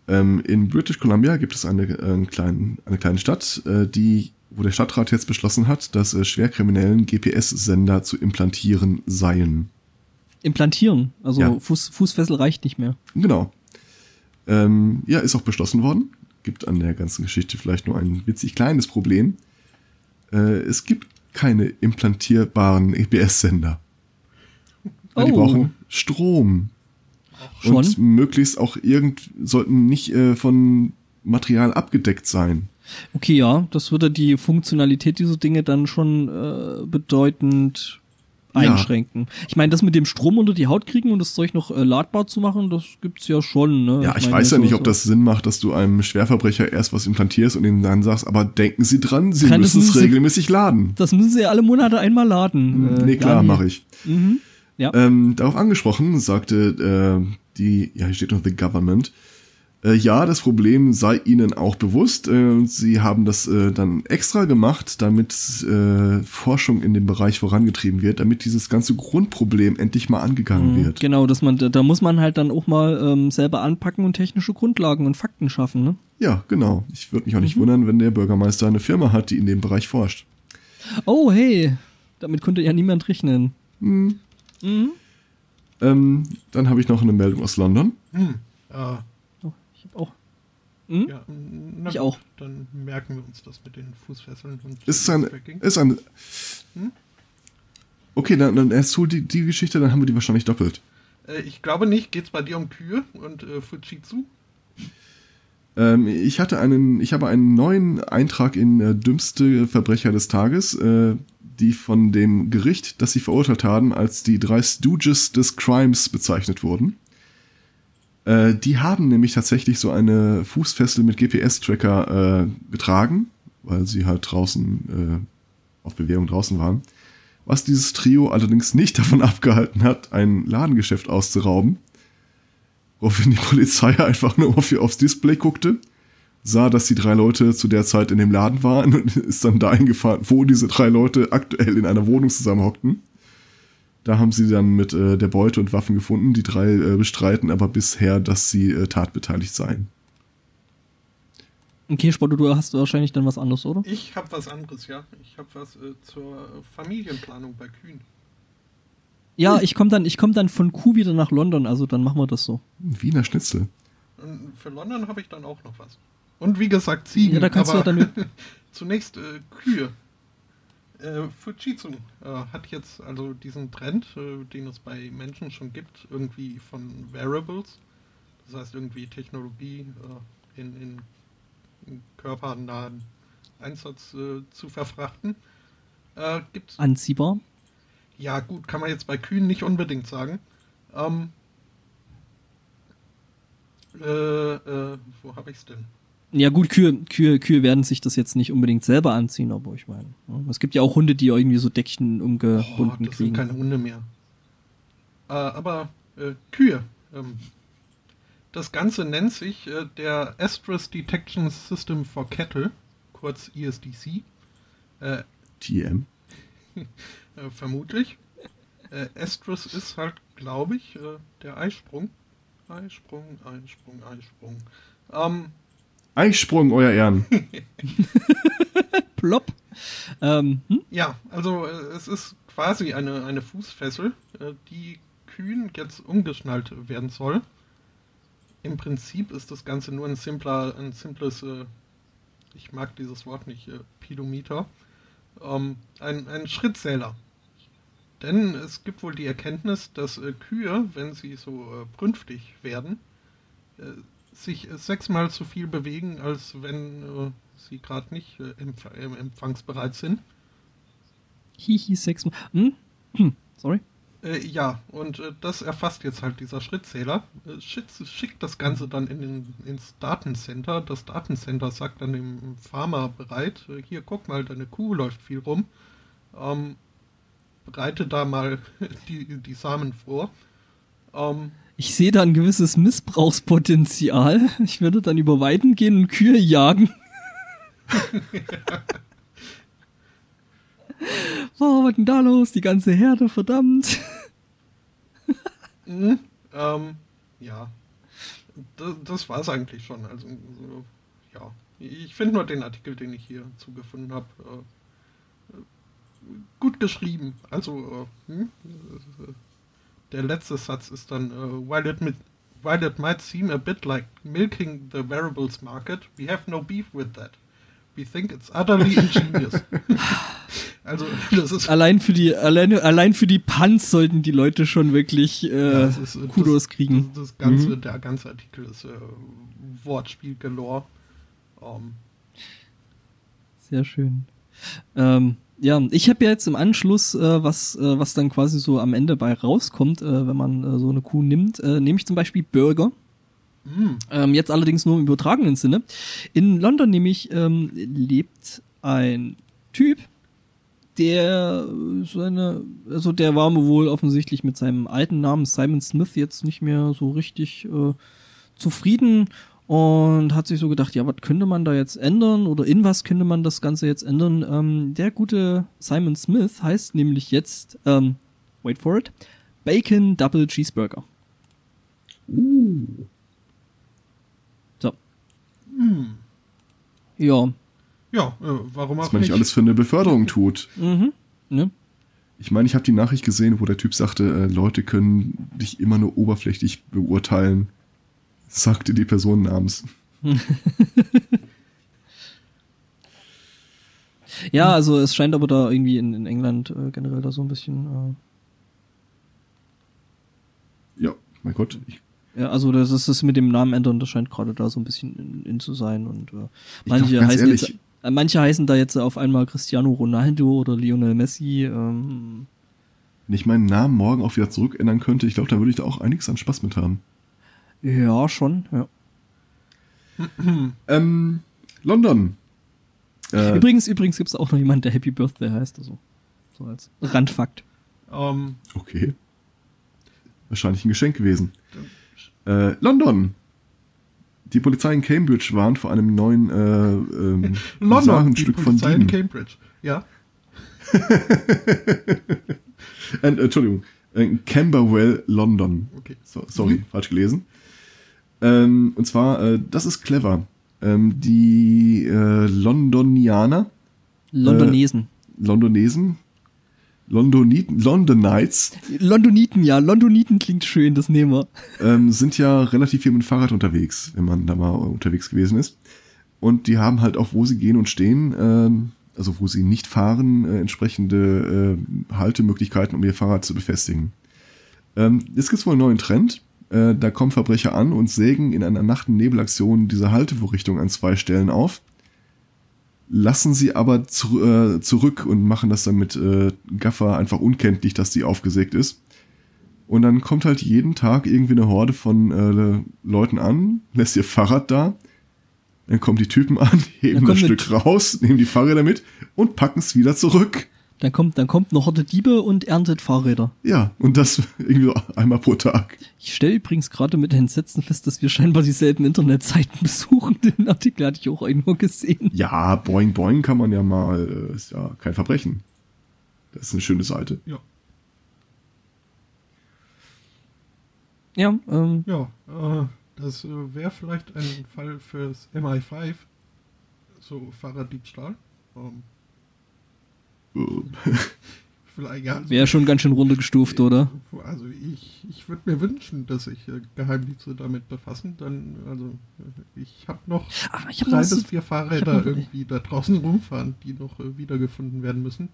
Ähm, in British Columbia gibt es eine, äh, einen kleinen, eine kleine Stadt, äh, die, wo der Stadtrat jetzt beschlossen hat, dass äh, Schwerkriminellen GPS-Sender zu implantieren seien. Implantieren. Also Ja. Fuß, Fußfessel reicht nicht mehr. Genau. Ähm, ja, ist auch beschlossen worden. Gibt an der ganzen Geschichte vielleicht nur ein witzig kleines Problem. Äh, es gibt keine implantierbaren EBS-Sender. Weil Die Oh. brauchen Strom. Schon? Und möglichst auch irgend, sollten nicht äh, von Material abgedeckt sein. Okay, ja, das würde die Funktionalität dieser Dinge dann schon äh, bedeutend Ja. einschränken. Ich meine, das mit dem Strom unter die Haut kriegen und das Zeug noch äh, ladbar zu machen, das gibt's ja schon. Ne? Ja, ich, meine, weiß ja so- nicht, ob das Sinn macht, dass du einem Schwerverbrecher erst was implantierst und ihm dann sagst, aber denken Sie dran, Sie Kann müssen es regelmäßig laden. Das müssen sie ja alle Monate einmal laden. Äh, nee, klar, ja, mache ich. Mhm. Ja. Ähm, darauf angesprochen, sagte äh, die, ja, hier steht noch The Government, äh, ja, das Problem sei ihnen auch bewusst. Äh, sie haben das äh, dann extra gemacht, damit äh, Forschung in dem Bereich vorangetrieben wird, damit dieses ganze Grundproblem endlich mal angegangen Mhm, wird. Genau, dass man, da, muss man halt dann auch mal ähm, selber anpacken und technische Grundlagen und Fakten schaffen, ne? Ja, genau. Ich würde mich auch nicht wundern, wenn der Bürgermeister eine Firma hat, die in dem Bereich forscht. Oh, hey, damit konnte ja niemand rechnen. Hm. Mhm. Ähm, dann habe ich noch eine Meldung aus London. Hm. Äh, Oh, ich habe auch. Hm? ja, na Ich gut, auch. Dann merken wir uns das mit den Fußfesseln und Es ist ein, Tracking. ist ein. Hm? Okay, dann, dann erst hol die, die Geschichte, dann haben wir die wahrscheinlich doppelt. Äh, ich glaube nicht. Geht's bei dir um Kühe und äh, Fujitsu? Ähm, ich hatte einen, ich habe einen neuen Eintrag in äh, dümmste Verbrecher des Tages, äh, die von dem Gericht, das sie verurteilt haben, als die drei Stooges des Crimes bezeichnet wurden. Äh, die haben nämlich tatsächlich so eine Fußfessel mit GPS-Tracker äh, getragen, weil sie halt draußen äh, auf Bewährung draußen waren. Was dieses Trio allerdings nicht davon abgehalten hat, ein Ladengeschäft auszurauben. Woraufhin die Polizei einfach nur auf, aufs Display guckte, sah, dass die drei Leute zu der Zeit in dem Laden waren und ist dann dahin gefahren, wo diese drei Leute aktuell in einer Wohnung zusammenhockten. Da haben sie dann mit äh, der Beute und Waffen gefunden. Die drei äh, bestreiten aber bisher, dass sie äh, tatbeteiligt seien. Okay, Spotto, du hast wahrscheinlich dann was anderes, oder? Ich habe was anderes, ja. Ich habe was äh, zur Familienplanung bei Kühen. Ja, ich komme dann, ich komm dann von Kuh wieder nach London, also dann machen wir das so. Wiener Schnitzel. Und für London habe ich dann auch noch was. Und wie gesagt, Ziegen. Ja, da kannst du aber ja dann- zunächst äh, Kühe. Äh, Fujitsu äh, hat jetzt also diesen Trend, äh, den es bei Menschen schon gibt, irgendwie von Wearables, das heißt irgendwie Technologie äh, in, in, in körpernahen Einsatz äh, zu verfrachten. Äh, gibt's Anziehbar. ja, gut, kann man jetzt bei Kühen nicht unbedingt sagen. Ähm, äh, äh, wo habe ich's denn? Ja gut, Kühe, Kühe, Kühe werden sich das jetzt nicht unbedingt selber anziehen, aber ich meine, ne? es gibt ja auch Hunde, die irgendwie so Deckchen Oh, umgebunden das sind kriegen. keine Hunde mehr. Äh, aber äh, Kühe. Ähm, das Ganze nennt sich äh, der Estrus Detection System for Cattle, kurz ESDC. Äh, TM. äh, vermutlich. Äh, Estrus ist halt, glaube ich, äh, der Eisprung. Eisprung, Eisprung, Eisprung. Ähm, Eisprung, euer Ehren. Plopp. Ähm, hm? Ja, also äh, es ist quasi eine, eine Fußfessel, äh, die Kühen jetzt umgeschnallt werden soll. Im Prinzip ist das Ganze nur ein simpler, ein simples, äh, ich mag dieses Wort nicht, äh, Pedometer, ähm, ein, ein Schrittzähler. Denn es gibt wohl die Erkenntnis, dass Kühe, wenn sie so brünftig werden, äh, sich sechsmal so viel bewegen, als wenn äh, sie gerade nicht äh, empf äh, empfangsbereit sind. Hihi, Sex. Hm? Hm, Sorry. Äh, ja, und äh, das erfasst jetzt halt dieser Schrittzähler, äh, schickt, das Ganze dann in den, ins Datencenter. Das Datencenter sagt dann dem Farmer bereit, hier guck mal, deine Kuh läuft viel rum. Ähm, bereite da mal die, die Samen vor. Ähm, Ich sehe da ein gewisses Missbrauchspotenzial. Ich würde dann über Weiden gehen und Kühe jagen. oh, was denn da los? Die ganze Herde, verdammt. Mhm. Ähm, ja. Das, das war es eigentlich schon. Also, so, ja. Ich finde nur den Artikel, den ich hier zugefunden habe, äh, äh, gut geschrieben. Also, äh, hm? Der letzte Satz ist dann, äh, while, it mit, while it might seem a bit like milking the variables market, we have no beef with that. We think it's utterly ingenious. also, das ist Allein für die, allein, allein für die Punts sollten die Leute schon wirklich äh, Ja, ist, äh, Kudos das, kriegen. Das, das ganze, Mhm. Der ganze Artikel ist äh, Wortspiel galore. Ähm, Sehr schön. Ähm, ja, ich habe ja jetzt im Anschluss, äh, was, äh, was dann quasi so am Ende bei rauskommt, äh, wenn man äh, so eine Kuh nimmt, äh, nehme ich zum Beispiel Burger. mh, Ähm, jetzt allerdings nur im übertragenen Sinne. In London nämlich ähm, lebt ein Typ, der seine, also der war wohl offensichtlich mit seinem alten Namen Simon Smith jetzt nicht mehr so richtig äh, zufrieden und hat sich so gedacht, ja, was könnte man da jetzt ändern oder in was könnte man das Ganze jetzt ändern? Ähm, der gute Simon Smith heißt nämlich jetzt, ähm, wait for it, Bacon Double Cheeseburger. So. Ja. Ja, äh, warum auch Was man nicht nicht? alles für eine Beförderung tut. Mhm. Ne? Ich meine, ich habe die Nachricht gesehen, wo der Typ sagte, äh, Leute können dich immer nur oberflächlich beurteilen. Sagte die Person namens. Ja, also es scheint aber da irgendwie in, in England äh, generell da so ein bisschen. Ja, mein Gott. Äh, ja, also das ist das mit dem Namen ändern, das scheint gerade da so ein bisschen in, in zu sein und äh, manche glaub, heißen ehrlich- jetzt, äh, manche heißen da jetzt auf einmal Cristiano Ronaldo oder Lionel Messi. Ähm, wenn ich meinen Namen morgen auch wieder zurückändern könnte, ich glaube, da würde ich da auch einiges an Spaß mit haben. Ja, schon. Ja. Ähm, London. Äh, Übrigens, übrigens gibt es auch noch jemanden, der Happy Birthday heißt, also so als Randfakt. Ähm, Okay. Wahrscheinlich ein Geschenk gewesen. Äh, London. Die Polizei in Cambridge warnt vor einem neuen äh, ähm, London, die von Polizei in Dieben. Cambridge. Ja. Äh, Entschuldigung. Äh, Camberwell, London. Okay. So, sorry, falsch gelesen. Ähm, und zwar, äh, das ist clever. Ähm, die äh, Londonianer, Londonesen. Londonesen, Londoniten, Londonites Londoniten, ja, Londoniten klingt schön, das nehmen wir. ähm, sind ja relativ viel mit dem Fahrrad unterwegs, wenn man da mal unterwegs gewesen ist. Und die haben halt auch, wo sie gehen und stehen, ähm, also wo sie nicht fahren, äh, entsprechende äh, Haltemöglichkeiten, um ihr Fahrrad zu befestigen. Ähm, jetzt gibt's wohl einen neuen Trend. Äh, da kommen Verbrecher an und sägen in einer Nacht- und Nebelaktion diese Haltevorrichtung an zwei Stellen auf, lassen sie aber zu, äh, zurück und machen das dann mit äh, Gaffer einfach unkenntlich, dass die aufgesägt ist. Und dann kommt halt jeden Tag irgendwie eine Horde von äh, Leuten an, lässt ihr Fahrrad da. Dann kommen die Typen an, heben das Stück raus, nehmen die Fahrräder mit und packen es wieder zurück. Dann kommt, dann kommt eine Horde Diebe und erntet Fahrräder. Ja, und das irgendwie einmal pro Tag. Ich stelle übrigens gerade mit Entsetzen fest, dass wir scheinbar dieselben Internetseiten besuchen. Den Artikel hatte ich auch irgendwo gesehen. Ja, Boing Boing kann man ja mal, äh, ist ja kein Verbrechen. Das ist eine schöne Seite. Ja. Ja, ähm, Ja, äh, das äh, wäre vielleicht ein Fall fürs MI5. So Fahrraddiebstahl. Ähm, Äh, also, wäre schon ganz schön runtergestuft, oder? also ich, ich würde mir wünschen, dass sich äh, Geheimdienste damit befassen. Dann, also äh, ich habe noch Ach, ich habe drei noch bis so, vier Fahrräder hab noch- irgendwie da draußen rumfahren, die noch äh, wiedergefunden werden müssen.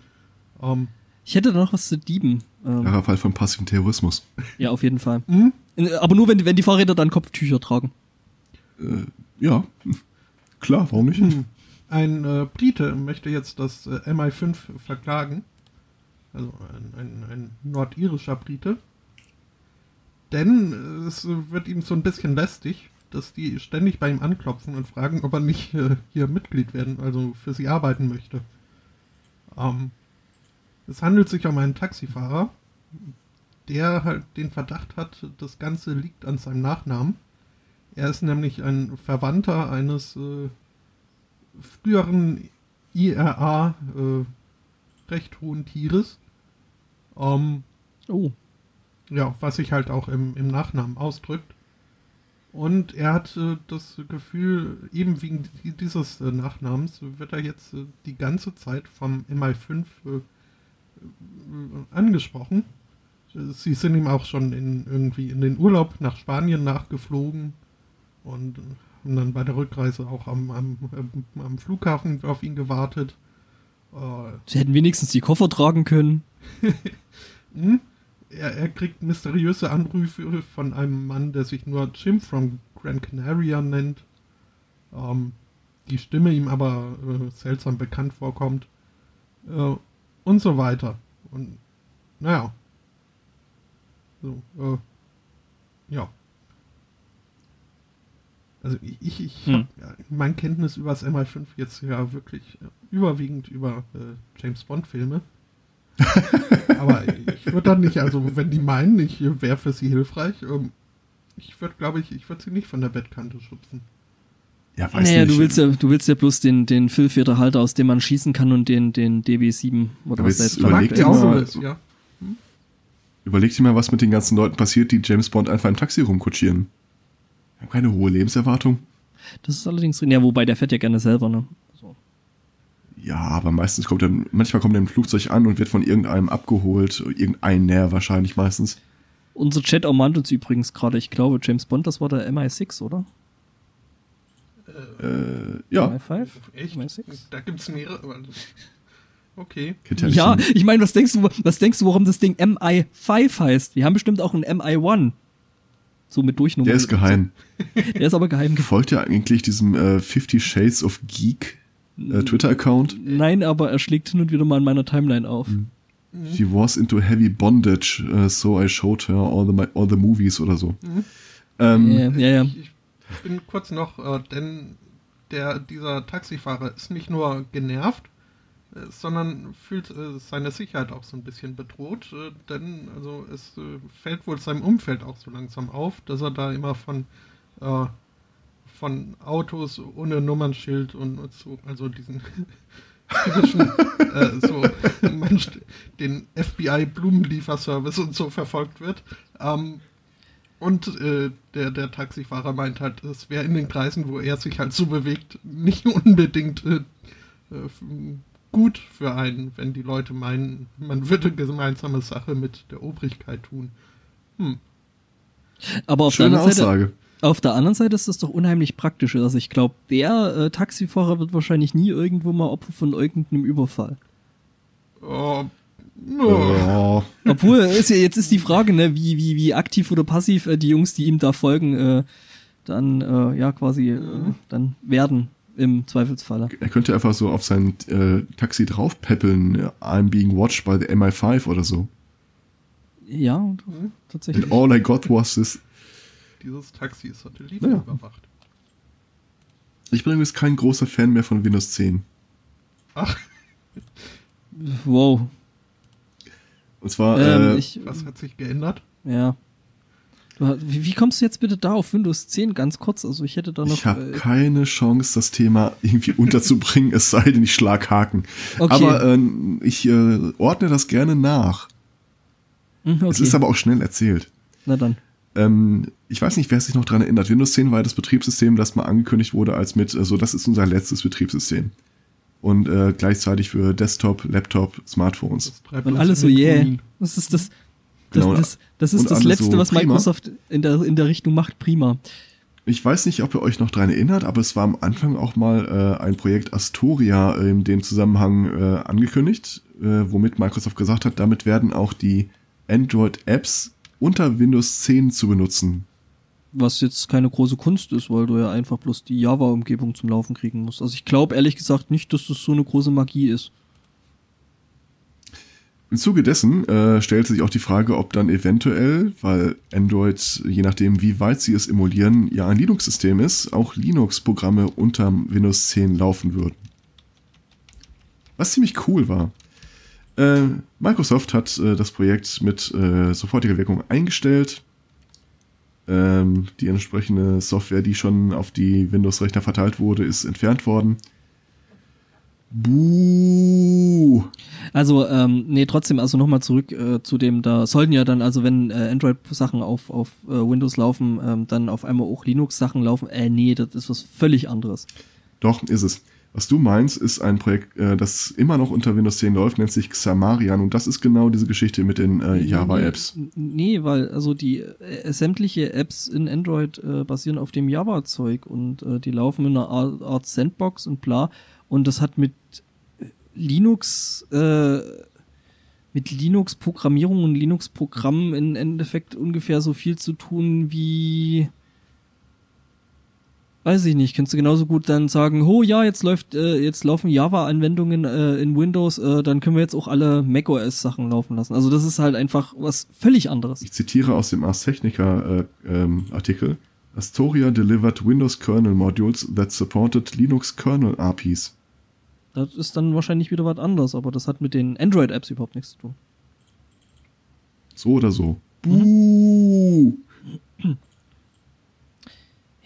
Ähm, ich hätte da noch was zu Dieben. Ähm, klarer Fall von passiven Terrorismus. ja, auf jeden Fall. hm? In- Aber nur, wenn, die- wenn die Fahrräder dann Kopftücher tragen. Äh, ja, klar, warum nicht? Hm. Ein äh, Brite möchte jetzt das äh, MI5 verklagen. Also ein, ein, ein nordirischer Brite. Denn äh, es wird ihm so ein bisschen lästig, dass die ständig bei ihm anklopfen und fragen, ob er nicht äh, hier Mitglied werden, also für sie arbeiten möchte. Ähm, es handelt sich um einen Taxifahrer, der halt den Verdacht hat, das Ganze liegt an seinem Nachnamen. Er ist nämlich ein Verwandter eines äh, früheren IRA äh, recht hohen Tieres. Ähm, Oh. ja, was sich halt auch im, im Nachnamen ausdrückt. Und er hat äh, das Gefühl, eben wegen di- dieses äh, Nachnamens wird er jetzt äh, die ganze Zeit vom MI5 äh, äh, angesprochen. Äh, Sie sind ihm auch schon in, irgendwie in den Urlaub nach Spanien nachgeflogen und haben dann bei der Rückreise auch am, am, am Flughafen auf ihn gewartet. Äh, Sie hätten wenigstens die Koffer tragen können. hm? Er, er kriegt mysteriöse Anrufe von einem Mann, der sich nur Jim from Gran Canaria nennt. Ähm, die Stimme ihm aber äh, seltsam bekannt vorkommt. Äh, und so weiter. Und naja. So, äh, ja. Also ich, ich Hm. habe mein Kenntnis über das MI5 jetzt ja wirklich äh, überwiegend über äh, James Bond Filme. Aber ich würde dann nicht, also wenn die meinen, ich wäre für sie hilfreich, ähm, ich würde, glaube ich, ich würde sie nicht von der Bettkante schubsen. Ja, weiß naja, nicht. du willst ja, du willst ja bloß den, den Füllfederhalter, aus dem man schießen kann und den, den DB7 oder Aber was da jetzt überleg Mag dir mal- ist, ja. Überleg dir mal, was mit den ganzen Leuten passiert, die James Bond einfach im Taxi rumkutschieren. Keine hohe Lebenserwartung. Das ist allerdings drin. Ja, wobei der fährt ja gerne selber, ne? So. Ja, aber meistens kommt er, manchmal kommt er im Flugzeug an und wird von irgendeinem abgeholt, irgendein näher wahrscheinlich meistens. Unser Chat ermahnt uns übrigens gerade, ich glaube, James Bond, das war der MI6, oder? Äh, ja, MI5? Echt? MI6? Da gibt's mehrere. Okay. ja ich meine, was denkst du, was denkst du, warum das Ding MI5 heißt? Die haben bestimmt auch einen MI1. So mit Durchnummern. der ist geheim. Der ist aber geheim. Folgt ja eigentlich diesem äh, Fifty Shades of Geek äh, Twitter-Account. Nein, aber er schlägt hin und wieder mal in meiner Timeline auf. Mhm. She was into heavy bondage, uh, so I showed her all the, all the movies oder so. Ähm, Ja, ja, ja. Ich, ich bin kurz noch, äh, denn der, dieser Taxifahrer ist nicht nur genervt, sondern fühlt äh, seine Sicherheit auch so ein bisschen bedroht, äh, denn also es äh, fällt wohl seinem Umfeld auch so langsam auf, dass er da immer von von Autos ohne Nummernschild und, so, also diesen typischen so Mensch, den FBI Blumenlieferservice und so verfolgt wird. Ähm, und äh, der, der Taxifahrer meint halt, es wäre in den Kreisen, wo er sich halt so bewegt, nicht unbedingt äh, gut für einen, wenn die Leute meinen, man würde gemeinsame Sache mit der Obrigkeit tun. Hm. Aber auf der, schöne anderen Seite, Aussage. auf der anderen Seite ist das doch unheimlich praktisch. Also ich glaube, der äh, Taxifahrer wird wahrscheinlich nie irgendwo mal Opfer von irgendeinem Überfall. Oh, oh. Oh, Obwohl, ist ja, jetzt ist die Frage, ne, wie, wie, wie aktiv oder passiv äh, die Jungs, die ihm da folgen, äh, dann äh, ja quasi äh, dann werden im Zweifelsfalle. er könnte einfach so auf sein äh, Taxi draufpäppeln, äh, I'm being watched by the MI5 oder so. Ja, tatsächlich. And all I got was this. Dieses Taxi ist Satellit Ja. überwacht. Ich bin übrigens kein großer Fan mehr von Windows 10. Ach, Wow. Und zwar, Ähm, äh, ich, was hat sich geändert? ja. Du, wie, wie kommst du jetzt bitte da auf Windows 10 ganz kurz? Also ich hätte da noch. ich habe äh, keine Chance, das Thema irgendwie unterzubringen, es sei denn, ich schlag Haken. Okay. Aber ähm, ich äh, ordne das gerne nach. hm, okay. Es ist aber auch schnell erzählt. Na dann. Ähm, ich weiß nicht, wer sich noch dran erinnert. Windows 10 war das Betriebssystem, das mal angekündigt wurde als mit, äh, so das ist unser letztes Betriebssystem. Und äh, gleichzeitig für Desktop, Laptop, Smartphones. Und alles so, yeah. Das ist das. Das, Genau. das, das ist Und das Letzte, so was prima. Microsoft in der, in der Richtung macht. Prima. Ich weiß nicht, ob ihr euch noch dran erinnert, aber es war am Anfang auch mal äh, ein Projekt Astoria in dem Zusammenhang äh, angekündigt, äh, womit Microsoft gesagt hat, damit werden auch die Android-Apps unter Windows 10 zu benutzen. Was jetzt keine große Kunst ist, weil du ja einfach bloß die Java-Umgebung zum Laufen kriegen musst. Also ich glaube ehrlich gesagt nicht, dass das so eine große Magie ist. Im Zuge dessen äh, stellt sich auch die Frage, ob dann eventuell, weil Android, je nachdem wie weit sie es emulieren, ja ein Linux-System ist, auch Linux-Programme unter Windows 10 laufen würden. Was ziemlich cool war. Äh, Microsoft hat äh, das Projekt mit äh, sofortiger Wirkung eingestellt. Ähm, die entsprechende Software, die schon auf die Windows-Rechner verteilt wurde, ist entfernt worden. Buh. Also, ähm, nee, trotzdem, also nochmal zurück äh, zu dem, da sollten ja dann, also wenn äh, Android-Sachen auf, auf äh, Windows laufen, ähm, dann auf einmal auch Linux-Sachen laufen. Äh, nee, das ist was völlig anderes. Doch, ist es. Was du meinst, ist ein Projekt, äh, das immer noch unter Windows 10 läuft, nennt sich Xamarian und das ist genau diese Geschichte mit den äh, Java-Apps. Nee, nee, weil also die äh, sämtliche Apps in Android äh, basieren auf dem Java-Zeug und äh, die laufen in einer Art, Art Sandbox und bla. Und das hat mit Linux, äh, mit Linux-Programmierung und Linux-Programmen im Endeffekt ungefähr so viel zu tun wie Weiß ich nicht, kannst du genauso gut dann sagen, oh ja, jetzt läuft, äh, jetzt laufen Java-Anwendungen äh, in Windows, äh, dann können wir jetzt auch alle macOS-Sachen laufen lassen. Also das ist halt einfach was völlig anderes. Ich zitiere aus dem Ars Technica äh, ähm, Artikel. Astoria delivered Windows kernel modules that supported Linux kernel APIs. Das ist dann wahrscheinlich wieder was anderes, aber das hat mit den Android-Apps überhaupt nichts zu tun. So oder so. Buh.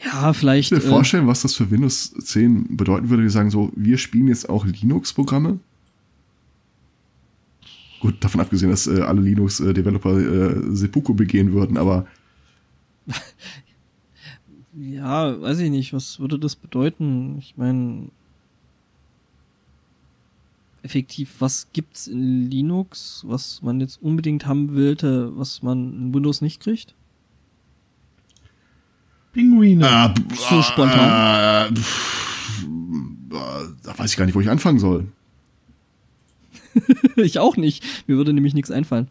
Ja, vielleicht. Ich mir Äh, vorstellen, was das für Windows 10 bedeuten würde, wir sagen so, wir spielen jetzt auch Linux-Programme. Gut, davon abgesehen, dass äh, alle Linux-Developer äh, Seppuku begehen würden, aber Ja, weiß ich nicht, was würde das bedeuten? Ich meine, effektiv, was gibt's in Linux, was man jetzt unbedingt haben wollte, was man in Windows nicht kriegt? Pinguine. Äh, So spontan. Äh, pff, äh, da weiß ich gar nicht, wo ich anfangen soll. ich auch nicht. Mir würde nämlich nichts einfallen.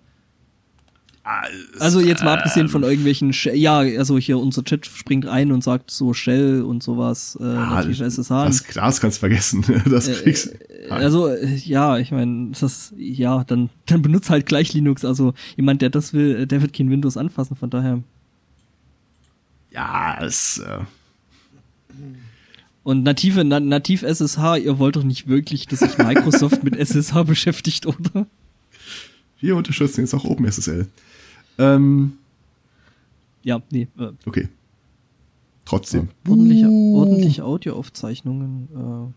Also jetzt mal abgesehen von irgendwelchen, Sh ja, also hier unser Chat springt ein und sagt so Shell und sowas, äh, natürlich SSH. Das, das kannst du vergessen. Das kriegst Äh, Also äh, ja, ich meine, das ja, dann dann benutzt halt gleich Linux. Also jemand, der das will, äh, der wird kein Windows anfassen. Von daher ja, es, äh, und native na, nativ SSH. Ihr wollt doch nicht wirklich, dass sich Microsoft mit SSH beschäftigt, oder? wir unterstützen jetzt auch OpenSSL. Ähm, Ja, nee. Äh, okay. Trotzdem. ordentliche, Uh. ordentliche Audioaufzeichnungen.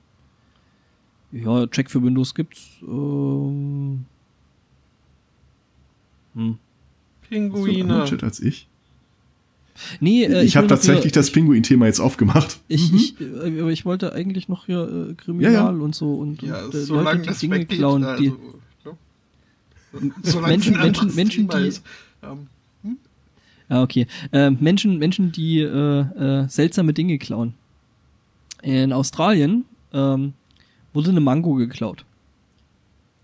Äh, ja, Check für Windows gibt's. Ähm, hm. Hast du Pinguine. Als ich? Nee, äh, ich habe will noch tatsächlich hier, das Pinguin-Thema jetzt aufgemacht. Ich, ich, äh, aber ich wollte eigentlich noch hier äh, Kriminal Ja, ja. und so und, Ja, und äh, Leute, die das Dinge weggeht, klauen. also, die, ne? Solange Menschen- Menschen- Menschen, die- Ähm, Ah, okay. Äh, Menschen, Menschen, die äh, äh, seltsame Dinge klauen. In Australien ähm, wurde eine Mango geklaut.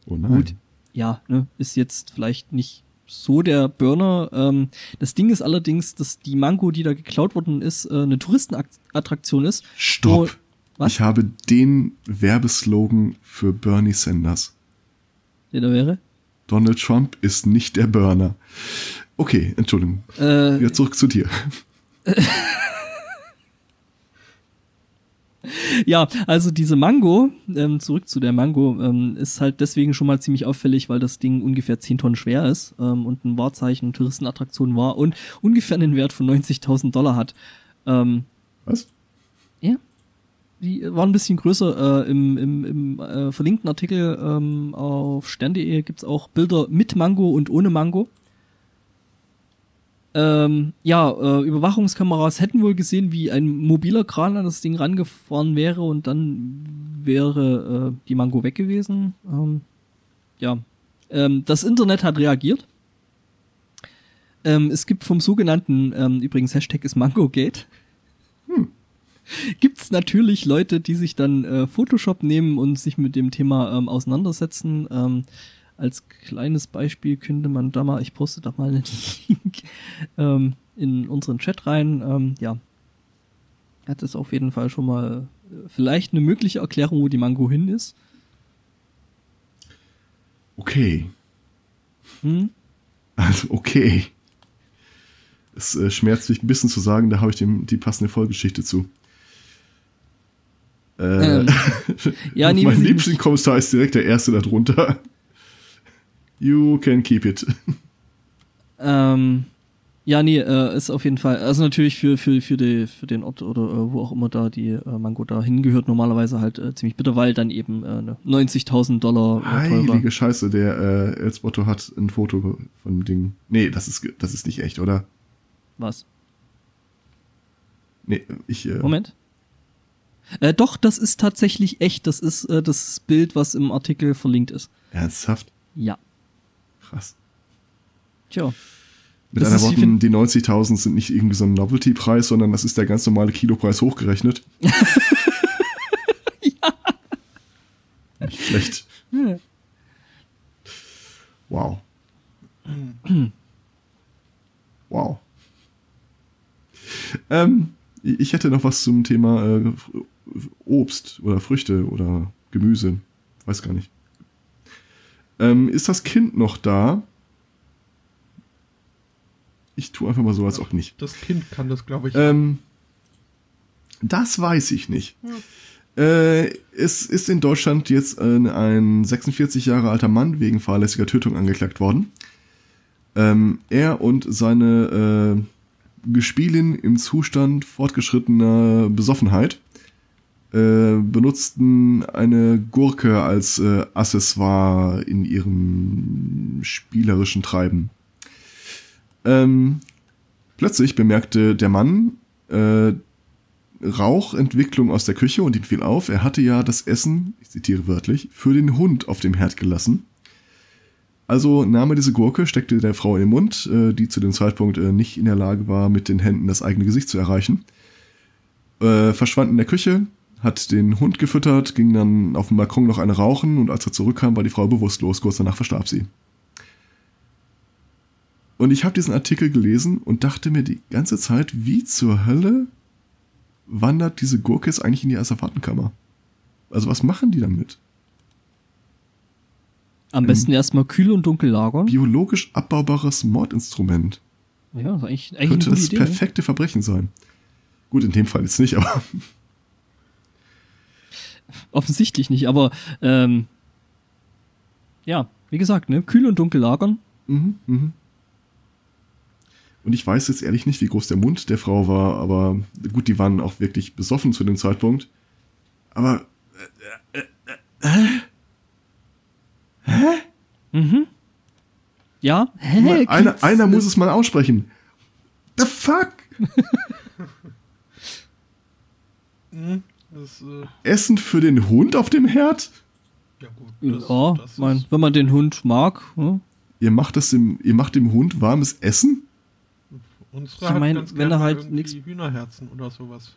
Oh nein. Gut. Ja, ne, ist jetzt vielleicht nicht so der Burner. Ähm, das Ding ist allerdings, dass die Mango, die da geklaut worden ist, äh, eine Touristenattraktion ist. Stopp. Was? Ich habe den Werbeslogan für Bernie Sanders. Der da wäre. Donald Trump ist nicht der Burner. Okay, Entschuldigung. Äh, Wieder zurück zu dir. Ja, also diese Mango, ähm, zurück zu der Mango, ähm, ist halt deswegen schon mal ziemlich auffällig, weil das Ding ungefähr 10 Tonnen schwer ist ähm, und ein Wahrzeichen Touristenattraktion war und ungefähr einen Wert von 90.000 Dollar hat. Ähm, Was? Die war ein bisschen größer. Äh, Im im, im äh, verlinkten Artikel ähm, auf stern.de gibt's auch Bilder mit Mango und ohne Mango. Ähm, ja, äh, Überwachungskameras hätten wohl gesehen, wie ein mobiler Kran an das Ding rangefahren wäre und dann wäre äh, die Mango weg gewesen. Ähm, ja, ähm, das Internet hat reagiert. Ähm, es gibt vom sogenannten, ähm, übrigens Hashtag ist MangoGate, gibt's natürlich Leute, die sich dann äh, Photoshop nehmen und sich mit dem Thema ähm, auseinandersetzen. Ähm, als kleines Beispiel könnte man da mal, ich poste da mal einen Link ähm, in unseren Chat rein. Ähm, ja, hat es auf jeden Fall schon mal äh, vielleicht eine mögliche Erklärung, wo die Mango hin ist. Okay. Hm? Also, okay. Es äh, schmerzt mich ein bisschen zu sagen, da habe ich dem die passende Vollgeschichte zu. Äh, Ähm, ja, nee, mein weiß ich Lieblingskommentar ist direkt der erste darunter. You can keep it. Ähm, ja, nee, äh, ist auf jeden Fall, also natürlich für, für, für, die, für den Ort oder äh, wo auch immer da die äh, Mango da hingehört, normalerweise halt äh, ziemlich bitter, weil dann eben äh, ne 90.000 Dollar äh, teurer. Heilige Scheiße, der äh, Elsbotto hat ein Foto von dem Ding. Nee, das ist, das ist nicht echt, oder? Was? Nee, ich. Moment. Äh, doch, das ist tatsächlich echt. Das ist äh, das Bild, was im Artikel verlinkt ist. Ernsthaft? Ja. Krass. Tja. Mit Das anderen Worten, die 90.000 sind nicht irgendwie so ein Novelty-Preis, sondern das ist der ganz normale Kilopreis hochgerechnet. Nicht schlecht. Ja. Wow. wow. Ähm, ich hätte noch was zum Thema äh, Obst oder Früchte oder Gemüse. Weiß gar nicht. Ähm, ist das Kind noch da? Ich tue einfach mal so, als ob nicht. Das Kind kann das, glaube ich. Ähm, das weiß ich nicht. Äh, es ist in Deutschland jetzt ein, ein 46 Jahre alter Mann wegen fahrlässiger Tötung angeklagt worden. Ähm, er und seine äh, Gespielin im Zustand fortgeschrittener Besoffenheit äh, benutzten eine Gurke als äh, Accessoire in ihrem spielerischen Treiben. Ähm, plötzlich bemerkte der Mann, äh, Rauchentwicklung aus der Küche und ihm fiel auf, er hatte ja das Essen, ich zitiere wörtlich, für den Hund auf dem Herd gelassen. Also nahm er diese Gurke, steckte der Frau in den Mund, äh, die zu dem Zeitpunkt äh, nicht in der Lage war, mit den Händen das eigene Gesicht zu erreichen, verschwand in der Küche, hat den Hund gefüttert, ging dann auf dem Balkon noch eine rauchen und als er zurückkam, war die Frau bewusstlos. Kurz danach verstarb sie. Und ich habe diesen Artikel gelesen und dachte mir die ganze Zeit, wie zur Hölle wandert diese Gurke jetzt eigentlich in die Asservatenkammer? Also was machen die damit? Am besten erstmal kühl und dunkel lagern. Biologisch abbaubares Mordinstrument. Ja, ist eigentlich, eigentlich Könnte das Idee. ne? perfekte Verbrechen sein. Gut, in dem Fall jetzt nicht, aber Offensichtlich nicht, aber ähm, ja, wie gesagt, ne, kühl und dunkel lagern. Mhm, mhm. Und ich weiß jetzt ehrlich nicht, wie groß der Mund der Frau war, aber gut, die waren auch wirklich besoffen zu dem Zeitpunkt. Aber Ja, hä? mal, einer, einer äh, muss es mal aussprechen. The fuck? Hm, das, äh, Essen für den Hund auf dem Herd? ja gut. Das, Ja, das mein, wenn man den Hund mag. Ne? Ihr macht das dem, ihr macht dem Hund warmes Essen? unsere ich hat mein, ganz wenn er halt nix- Hühnerherzen oder sowas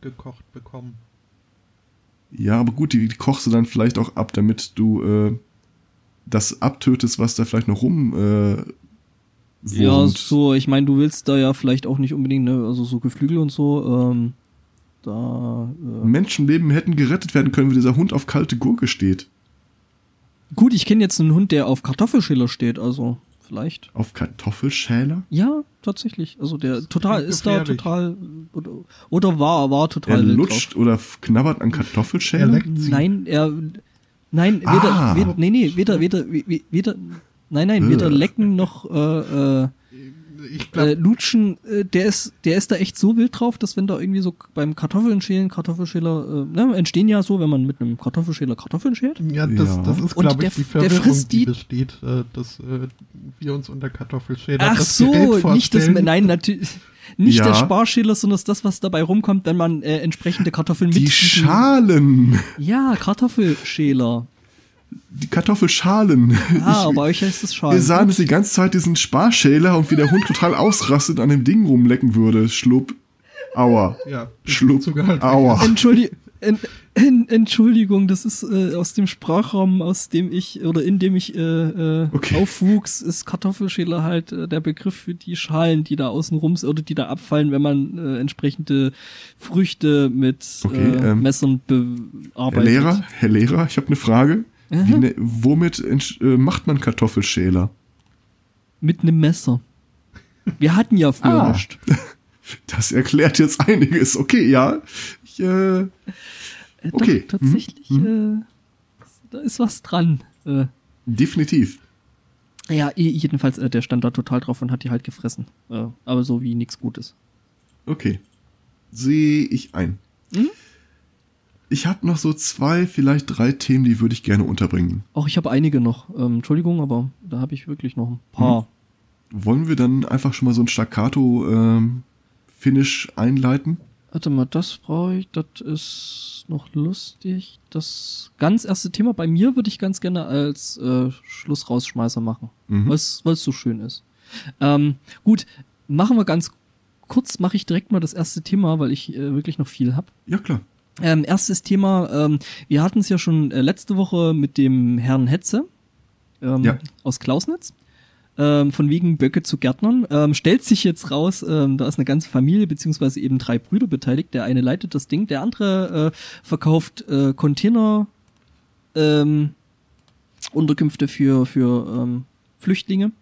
gekocht bekommen. Ja, aber gut, die, die kochst du dann vielleicht auch ab, damit du äh, das abtötest, was da vielleicht noch rum äh, Ja, so, ich meine, du willst da ja vielleicht auch nicht unbedingt, ne, also so Geflügel und so, ähm, da, äh, Menschenleben hätten gerettet werden können, wenn dieser Hund auf kalte Gurke steht. Gut, ich kenne jetzt einen Hund, der auf Kartoffelschiller steht, also vielleicht. Auf Kartoffelschäler? Ja, tatsächlich. Also der total ist da total oder, oder war war Er total wild lutscht oder knabbert an Er Kartoffelschäler? sie. Nein, er nein, weder, Ah. weder nee, nee, weder weder we- weder nein, nein, weder Ugh. lecken noch äh, äh, Ich glaube, äh, lutschen, äh, der ist der ist da echt so wild drauf, dass wenn da irgendwie so beim Kartoffeln schälen, Kartoffelschäler äh, ne, entstehen ja so, wenn man mit einem Kartoffelschäler Kartoffeln schält. ja, das, Ja. das ist, glaube der- ich, die Verwirrung, die die- besteht, äh, dass äh, wir uns unter Kartoffelschäler Ach das so, nicht das, nein, natürlich, nicht Ja. der Sparschäler, sondern das, was dabei rumkommt, wenn man äh, entsprechende Kartoffeln Die mit diesem- Schalen. Ja, Kartoffelschäler. Die Kartoffelschalen. Ah, Ich- bei euch heißt es Wir Schalen. sahen es die ganze Zeit diesen Sparschäler und wie der Hund total ausrastet an dem Ding rumlecken würde. Schlupp. Aua. Ja, Schlupp. sogar halt Aua. Entschuldi en, en, Entschuldigung, das ist äh, aus dem Sprachraum, aus dem ich oder in dem ich äh, äh, Okay. aufwuchs, ist Kartoffelschäler halt äh, der Begriff für die Schalen, die da außen rum oder die da abfallen, wenn man äh, entsprechende Früchte mit Okay, äh, ähm, Messern Herr bearbeitet. Lehrer, Herr Lehrer, ich habe eine Frage. Wie Aha. ne, womit äh, macht man Kartoffelschäler? Mit einem Messer. Wir hatten ja früher Ah. nicht. Das erklärt jetzt einiges. Okay, ja. Ich, äh, Äh, Okay. Doch, tatsächlich, Mhm. Äh, da ist was dran. Äh, definitiv. ja, jedenfalls, äh, der stand da total drauf und hat die halt gefressen. Äh, aber so wie nichts Gutes. Okay. Sehe ich ein. Mhm. Ich habe noch so zwei, vielleicht drei Themen, die würde ich gerne unterbringen. Auch ich habe einige noch. Ähm, Entschuldigung, aber da habe ich wirklich noch ein paar. Wollen wir dann einfach schon mal so ein Staccato-Finish einleiten? Warte mal, das brauche ich. Das ist noch lustig. Das ganz erste Thema bei mir würde ich ganz gerne als äh, Schlussrausschmeißer machen, Mhm. weil es so schön ist. Ähm, gut, machen wir ganz kurz, mache ich direkt mal das erste Thema, weil ich äh, wirklich noch viel habe. Ja, klar. Ähm, erstes Thema, ähm, wir hatten es ja schon äh, letzte Woche mit dem Herrn Hetze ähm, Ja. aus Klausnitz. Ähm, von wegen Böcke zu Gärtnern. Ähm, stellt sich jetzt raus, ähm, da ist eine ganze Familie, beziehungsweise eben drei Brüder beteiligt. Der eine leitet das Ding, der andere äh, verkauft äh, Container ähm, Unterkünfte für, für ähm, Flüchtlinge.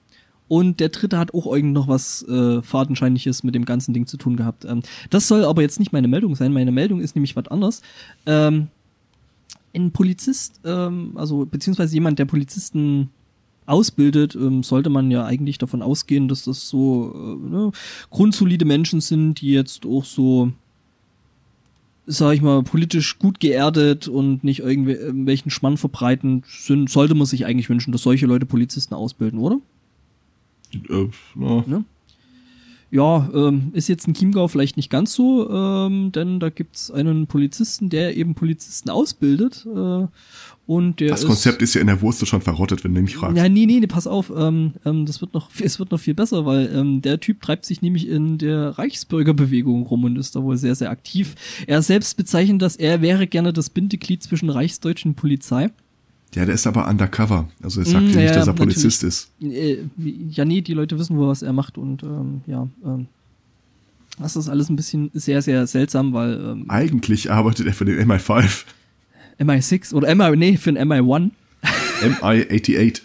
Und der dritte hat auch irgend noch was äh, Fadenscheinliches mit dem ganzen Ding zu tun gehabt. Ähm, das soll aber jetzt nicht meine Meldung sein. Meine Meldung ist nämlich was anderes. Ähm, ein Polizist, ähm, also beziehungsweise jemand, der Polizisten ausbildet, ähm, sollte man ja eigentlich davon ausgehen, dass das so äh, ne, grundsolide Menschen sind, die jetzt auch so, sag ich mal, politisch gut geerdet und nicht irgendw irgendwelchen Schmann verbreiten sind, sollte man sich eigentlich wünschen, dass solche Leute Polizisten ausbilden, oder? Äh, na, Ne? Ja, ähm, ist jetzt in Chiemgau vielleicht nicht ganz so, ähm, denn da gibt's einen Polizisten, der eben Polizisten ausbildet. Äh, und der Das Konzept ist ja in der Wurst schon verrottet, wenn du mich fragst. Ja, nee, nee, nee, pass auf, ähm, ähm, das wird noch, es wird noch viel besser, weil ähm, der Typ treibt sich nämlich in der Reichsbürgerbewegung rum und ist da wohl sehr, sehr aktiv. Er selbst bezeichnet das, er wäre gerne das Bindeglied zwischen Reichsdeutschen Polizei. Ja, der ist aber undercover. Also er sagt Mm, ja nicht, ja, dass er natürlich. Polizist ist. Äh, ja, nee, die Leute wissen wohl, was er macht und ähm, ja, ähm, das ist alles ein bisschen sehr, sehr seltsam, weil ähm, Eigentlich arbeitet er für den MI5. MI6 oder MI, nee, für ein MI1. MI88.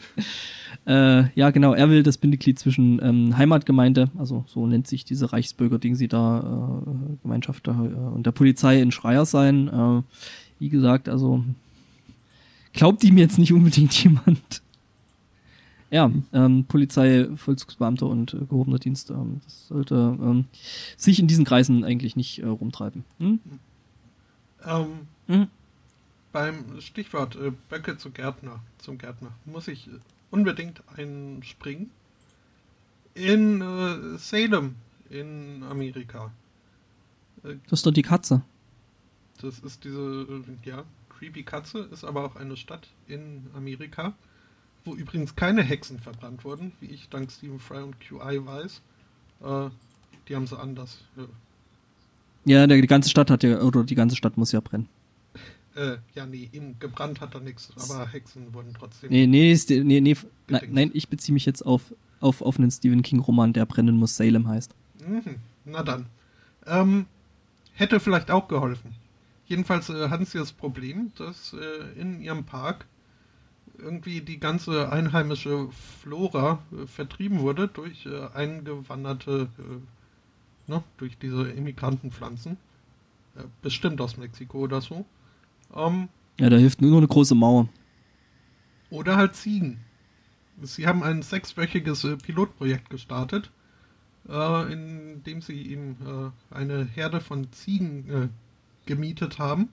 Äh, ja, genau, er will das Bindeglied zwischen ähm, Heimatgemeinde, also so nennt sich diese Reichsbürger-Ding sie da, äh, Gemeinschaft da, äh, und der Polizei in Schreier sein. Äh, wie gesagt, also glaubt ihm jetzt nicht unbedingt jemand. Ja, ähm, Polizei, Vollzugsbeamter und äh, gehobener Dienst, ähm, das sollte ähm, sich in diesen Kreisen eigentlich nicht äh, rumtreiben. Hm? Ähm, Hm? beim Stichwort äh, Böcke zu Gärtner, zum Gärtner, muss ich äh, unbedingt einspringen. In äh, Salem in Amerika. Das ist doch die Katze. Das ist diese, äh, ja, creepy Katze, ist aber auch eine Stadt in Amerika, wo übrigens keine Hexen verbrannt wurden, wie ich dank Stephen Fry und QI weiß. Äh, die haben sie anders. Äh, Ja, der, die ganze Stadt hat ja, oder die ganze Stadt muss ja brennen. äh, ja, nee, in, gebrannt hat er nichts, aber Hexen wurden trotzdem. Nee, nee, nee, nee, nein, nein, ich beziehe mich jetzt auf, auf, auf einen Stephen King-Roman, der brennen muss, Salem heißt. Mhm, na dann. Ähm, hätte vielleicht auch geholfen. Jedenfalls äh, hatten sie das Problem, dass äh, in ihrem Park irgendwie die ganze einheimische Flora äh, vertrieben wurde durch äh, eingewanderte, äh, ne, durch diese Immigrantenpflanzen. Äh, bestimmt aus Mexiko oder so. Ähm, Ja, da hilft nur eine große Mauer. oder halt Ziegen. Sie haben ein sechswöchiges Pilotprojekt gestartet, äh, in dem sie ihm äh, eine Herde von Ziegen gemietet haben,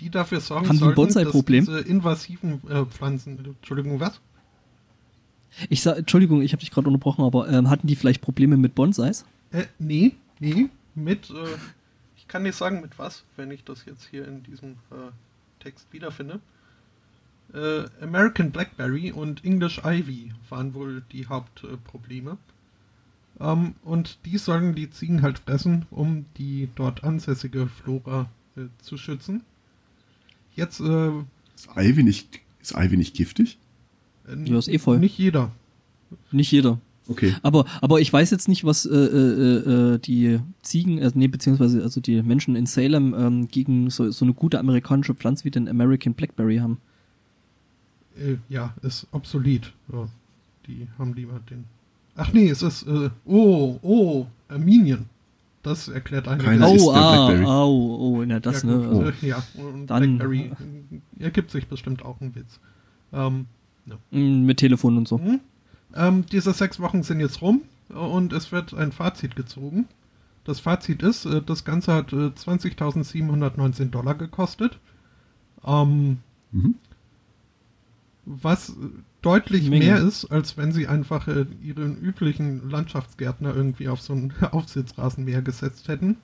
die dafür sorgen Haben ein sollten, dass diese invasiven äh, Pflanzen, Entschuldigung, was? Ich sag, Entschuldigung, ich habe dich gerade unterbrochen, aber ähm, hatten die vielleicht Probleme mit Bonsais? Äh, nee, nee, mit, äh, ich kann nicht sagen mit was, wenn ich das jetzt hier in diesem äh, Text wiederfinde. Äh, American Blackberry und English Ivy waren wohl die Hauptprobleme. Ähm, und die sollen die Ziegen halt fressen, um die dort ansässige Flora äh, zu schützen. Jetzt, äh, Ist Ivy nicht, ist Ivy nicht giftig? äh, Ja, ist eh voll. nicht jeder. Nicht jeder. Okay. Aber, aber ich weiß jetzt nicht, was äh, äh, äh, die Ziegen, äh, nee, beziehungsweise also die Menschen in Salem ähm, gegen so, so eine gute amerikanische Pflanze wie den American Blackberry haben. Äh, ja, ist obsolet. Ja, die haben lieber den. Ach nee, es ist. Äh, oh, oh, Armenian. Das erklärt einiges. Keiner ist oh, ah, Blackberry. oh, oh, na das, ja, ne? gut, Also, ja, und Dann- Blackberry äh, ergibt sich bestimmt auch ein Witz. Ähm, mm, mit Telefon und so. mhm. ähm, diese sechs Wochen sind jetzt rum äh, und es wird ein Fazit gezogen. Das Fazit ist, äh, das Ganze hat äh, 20.719 Dollar gekostet. Ähm, Mhm. was deutlich Menge. mehr ist, als wenn sie einfach äh, ihren üblichen Landschaftsgärtner irgendwie auf so ein Aufsitzrasenmäher gesetzt hätten.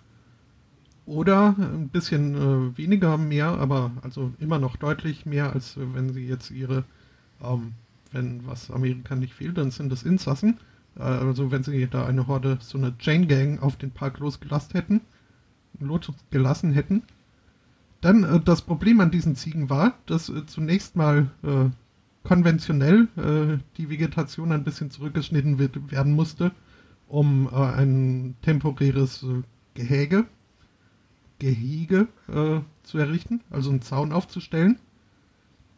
Oder ein bisschen äh, weniger mehr, aber also immer noch deutlich mehr, als äh, wenn sie jetzt ihre, ähm, wenn was Amerika nicht fehlt, dann sind das Insassen. Äh, also wenn sie da eine Horde, so eine Chain Gang auf den Park losgelassen hätten, losgelassen hätten. Dann äh, das Problem an diesen Ziegen war, dass äh, zunächst mal konventionell äh, die Vegetation ein bisschen zurückgeschnitten wird, werden musste, um äh, ein temporäres äh, Gehege, Gehege äh, zu errichten, also einen Zaun aufzustellen.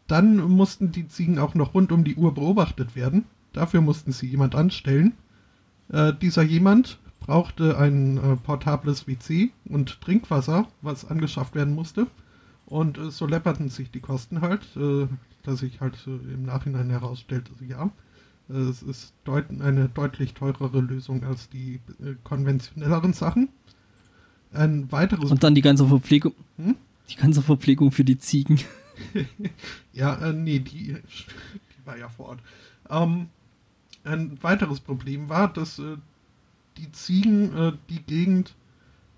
Dann mussten die Ziegen auch noch rund um die Uhr beobachtet werden. Dafür mussten sie jemand anstellen. Äh, dieser jemand brauchte ein äh, portables WC und Trinkwasser, was angeschafft werden musste. Und äh, so läpperten sich die Kosten halt, äh, dass sich halt im Nachhinein herausstellte, ja, äh, es ist deut eine deutlich teurere Lösung als die äh, konventionelleren Sachen. Ein weiteres Und dann die ganze Verpflegung. Hm? Die ganze Verpflegung für die Ziegen. Ja, äh, nee, die, die war ja vor Ort. Ähm, ein weiteres Problem war, dass äh, die Ziegen äh, die Gegend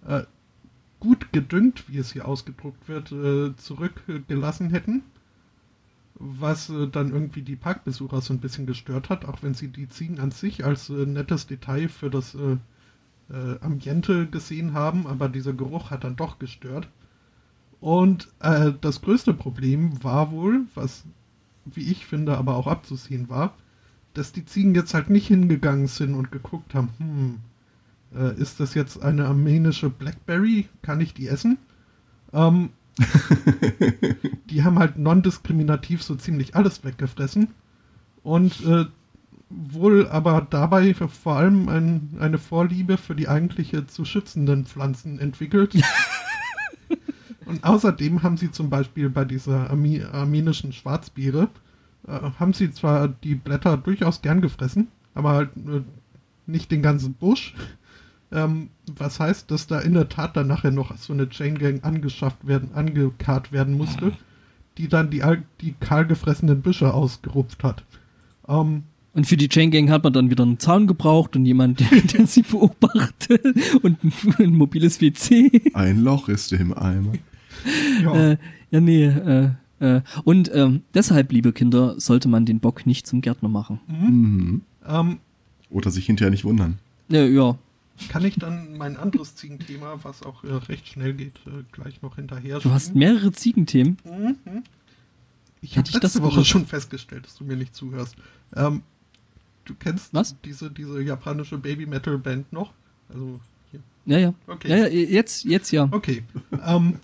äh, gut gedüngt, wie es hier ausgedruckt wird, äh, zurückgelassen hätten. Was äh, dann irgendwie die Parkbesucher so ein bisschen gestört hat, auch wenn sie die Ziegen an sich als äh, nettes Detail für das äh, äh, Ambiente gesehen haben, aber dieser Geruch hat dann doch gestört. Und äh, das größte Problem war wohl, was wie ich finde aber auch abzusehen war, dass die Ziegen jetzt halt nicht hingegangen sind und geguckt haben, hm, äh, ist das jetzt eine armenische Blackberry? Kann ich die essen? Ähm, die haben halt non-diskriminativ so ziemlich alles weggefressen und äh, wohl aber dabei vor allem ein, eine Vorliebe für die eigentliche zu schützenden Pflanzen entwickelt. und außerdem haben sie zum Beispiel bei dieser Arme armenischen Schwarzbiere, äh, haben sie zwar die Blätter durchaus gern gefressen, aber halt äh, nicht den ganzen Busch. Ähm, was heißt, dass da in der Tat dann nachher noch so eine Chain Gang angeschafft werden, angekarrt werden musste, die dann die, die kahl gefressenen Büsche ausgerupft hat. Ähm, und für die Chain Gang hat man dann wieder einen Zaun gebraucht und jemand, der, der sie beobachtet und ein, ein, mobiles WC. Ein Loch ist im Eimer. Ja, äh, ja nee, äh, äh, und ähm, deshalb, liebe Kinder, sollte man den Bock nicht zum Gärtner machen. Mhm. Mhm. Ähm, Oder sich hinterher nicht wundern. Ja, ja. Kann ich dann mein anderes Ziegenthema, was auch äh, recht schnell geht, äh, gleich noch hinterher Du hast mehrere Ziegenthemen? Mhm. Ich habe letzte das Woche schon festgestellt, dass du mir nicht zuhörst. Ähm, du kennst was? Diese, diese japanische Baby-Metal-Band noch? Also hier. Ja, ja. Okay. Ja, ja, jetzt, jetzt ja. Okay. ähm,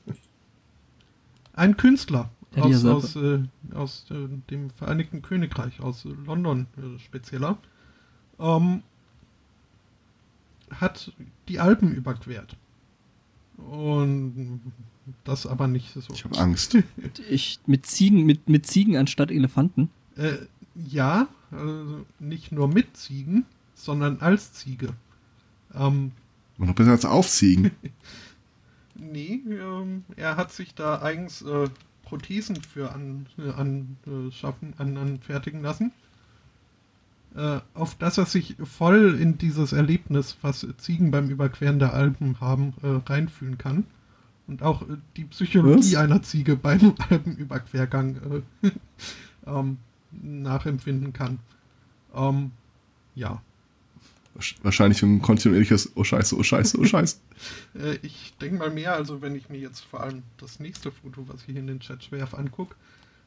ein Künstler aus, aus, äh, aus äh, dem Vereinigten Königreich, aus London äh, spezieller, ähm, hat die Alpen überquert. Und das aber nicht so. Ich habe Angst. ich, mit Ziegen, mit, mit Ziegen anstatt Elefanten? Äh, ja, also nicht nur mit Ziegen, sondern als Ziege. Ähm, Und noch besser als auf Ziegen. nee, ähm, er hat sich da eigens äh, Prothesen für anschaffen, an, an, anfertigen lassen. Äh, auf das er sich voll in dieses Erlebnis, was Ziegen beim Überqueren der Alpen haben, äh, reinfühlen kann. Und auch äh, die Psychologie was? einer Ziege beim Alpenüberquergang äh, ähm, nachempfinden kann. Ähm, ja. Wahrscheinlich ein kontinuierliches Oh Scheiße, oh Scheiße, oh Scheiße. äh, ich denke mal mehr, also wenn ich mir jetzt vor allem das nächste Foto, was ich hier in den Chat schwerf, angucke,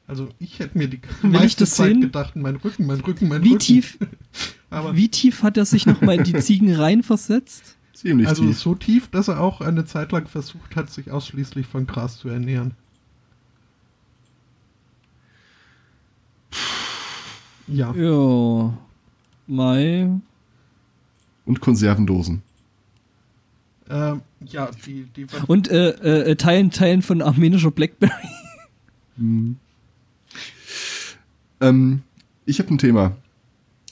also ich hätte mir die Will meiste Zeit sehen? gedacht, mein Rücken, mein Rücken, mein wie Rücken. Tief, Aber wie tief hat er sich nochmal in die Ziegen reinversetzt? Ziemlich also tief. so tief, dass er auch eine Zeit lang versucht hat, sich ausschließlich von Gras zu ernähren. Ja. Ja. Mai. Und Konservendosen. Ähm, ja, die, die Und äh, äh, Teilen, Teilen von armenischer Blackberry. Hm. Ähm, ich habe ein Thema.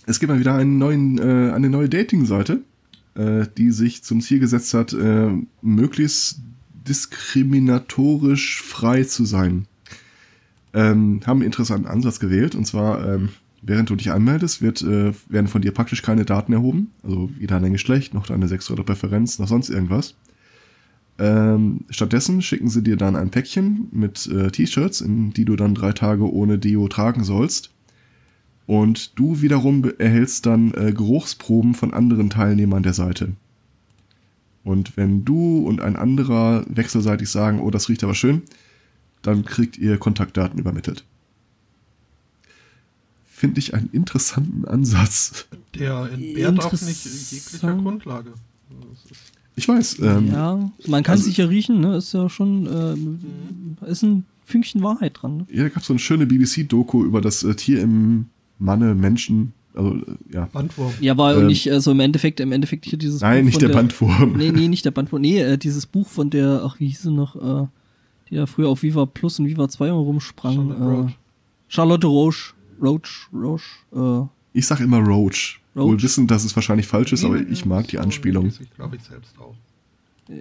Es gibt mal wieder neuen, äh, eine neue Dating-Seite, äh, die sich zum Ziel gesetzt hat, äh, möglichst diskriminatorisch frei zu sein. Ähm, haben einen interessanten Ansatz gewählt, und zwar ähm, während du dich anmeldest, wird, äh, werden von dir praktisch keine Daten erhoben. Also weder dein Geschlecht, noch deine sexuelle Präferenz, noch sonst irgendwas. Ähm, stattdessen schicken sie dir dann ein Päckchen mit äh, T-Shirts, in die du dann drei Tage ohne Deo tragen sollst. Und du wiederum erhältst dann äh, Geruchsproben von anderen Teilnehmern der Seite. Und wenn du und ein anderer wechselseitig sagen, oh, das riecht aber schön, dann kriegt ihr Kontaktdaten übermittelt finde ich einen interessanten Ansatz. Der entbehrt auch nicht jeglicher Grundlage. Ich weiß. Ähm, ja, man kann also, sich ja riechen, ne? Ist ja schon, äh, ist ein Fünkchen Wahrheit dran. Ne? Ja, da gab es so eine schöne BBC-Doku über das äh, Tier im Manne, Menschen, also äh, ja. Bandwurm. Ja, war ähm, nicht, also im Endeffekt, im Endeffekt hier dieses Nein, Buch nicht der, der, Bandwurm. Nee, nee, nicht der Bandwurm. Nee, äh, dieses Buch von der, ach, wie hieß sie noch, äh, die ja früher auf Viva Plus und Viva 2 rumsprang. Charlotte, äh, Roach. Charlotte Roche. Roach, Roach, äh. Ich sag immer Roach. Roach. Wohl wissen, dass es wahrscheinlich falsch ist, aber ich mag die Anspielung. Ich glaube ich selbst auch.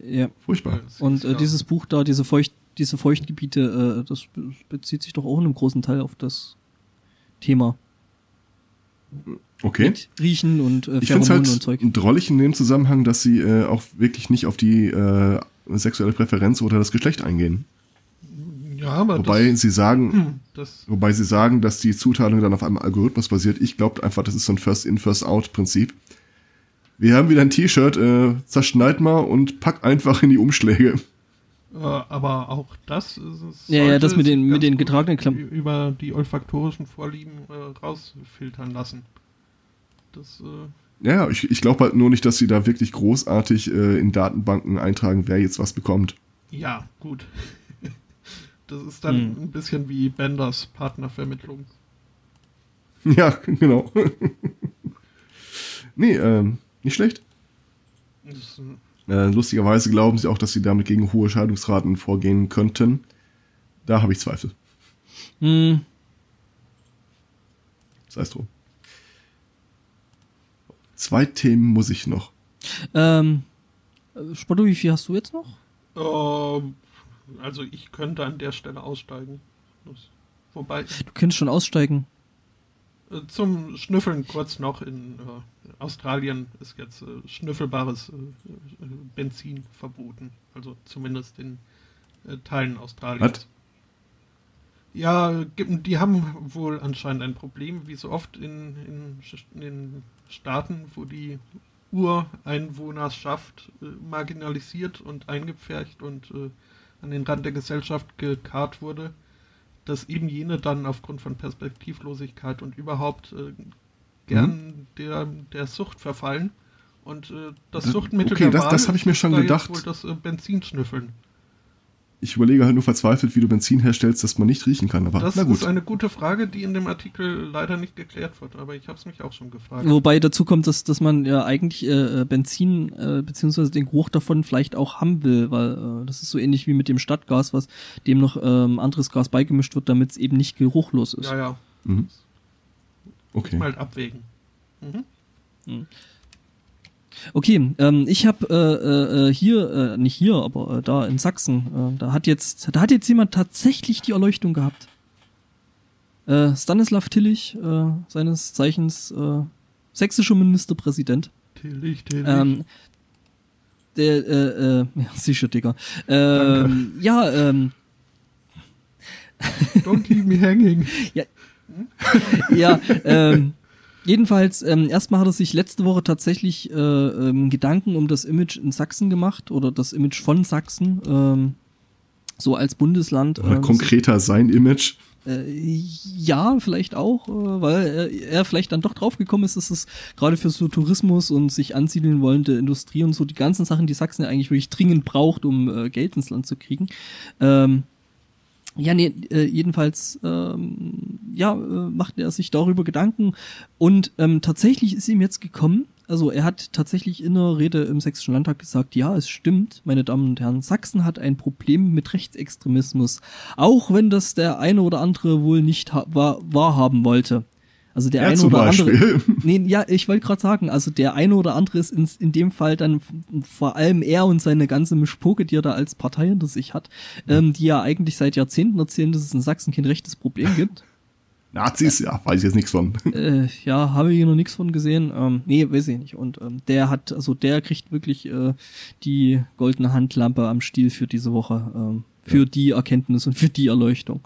Ja. Furchtbar. Und äh, dieses Buch da, diese Feucht, diese Feuchtgebiete, äh, das bezieht sich doch auch in einem großen Teil auf das Thema. Okay. Mit Riechen und äh, Ich finde halt und Zeug. drollig in dem Zusammenhang, dass sie äh, auch wirklich nicht auf die äh, sexuelle Präferenz oder das Geschlecht eingehen. Ja, aber Wobei das, sie sagen, hm, das, wobei sie sagen, dass die Zuteilung dann auf einem Algorithmus basiert. Ich glaube einfach, das ist so ein First-in, First-out-Prinzip. Wir haben wieder ein T-Shirt, äh, zerschneid mal und pack einfach in die Umschläge. äh, aber auch das ist es. Ja, ja, das mit den- mit den getragenen Klamotten. Über die olfaktorischen Vorlieben äh, rausfiltern lassen. Das, äh, Ja, ich, ich glaube halt nur nicht, dass sie da wirklich großartig äh, in Datenbanken eintragen, wer jetzt was bekommt. ja, gut. Das ist dann Hm. ein bisschen wie Benders Partnervermittlung. Ja, genau. nee, ähm, nicht schlecht. Äh, lustigerweise glauben sie auch, dass sie damit gegen hohe Scheidungsraten vorgehen könnten. Da habe ich Zweifel. Hm, Sei es drum. Zwei Themen muss ich noch. ähm, äh, Spotto, wie viel hast du jetzt noch? ähm, also ich könnte an der Stelle aussteigen. Das, wobei, Du kannst schon aussteigen. äh, zum Schnüffeln kurz noch in äh, Australien ist jetzt äh, schnüffelbares äh, äh, Benzin verboten. Also zumindest in äh, Teilen Australiens. Was? Ja, die haben wohl anscheinend ein Problem, wie so oft in, in, in den Staaten, wo die Ureinwohnerschaft marginalisiert und eingepfercht und an den Rand der Gesellschaft gekarrt wurde, dass eben jene dann aufgrund von Perspektivlosigkeit und überhaupt äh, gern der, der Sucht verfallen. Und äh, das Suchtmittel okay, der das- Wahl das ich mir schon da gedacht. wohl das äh, Benzinschnüffeln. Ich überlege halt nur verzweifelt, wie du Benzin herstellst, das man nicht riechen kann. Aber Das na gut. ist eine gute Frage, die in dem Artikel leider nicht geklärt wird, aber ich habe es mich auch schon gefragt. Wobei dazu kommt, dass, dass man ja eigentlich äh, äh, Benzin äh, beziehungsweise den Geruch davon vielleicht auch haben will, weil äh, das ist so ähnlich wie mit dem Stadtgas, was dem noch ähm, anderes Gas beigemischt wird, damit es eben nicht geruchlos ist. Ja, ja, Mhm. Okay. mal abwägen. Mhm. Okay, ähm, ich habe äh, äh, hier, äh, nicht hier, aber äh, da in Sachsen, äh, da hat jetzt, da hat jetzt jemand tatsächlich die Erleuchtung gehabt. Äh, Stanislav Tillich, äh, seines Zeichens äh, sächsischer Ministerpräsident. Tillich, Tillich. Ähm, der, äh, äh, ja, sicher, Digga. Ähm, ja, ähm, Don't keep me hanging. ja, ähm, jedenfalls, ähm, erstmal hat er sich letzte Woche tatsächlich äh, ähm, Gedanken um das Image in Sachsen gemacht oder das Image von Sachsen, ähm, so als Bundesland. Oder äh, konkreter sein Image. Äh, ja, vielleicht auch, äh, weil er, er vielleicht dann doch draufgekommen ist, dass es gerade für so Tourismus und sich ansiedeln wollende Industrie und so die ganzen Sachen, die Sachsen ja eigentlich wirklich dringend braucht, um äh, Geld ins Land zu kriegen. Ähm, ja, nee, äh, jedenfalls ähm, ja, äh, macht er sich darüber Gedanken und ähm, tatsächlich ist ihm jetzt gekommen, also er hat tatsächlich in einer Rede im Sächsischen Landtag gesagt, ja, es stimmt, meine Damen und Herren, Sachsen hat ein Problem mit Rechtsextremismus, auch wenn das der eine oder andere wohl nicht wahr wahrhaben wollte. Also der Er eine oder andere. Beispiel. Nee, ja, ich wollte gerade sagen, also der eine oder andere ist in, in dem Fall dann vor allem er und seine ganze Mischpoke, die er da als Partei hinter sich hat, ähm, die ja eigentlich seit Jahrzehnten erzählen, dass es in Sachsen kein rechtes Problem gibt. Nazis, ja, weiß ich jetzt nichts von. äh, ja, habe ich hier noch nichts von gesehen. Ähm, nee, weiß ich nicht. Und ähm, der hat, also der kriegt wirklich äh, die goldene Handlampe am Stiel für diese Woche, ähm, für Ja. die Erkenntnis und für die Erleuchtung.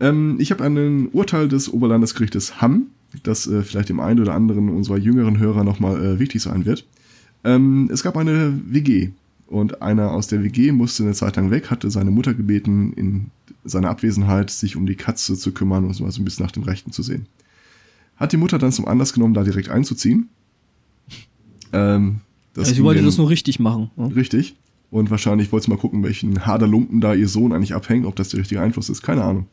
Ähm, ich habe ein Urteil des Oberlandesgerichtes Hamm, das äh, vielleicht dem einen oder anderen unserer jüngeren Hörer nochmal äh, wichtig sein wird. Ähm, es gab eine WG und einer aus der WG musste eine Zeit lang weg, hatte seine Mutter gebeten, in seiner Abwesenheit sich um die Katze zu kümmern und so ein bisschen nach dem Rechten zu sehen. Hat die Mutter dann zum Anlass genommen, da direkt einzuziehen. Ähm, das also ich ging wollte das nur richtig machen. Ne? Richtig. Und wahrscheinlich wollte sie mal gucken, welchen Haderlumpen da ihr Sohn eigentlich abhängt, ob das der richtige Einfluss ist, keine Ahnung.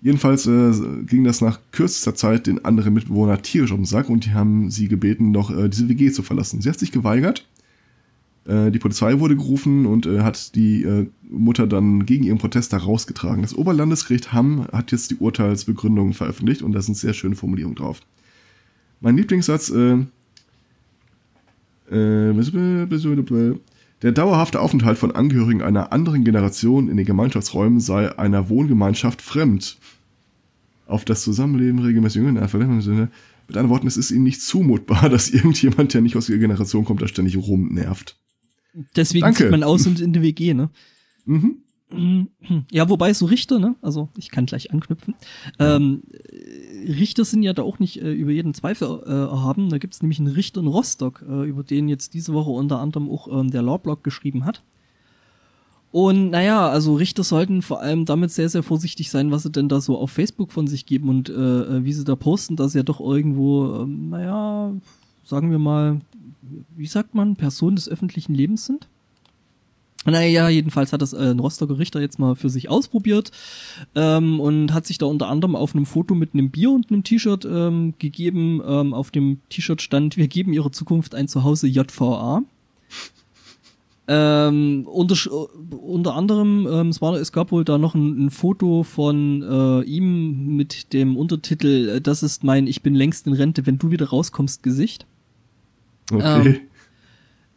Jedenfalls äh, ging das nach kürzester Zeit den anderen Mitbewohner tierisch um den Sack und die haben sie gebeten, noch äh, diese WG zu verlassen. Sie hat sich geweigert. Äh, die Polizei wurde gerufen und äh, hat die äh, Mutter dann gegen ihren Protest da rausgetragen. Das Oberlandesgericht Hamm hat jetzt die Urteilsbegründung veröffentlicht und da sind sehr schöne Formulierungen drauf. Mein Lieblingssatz, äh, äh, der dauerhafte Aufenthalt von Angehörigen einer anderen Generation in den Gemeinschaftsräumen sei einer Wohngemeinschaft fremd. auf das Zusammenleben regelmäßig mit anderen Worten, es ist ihnen nicht zumutbar, dass irgendjemand, der nicht aus ihrer Generation kommt, da ständig rumnervt. Deswegen Danke. zieht man aus und in die WG, ne? Mhm. Ja, wobei so Richter, ne? Also ich kann gleich anknüpfen. Ähm, äh, Richter sind ja da auch nicht äh, über jeden Zweifel äh, erhaben. Da gibt's nämlich einen Richter in Rostock, äh, über den jetzt diese Woche unter anderem auch ähm, der Lawblog geschrieben hat. Und naja, also Richter sollten vor allem damit sehr, sehr vorsichtig sein, was sie denn da so auf Facebook von sich geben und äh, äh, wie sie da posten, dass sie ja doch irgendwo, ähm, naja, sagen wir mal, wie sagt man, Personen des öffentlichen Lebens sind. Naja, jedenfalls hat das äh, ein Rostocker Richter jetzt mal für sich ausprobiert ähm, und hat sich da unter anderem auf einem Foto mit einem Bier und einem T-Shirt ähm, gegeben. Ähm, auf dem T-Shirt stand, wir geben ihrer Zukunft ein Zuhause JVA. Ähm, unter, unter anderem, ähm, es, war, es gab wohl da noch ein, ein Foto von äh, ihm mit dem Untertitel, äh, das ist mein Ich bin längst in Rente, wenn du wieder rauskommst, Gesicht. Okay.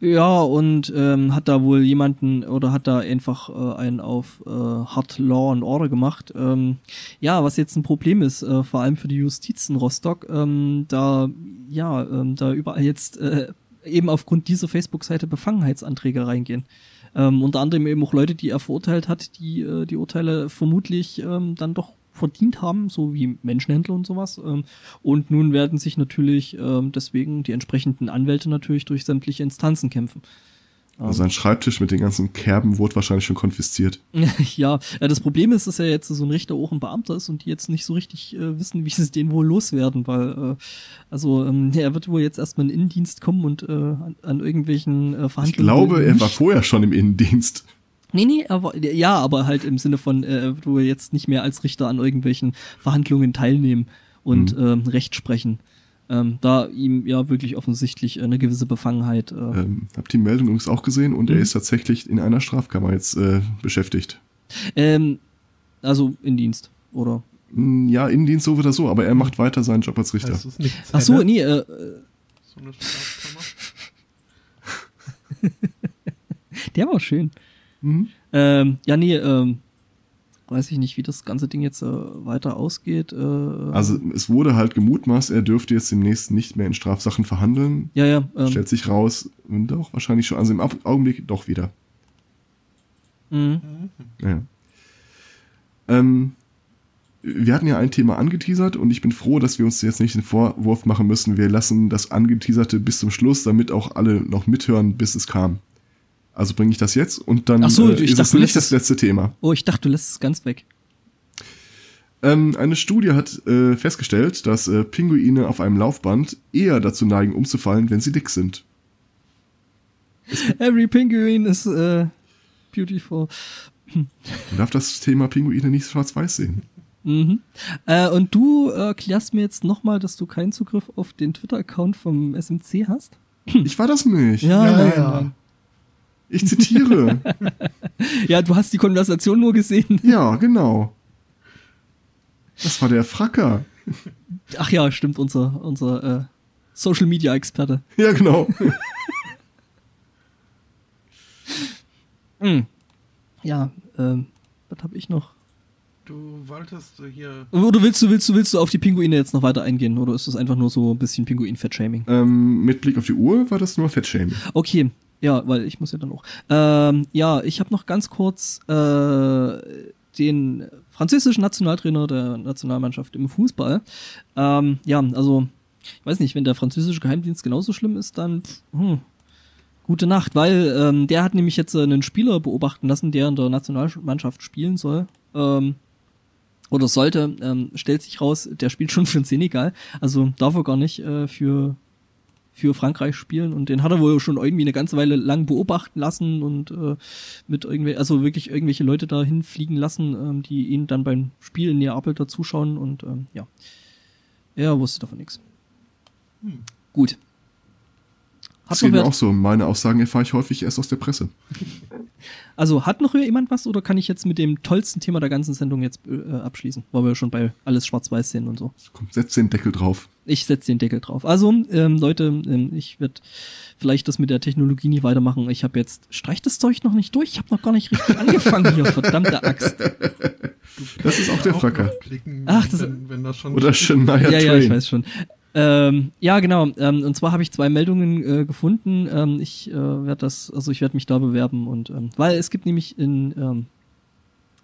Ja, und ähm, hat da wohl jemanden oder hat da einfach äh, einen auf äh, Hard Law and Order gemacht. Ähm, ja, was jetzt ein Problem ist, äh, vor allem für die Justiz in Rostock, ähm, da ja, ähm, da überall jetzt äh, eben aufgrund dieser Facebook-Seite Befangenheitsanträge reingehen. Ähm, unter anderem eben auch Leute, die er verurteilt hat, die äh, die Urteile vermutlich ähm, dann doch verdient haben, so wie Menschenhändler und sowas. Ähm, und nun werden sich natürlich ähm, deswegen die entsprechenden Anwälte natürlich durch sämtliche Instanzen kämpfen. Also sein Schreibtisch mit den ganzen Kerben wurde wahrscheinlich schon konfisziert. ja, äh, das Problem ist, dass er jetzt so ein Richter auch ein Beamter ist und die jetzt nicht so richtig äh, wissen, wie sie den wohl loswerden, weil äh, also ähm, er wird wohl jetzt erstmal in den Innendienst kommen und äh, an, an irgendwelchen äh, Ich Verhandlungen. glaube, er war vorher schon im Innendienst. Nee, nee, aber ja, aber halt im Sinne von, äh, er wird wohl jetzt nicht mehr als Richter an irgendwelchen Verhandlungen teilnehmen und Mhm. ähm, Recht sprechen. Ähm, da ihm ja wirklich offensichtlich äh, eine gewisse Befangenheit. Äh, Ähm, hab die Meldung übrigens auch gesehen und er Mhm. ist tatsächlich in einer Strafkammer jetzt äh, beschäftigt. ähm, also in Dienst, oder? Hm, Ja, Innendienst so oder so, aber er macht weiter seinen Job als Richter. Ach so, nee, äh, äh, So eine Strafkammer? der war schön. Mhm. Ähm, ja, nee, ähm, weiß ich nicht, wie das ganze Ding jetzt äh, weiter ausgeht. Äh, Also es wurde halt gemutmaßt, er dürfte jetzt demnächst nicht mehr in Strafsachen verhandeln. ja, ja, ähm, Stellt sich raus, und doch wahrscheinlich schon, also im Augenblick doch wieder. mh. Mhm. Ja. Ähm, wir hatten ja ein Thema angeteasert und ich bin froh, dass wir uns jetzt nicht den Vorwurf machen müssen, wir lassen das Angeteaserte bis zum Schluss, damit auch alle noch mithören, bis es kam. Also bringe ich das jetzt und dann Ach so, äh, ich ist dachte, es nicht lässt das letzte Thema. Oh, ich dachte, du lässt es ganz weg. Ähm, eine Studie hat äh, festgestellt, dass äh, Pinguine auf einem Laufband eher dazu neigen, umzufallen, wenn sie dick sind. Every penguin is äh, beautiful. Man darf das Thema Pinguine nicht schwarz-weiß sehen. Mhm. Äh, und du erklärst mir jetzt nochmal, dass du keinen Zugriff auf den Twitter-Account vom SMC hast? Ich war das nicht. Ja, nein, ja. nein. Ich zitiere. Ja, du hast die Konversation nur gesehen. ja, genau. Das war der Fracker. Ach ja, stimmt, unser, unser äh, Social-Media-Experte. Ja, genau. Mhm. Ja, ähm, was habe ich noch? Du wolltest hier. Oder willst du, willst du, willst du auf die Pinguine jetzt noch weiter eingehen? Oder ist das einfach nur so ein bisschen Pinguin-Fat-Shaming? ähm, mit Blick auf die Uhr war das nur Fettshaming. Okay, ja, weil ich muss ja dann auch. Ähm, ja, ich habe noch ganz kurz äh, den französischen Nationaltrainer der Nationalmannschaft im Fußball. Ähm, ja, also ich weiß nicht, wenn der französische Geheimdienst genauso schlimm ist, dann pff, hm, gute Nacht, weil ähm, der hat nämlich jetzt äh, einen Spieler beobachten lassen, der in der Nationalmannschaft spielen soll. Ähm, oder sollte, ähm, stellt sich raus, der spielt schon für den Senegal, also darf er gar nicht äh, für für Frankreich spielen und den hat er wohl schon irgendwie eine ganze Weile lang beobachten lassen und äh, mit irgendwie, also wirklich irgendwelche Leute da hinfliegen lassen, ähm, die ihn dann beim Spiel in Neapel da zuschauen und ähm, ja, er wusste davon nichts. Hm. Gut. Hat Das geht mir auch so. Meine Aussagen erfahre ich häufig erst aus der Presse. also hat noch jemand was oder kann ich jetzt mit dem tollsten Thema der ganzen Sendung jetzt äh, abschließen, weil wir schon bei alles schwarz-weiß sehen und so. Komm, setz den Deckel drauf. Ich setze den Deckel drauf. Also, ähm, Leute, ähm, ich werde vielleicht das mit der Technologie nicht weitermachen. Ich habe jetzt, streich das Zeug noch nicht durch. Ich habe noch gar nicht richtig angefangen hier, verdammte Axt. Das ist auch der Fracker. Ach, das- wenn, wenn das schon Oder Shania ja, Train. ja, ich weiß schon. Ähm, ja, genau. Ähm, und zwar habe ich zwei Meldungen äh, gefunden. Ähm, ich äh, werde das, also ich werde mich da bewerben und ähm, weil es gibt nämlich in ähm,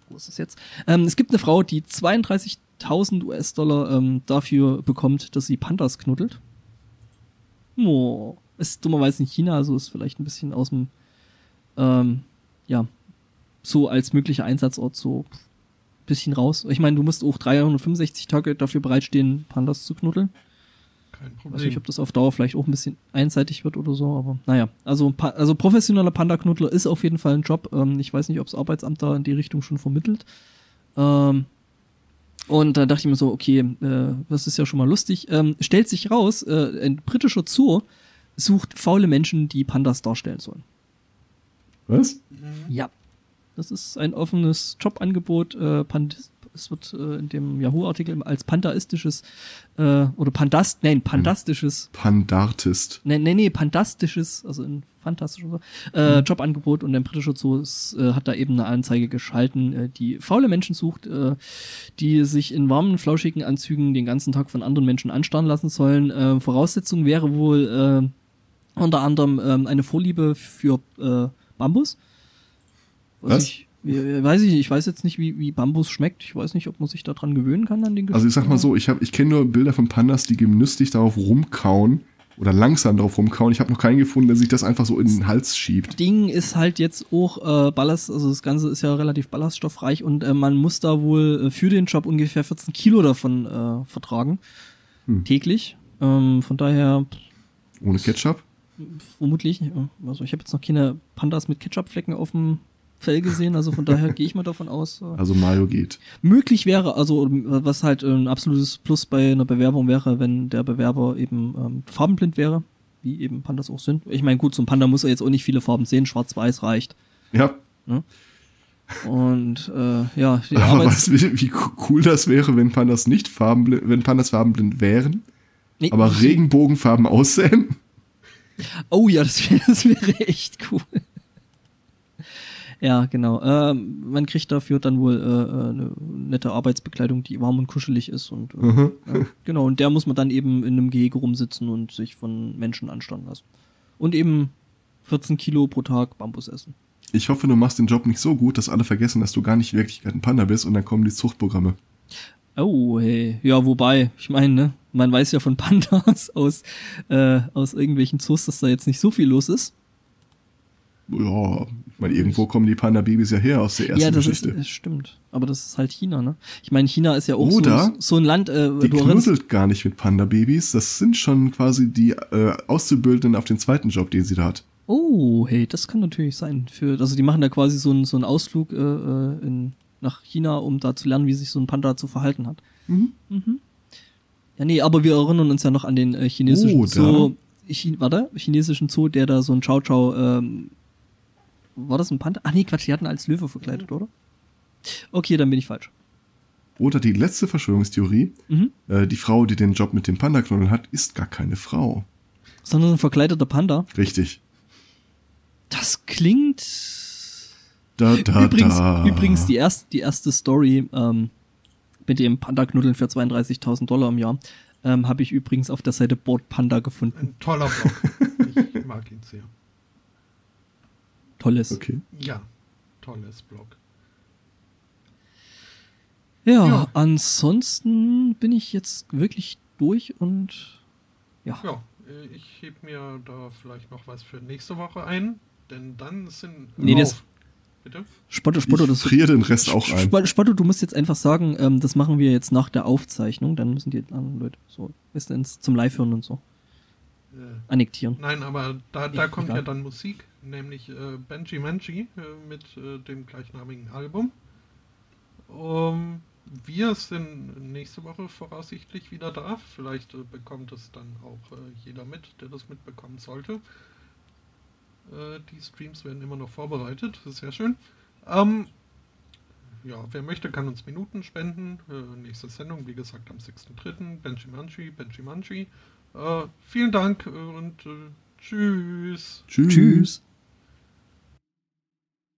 wo ist es jetzt? Ähm, es gibt eine Frau, die 32.000 US-Dollar ähm, dafür bekommt, dass sie Pandas knuddelt. Oh, ist dummerweise in China, also ist vielleicht ein bisschen aus dem ähm, ja so als möglicher Einsatzort so bisschen raus. Ich meine, du musst auch 365 Tage dafür bereitstehen, Pandas zu knuddeln. Kein Weiß Problem. nicht, ob das auf Dauer vielleicht auch ein bisschen einseitig wird oder so, aber naja. Also, also professioneller Panda-Knuddler ist auf jeden Fall ein Job. Ähm, ich weiß nicht, ob das Arbeitsamt da in die Richtung schon vermittelt. Ähm, und da dachte ich mir so, okay, äh, das ist ja schon mal lustig. Ähm, stellt sich raus, äh, ein britischer Zoo sucht faule Menschen, die Pandas darstellen sollen. Was? Ja. Das ist ein offenes Jobangebot. Äh, Pand es wird äh, in dem Yahoo-Artikel als pandaistisches äh, oder Pandast, nein, pandastisches, Pandartist. nee, nee, nee, pandastisches, also ein fantastisches äh, Jobangebot und der britische Zoo ist, äh, hat da eben eine Anzeige geschalten, äh, die faule Menschen sucht, äh, die sich in warmen, flauschigen Anzügen den ganzen Tag von anderen Menschen anstarren lassen sollen. Äh, Voraussetzung wäre wohl äh, unter anderem ähm, eine Vorliebe für äh, Bambus. Was? Ich, äh, weiß ich, nicht, ich weiß jetzt nicht, wie, wie Bambus schmeckt. Ich weiß nicht, ob man sich daran gewöhnen kann an den Geschmack. Also ich sag mal so, ich, hab- ich kenne nur Bilder von Pandas, die genüsslich darauf rumkauen oder langsam darauf rumkauen. Ich habe noch keinen gefunden, der sich das einfach so in den Hals schiebt. Ding ist halt jetzt auch äh, Ballast, also das Ganze ist ja relativ ballaststoffreich und äh, man muss da wohl äh, für den Job ungefähr 14 Kilo davon äh, vertragen. Hm. Täglich. Ähm, von daher Ohne Ketchup? vermutlich, also ich habe jetzt noch keine Pandas mit Ketchupflecken auf dem Fell gesehen, also von daher gehe ich mal davon aus. Also Mayo geht. möglich wäre, also was halt ein absolutes Plus bei einer Bewerbung wäre, wenn der Bewerber eben ähm, farbenblind wäre, wie eben Pandas auch sind. Ich meine, gut, so ein Panda muss er jetzt auch nicht viele Farben sehen, schwarz-weiß reicht. Ja, Und äh, ja, die aber Arbeits weißt du, wie, cool das wäre, wenn Pandas nicht farbenblind, wenn Pandas farbenblind wären, Nee, aber Regenbogenfarben aussähen? Oh ja, das wäre das wäre echt cool. Ja, genau. Ähm, man kriegt dafür dann wohl äh, äh, eine nette Arbeitsbekleidung, die warm und kuschelig ist und äh, Mhm. ja, genau. Und der muss man dann eben in einem Gehege rumsitzen und sich von Menschen anstarren lassen. Und eben 14 Kilo pro Tag Bambus essen. Ich hoffe, du machst den Job nicht so gut, dass alle vergessen, dass du gar nicht in Wirklichkeit ein Panda bist und dann kommen die Zuchtprogramme. Oh, hey. Ja, wobei, ich meine, ne, man weiß ja von Pandas aus, äh, aus irgendwelchen Zoos, dass da jetzt nicht so viel los ist. Ja, ich meine, irgendwo kommen die Panda-Babys ja her aus der ersten ja, das Geschichte. ist, das stimmt. Aber das ist halt China, ne? Ich meine, China ist ja auch Oder so, so ein Land, äh, die knuddelt gar nicht mit Panda-Babys. Das sind schon quasi die äh, Auszubildenden auf den zweiten Job, den sie da hat. Oh, hey, das kann natürlich sein. Für, also die machen da quasi so einen so einen Ausflug äh, äh, in, nach China, um da zu lernen, wie sich so ein Panda zu verhalten hat. Mhm. Ja, nee, aber wir erinnern uns ja noch an den äh, chinesischen da. Zoo. Chi warte, chinesischen Zoo, der da so ein Chow Chow, ähm, war das ein Panda? Ach nee, Quatsch, die hatten als Löwe verkleidet, oder? Okay, dann bin ich falsch. Oder die letzte Verschwörungstheorie, Mhm. äh, die Frau, die den Job mit dem Panda-Knuddeln hat, ist gar keine Frau. Sondern ein verkleideter Panda. Richtig. Das klingt Da, da, übrigens, da. übrigens die, erst, die erste Story ähm, mit dem Panda-Knuddeln für 32.000 Dollar im Jahr ähm, habe ich übrigens auf der Seite Board Panda gefunden. Ein toller Blog. Ich mag ihn sehr. Tolles. Okay. Ja, tolles Blog. Ja, Ja. ansonsten bin ich jetzt wirklich durch und ja. Ja, äh, ich heb mir da vielleicht noch was für nächste Woche ein, denn dann sind. Nee, das-. Bitte? Spotto, Spotto, Ich das friere den Rest auch ein. Spotto, Spotto, du musst jetzt einfach sagen, ähm, das machen wir jetzt nach der Aufzeichnung, dann müssen die anderen Leute so, du, ins, zum Live-Hören und so Äh, annektieren. nein, aber da, da Ja, kommt egal. ja dann Musik, nämlich äh, Benji Manji äh, mit äh, dem gleichnamigen Album. Um, wir sind nächste Woche voraussichtlich wieder da. Vielleicht äh, bekommt es dann auch äh, jeder mit, der das mitbekommen sollte. Äh, die Streams werden immer noch vorbereitet, das ist sehr schön. Ähm, ja, wer möchte, kann uns Minuten spenden. Nächste Sendung, wie gesagt, am 6.3. Benji Manji, Benji Manji. Vielen Dank und tschüss. Tschüss. Tschüss.